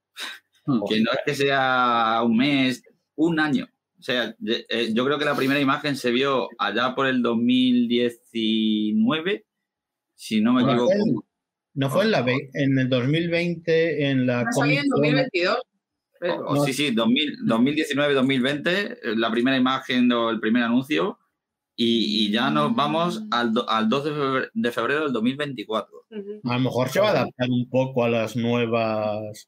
Hmm. Que no es que sea un mes, un año. O sea, eh, yo creo que la primera imagen se vio allá por el 2019, si no me equivoco. No fue en, la, ve- en el 2020 en la Va a salir en Comic-Con. 2022. pero- O- o sí, sí, 2000 2019-2020, eh, la primera imagen o el primer anuncio, y, y ya nos vamos al, do- al 2 de febrero, de febrero del 2024. Ujú. A lo mejor se va a adaptar un poco a las nuevas.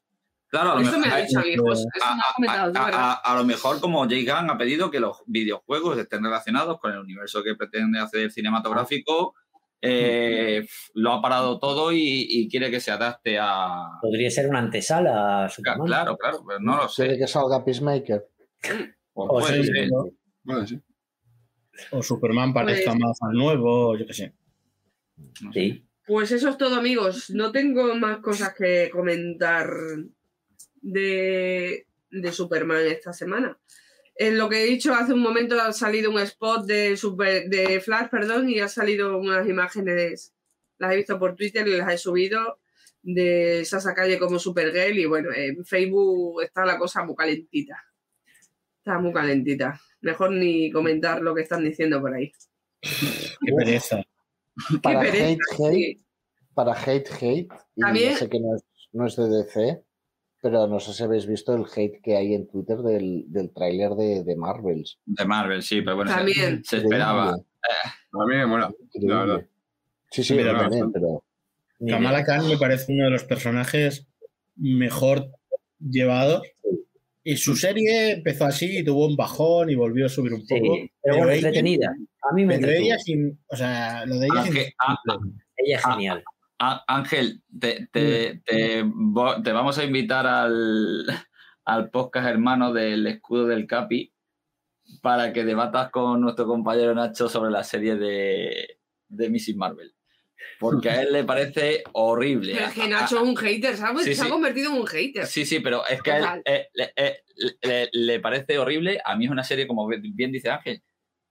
Claro, a lo Eso me mejor, ha dicho eso me a, ha comentado, a- a- a lo mejor como Jay Gunn ha pedido que los videojuegos estén relacionados con el universo que pretende hacer cinematográfico, eh, lo ha parado todo y, y quiere que se adapte a... Podría ser una antesala a Superman. Claro, claro, pero no lo Quiere sé. que salga Peacemaker. Pues O puede sí, ser. Bueno, sí. O Superman parezca Pues- más al nuevo, yo qué sé. no sé. Sí. Pues eso es todo, amigos. No tengo más cosas que comentar de, de Superman esta semana. En lo que he dicho hace un momento ha salido un spot de, Super- de Flash, perdón, y ha salido unas imágenes, las he visto por Twitter y las he subido de Sasa Calle como Supergirl y bueno, en Facebook está la cosa muy calentita. Está muy calentita. Mejor ni comentar lo que están diciendo por ahí. Qué pereza. Para Qué pereza, hate, hate, sí. para hate, hate, y También- ya sé que no es, no es de DC, pero no sé si habéis visto el hate que hay en Twitter del, del tráiler de, de Marvels. De Marvel, sí, pero bueno, se- También. se, esperaba. A mí me mola. La verdad. Sí, sí, yo también, bastante. pero Kamala. Khan me parece uno de los personajes mejor llevados. Y su serie empezó así y tuvo un bajón y volvió a subir un Sí, poco. pero bueno, ella- entretenida. A mí me Pero entretuvo. ella sin. O sea, lo de ella sin. Ah, ah, Ella es genial. Ángel, te, te- te vo- te vamos a invitar al, al podcast hermano del escudo del Capi para que debatas con nuestro compañero Nacho sobre la serie de, de Mrs. Marvel. Porque a él le parece horrible. Pero es que Nacho es un hater, ¿sabes? Sí, Se ha convertido en un hater. Sí, sí, pero es que a él eh, le, eh, le- le parece horrible. A mí es una serie, como bien dice Ángel,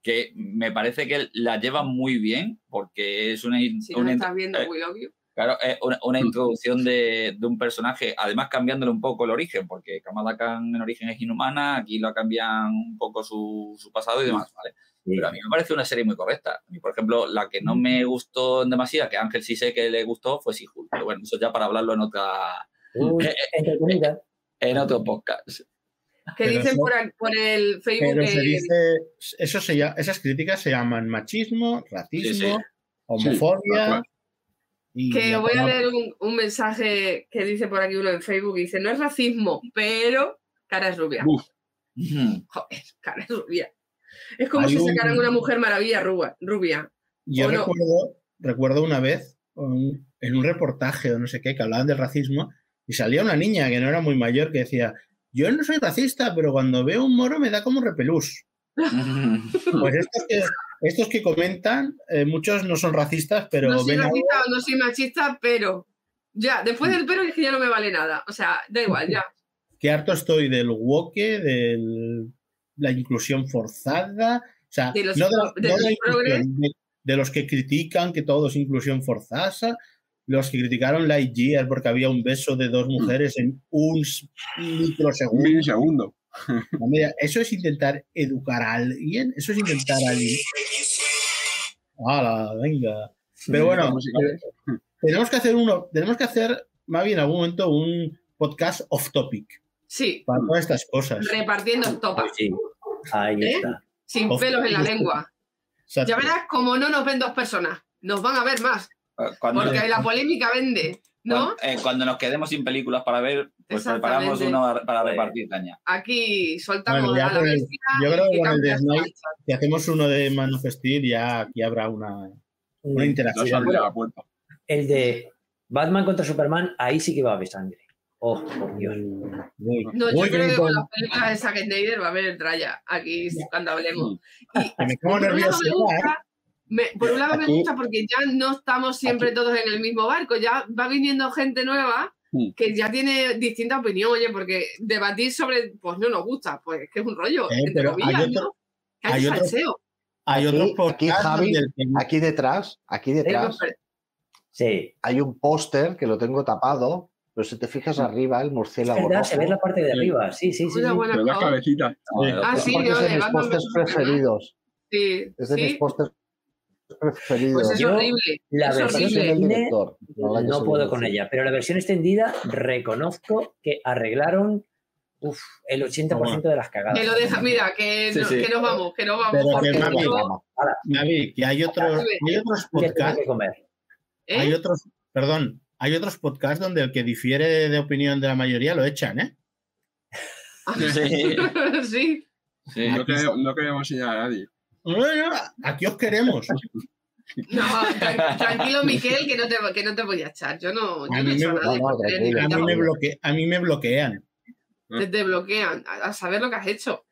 que me parece que la lleva muy bien porque es una, Si no estás viendo eh, We Love You. Claro, es una, una Mm. introducción de, de un personaje, además cambiándole un poco el origen, porque Kamala Khan en origen es inhumana, aquí lo cambian un poco su, su pasado y demás, ¿vale? Sí. Pero a mí me parece una serie muy correcta. A mí, por ejemplo, la que no me gustó en demasía, que a Ángel sí sé que le gustó, fue She-Hulk. Pero bueno, eso ya para hablarlo en otra eh, [laughs] eh, en otro podcast. Que dicen eso- por, el- por el Facebook Pero que se dice. Eso se llama- esas críticas se llaman machismo, racismo, Sí, sí. homofobia. Y Que voy a leer un, un mensaje que dice por aquí uno en Facebook. Dice, no es racismo, pero cara es rubia. Joder, cara es rubia. Es como Hay si un- sacaran una mujer maravilla rubia. rubia. Yo recuerdo, recuerdo una vez un- en un reportaje o no sé qué que hablaban del racismo y salía una niña que no era muy mayor que decía, yo no soy racista, pero cuando veo un moro me da como repelús. [laughs] Pues estos que, estos que comentan, eh, muchos no son racistas, pero no soy ven algo- racista o no soy machista, pero... Ya, después del pero es que ya no me vale nada. O sea, da igual, ya. que harto estoy del woke, de la inclusión forzada, o sea, De los no de, la- pro- de no de los la inclusión, progres. de, de los que critican que todo es inclusión forzada, los que criticaron Lightyear porque había un beso de dos mujeres en un s- Un microsegundo. Eso es intentar educar a alguien, eso es intentar a alguien. ¡Hala, venga! Pero bueno, musicales. tenemos que hacer uno, tenemos que hacer más bien en algún momento un podcast off topic Sí, para todas estas cosas. repartiendo topas, sí. Ahí ¿Eh? está. sin pelos en la lengua. Exacto. Ya verás como no nos ven dos personas. Nos van a ver más. Cuando, Porque la polémica vende, ¿no? cuando, eh, cuando nos quedemos sin películas para ver, pues preparamos uno para Pues, repartir caña. Aquí soltamos Bueno, ya a la con el- bestia. yo y creo que con el de marchas. Si hacemos uno de Man of Steel, ya aquí habrá una, una interacción. El de Batman contra Superman, ahí sí que va a haber sangre. Oh, por Dios. Muy, No, yo creo que con las películas de Zack Snyder va a haber tralla aquí cuando hablemos. Y me nervioso. me ya, ¿eh? gusta, me- por un lado me Aquí- gusta porque ya no estamos siempre aquí- todos en el mismo barco, ya va viniendo gente nueva Mm. que ya tiene distinta opinión, oye, porque debatir sobre, pues no nos gusta, pues es que es un rollo, Eh, entre comillas, hay otro- ¿no? Que hay, hay otro- salseo. Hay Aquí- aquí, Javi, Aquí detrás, aquí detrás, Sí. hay un póster que lo tengo tapado, pero si te fijas arriba, el Es murciélago verdad, se ve la parte de arriba. Sí, sí, sí. Una sí. buena las favor. cabecitas. Ah, es sí, no, es de mis pósters preferidos. Sí, Es de sí. mis pósters. Pues es Yo- horrible. la es versión horrible. del director. no puedo con ella, pero la versión extendida reconozco que arreglaron uf, el 80% de las cagadas. Que lo deja, mira, que, Sí, no- sí. que nos vamos, que nos vamos. Pero que que hay otros, hay otros podcasts. ¿eh? hay otros, perdón, hay otros podcasts donde el que difiere de opinión de la mayoría lo echan, ¿eh? [laughs] Sí, sí. [laughs] sí. No queremos, no queremos señalar a nadie. Aquí os queremos. No, tran- tranquilo, Miquel, que no te, que no te voy a echar. Yo no, yo A no he hecho me- nada. no. A mí me, bloque- a mí me bloquean. te, te bloquean a, a saber lo que has hecho.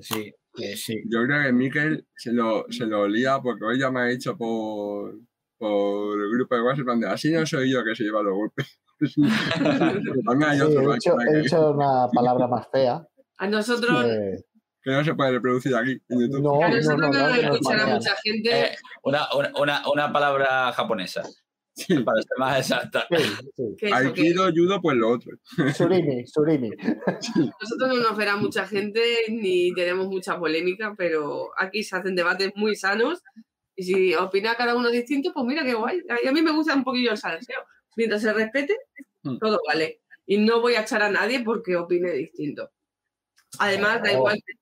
Sí, sí. Yo creo que Mikel se lo, se lo lía porque hoy ya me ha dicho por, por el grupo de WhatsApp, así no soy yo que se lleva los golpes. [laughs] Sí, he, dicho, he dicho una palabra más fea. A nosotros, que- que no se puede reproducir aquí en YouTube. No, A no, nosotros no, escuchará banean. mucha gente. Eh, una, una, una, palabra japonesa, Sí. para ser más exacta. Sí, sí. Aikido, judo, pues lo otro. Surimi, Surimi. nosotros no nos verá mucha gente ni tenemos mucha polémica, pero aquí se hacen debates muy sanos. Y si opina cada uno distinto, pues mira qué guay. A a mí me gusta un poquillo el salseo. Mientras se respete, Mm. todo vale. Y no voy a echar a nadie porque opine distinto. Además, da Oh. igual que,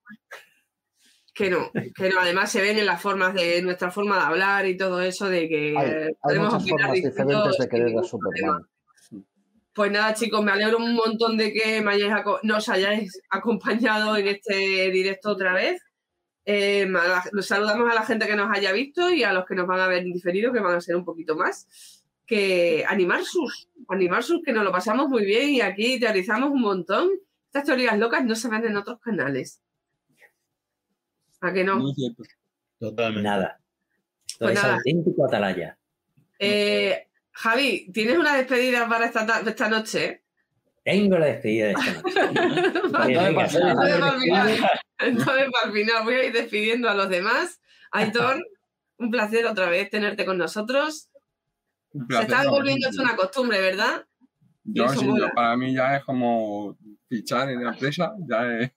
que no, que no. Además, se ven en las formas de nuestra forma de hablar y todo eso de que Hay, hay podemos muchas opinar formas diferentes de querer a Superman. Pues nada, chicos, me alegro un montón de que me hayáis nos hayáis acompañado en este directo otra vez. Eh, la- saludamos a la gente que nos haya visto y a los que nos van a ver diferido, que van a ser un poquito más. Que animar sus, animar sus, que nos lo pasamos muy bien y aquí teorizamos un montón. Estas teorías locas no se ven en otros canales. ¿A que no? Muy cierto. Totalmente. Nada. Pues es nada. auténtico atalaya. Eh, Javi, ¿tienes una despedida para esta, ta- esta noche? Tengo la despedida de esta noche. Entonces, para el final, entonces, para el final voy a ir despidiendo a los demás. Aitor, [laughs] un placer otra vez tenerte con nosotros. Un Se está ¿no? volviendo esto una costumbre, ¿verdad? Sí, yo- para mí ya es como fichar en la empresa, ya es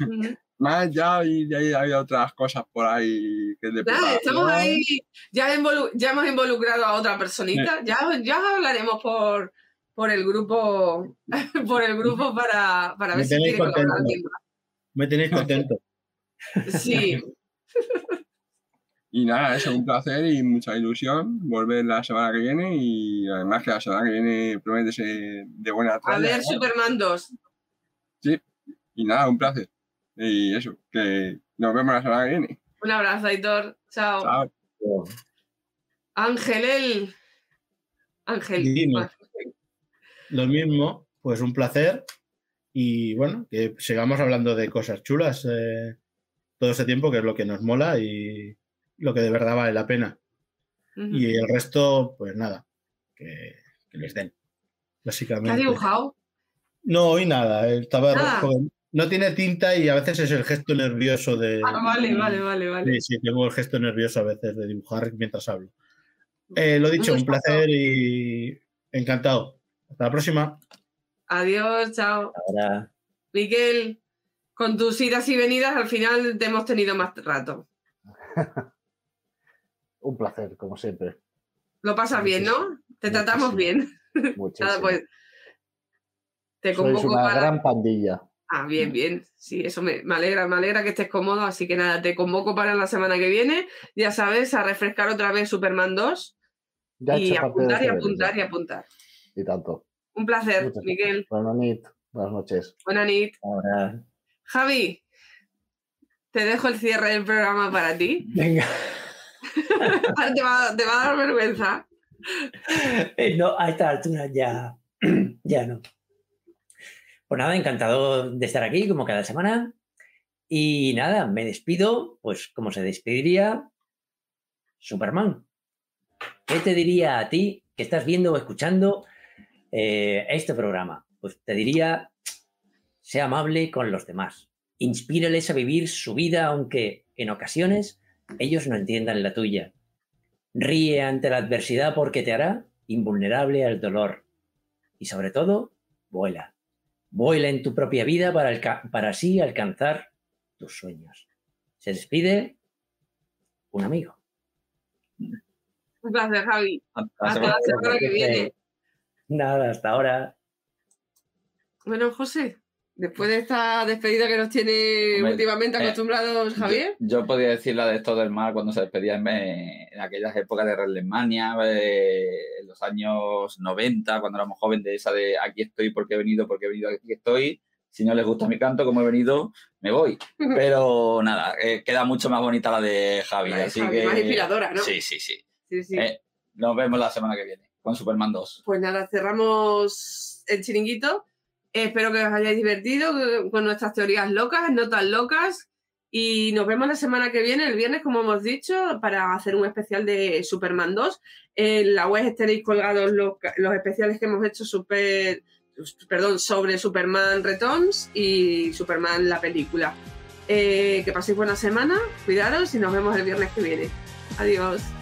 Ujú. [laughs] más ya y ahí hay otras cosas por ahí que de estamos ahí, ya, ya hemos involucrado a otra personita, ya, ya hablaremos por, por el grupo [laughs] por el grupo para, para ver si quiere colaborar contento. alguien Me tenéis contento. [laughs] Sí, Y nada, eso, un placer y mucha ilusión volver la semana que viene y además que la semana que viene promete ser de buena a tralla, ver ¿no? Superman 2. Y nada, un placer. Y eso, que nos vemos la semana que viene. Un abrazo, Aitor. Chao. Chao. Ángel, el... Ángel. Divino. Lo mismo, pues un placer. Y bueno, que sigamos hablando de cosas chulas eh, todo este tiempo, que es lo que nos mola y lo que de verdad vale la pena. Y el resto, pues nada, que, que les den. ¿Qué Básicamente. has dibujado? No, hoy nada. eh, Estaba Nada. porque no tiene tinta y a veces es el gesto nervioso de. Ah, vale, vale, vale, vale. Sí, sí, tengo el gesto nervioso a veces de dibujar mientras hablo. Eh, lo dicho, Mucho un placer y encantado. Hasta la próxima. Adiós, chao. Ahora, Miquel, con tus idas y venidas al final te hemos tenido más rato. [laughs] Un placer, como siempre. Lo pasas bien, ¿no? Te tratamos Muchísimo. bien. Muchísimo. [laughs] Nada, pues te Sois convoco una para... gran pandilla. Ah, bien, bien. Sí, eso me, me alegra, me alegra que estés cómodo. Así que nada, te convoco para la semana que viene. Ya sabes, a refrescar otra vez Superman 2 Ya he y hecho parte de apuntar y apuntar y apuntar. Y tanto. Un placer, Muchas Miguel. Buenas noches. Buenas noches. Buena nit. ahora. Javi, te dejo el cierre del programa para ti. Venga. [laughs] Te va, te va a dar vergüenza. Eh, No, a esta altura ya, [clears throat] ya no. Pues nada, encantado de estar aquí como cada semana. Y nada, me despido, pues como se despediría Superman. ¿Qué te diría a ti que estás viendo o escuchando eh, este programa? Pues te diría, sea amable con los demás. Inspírales a vivir su vida, aunque en ocasiones ellos no entiendan la tuya. Ríe ante la adversidad porque te hará invulnerable al dolor. Y sobre todo, vuela. Vuela en tu propia vida para, para así alcanzar tus sueños. Se despide un amigo. Un placer, Javi. Hasta la Hasta la semana que viene. Nada, hasta ahora. Bueno, José, después de esta despedida que nos tiene Hombre, últimamente eh, acostumbrados Javier, Yo, yo podría decir la de esto del mar cuando se despedía en, en aquellas épocas de Redlemania, eh, en los años 90, cuando éramos jóvenes, de esa de aquí estoy porque he venido, porque he venido, aquí estoy. Si no les gusta mi canto, como he venido, me voy. [laughs] Pero nada, eh, queda mucho más bonita la de Javi. La de así Javi, que, más inspiradora, ¿no? Sí, sí, sí. sí, sí. Eh, nos vemos la semana que viene con Superman 2. Pues nada, cerramos el chiringuito. Espero que os hayáis divertido con nuestras teorías locas, no tan locas. Y nos vemos la semana que viene, el viernes, como hemos dicho, para hacer un especial de Superman 2. En la web tenéis colgados los, los especiales que hemos hecho perdón, sobre Superman Returns y Superman la película. Eh, que paséis buena semana, cuidaros y nos vemos el viernes que viene. Adiós.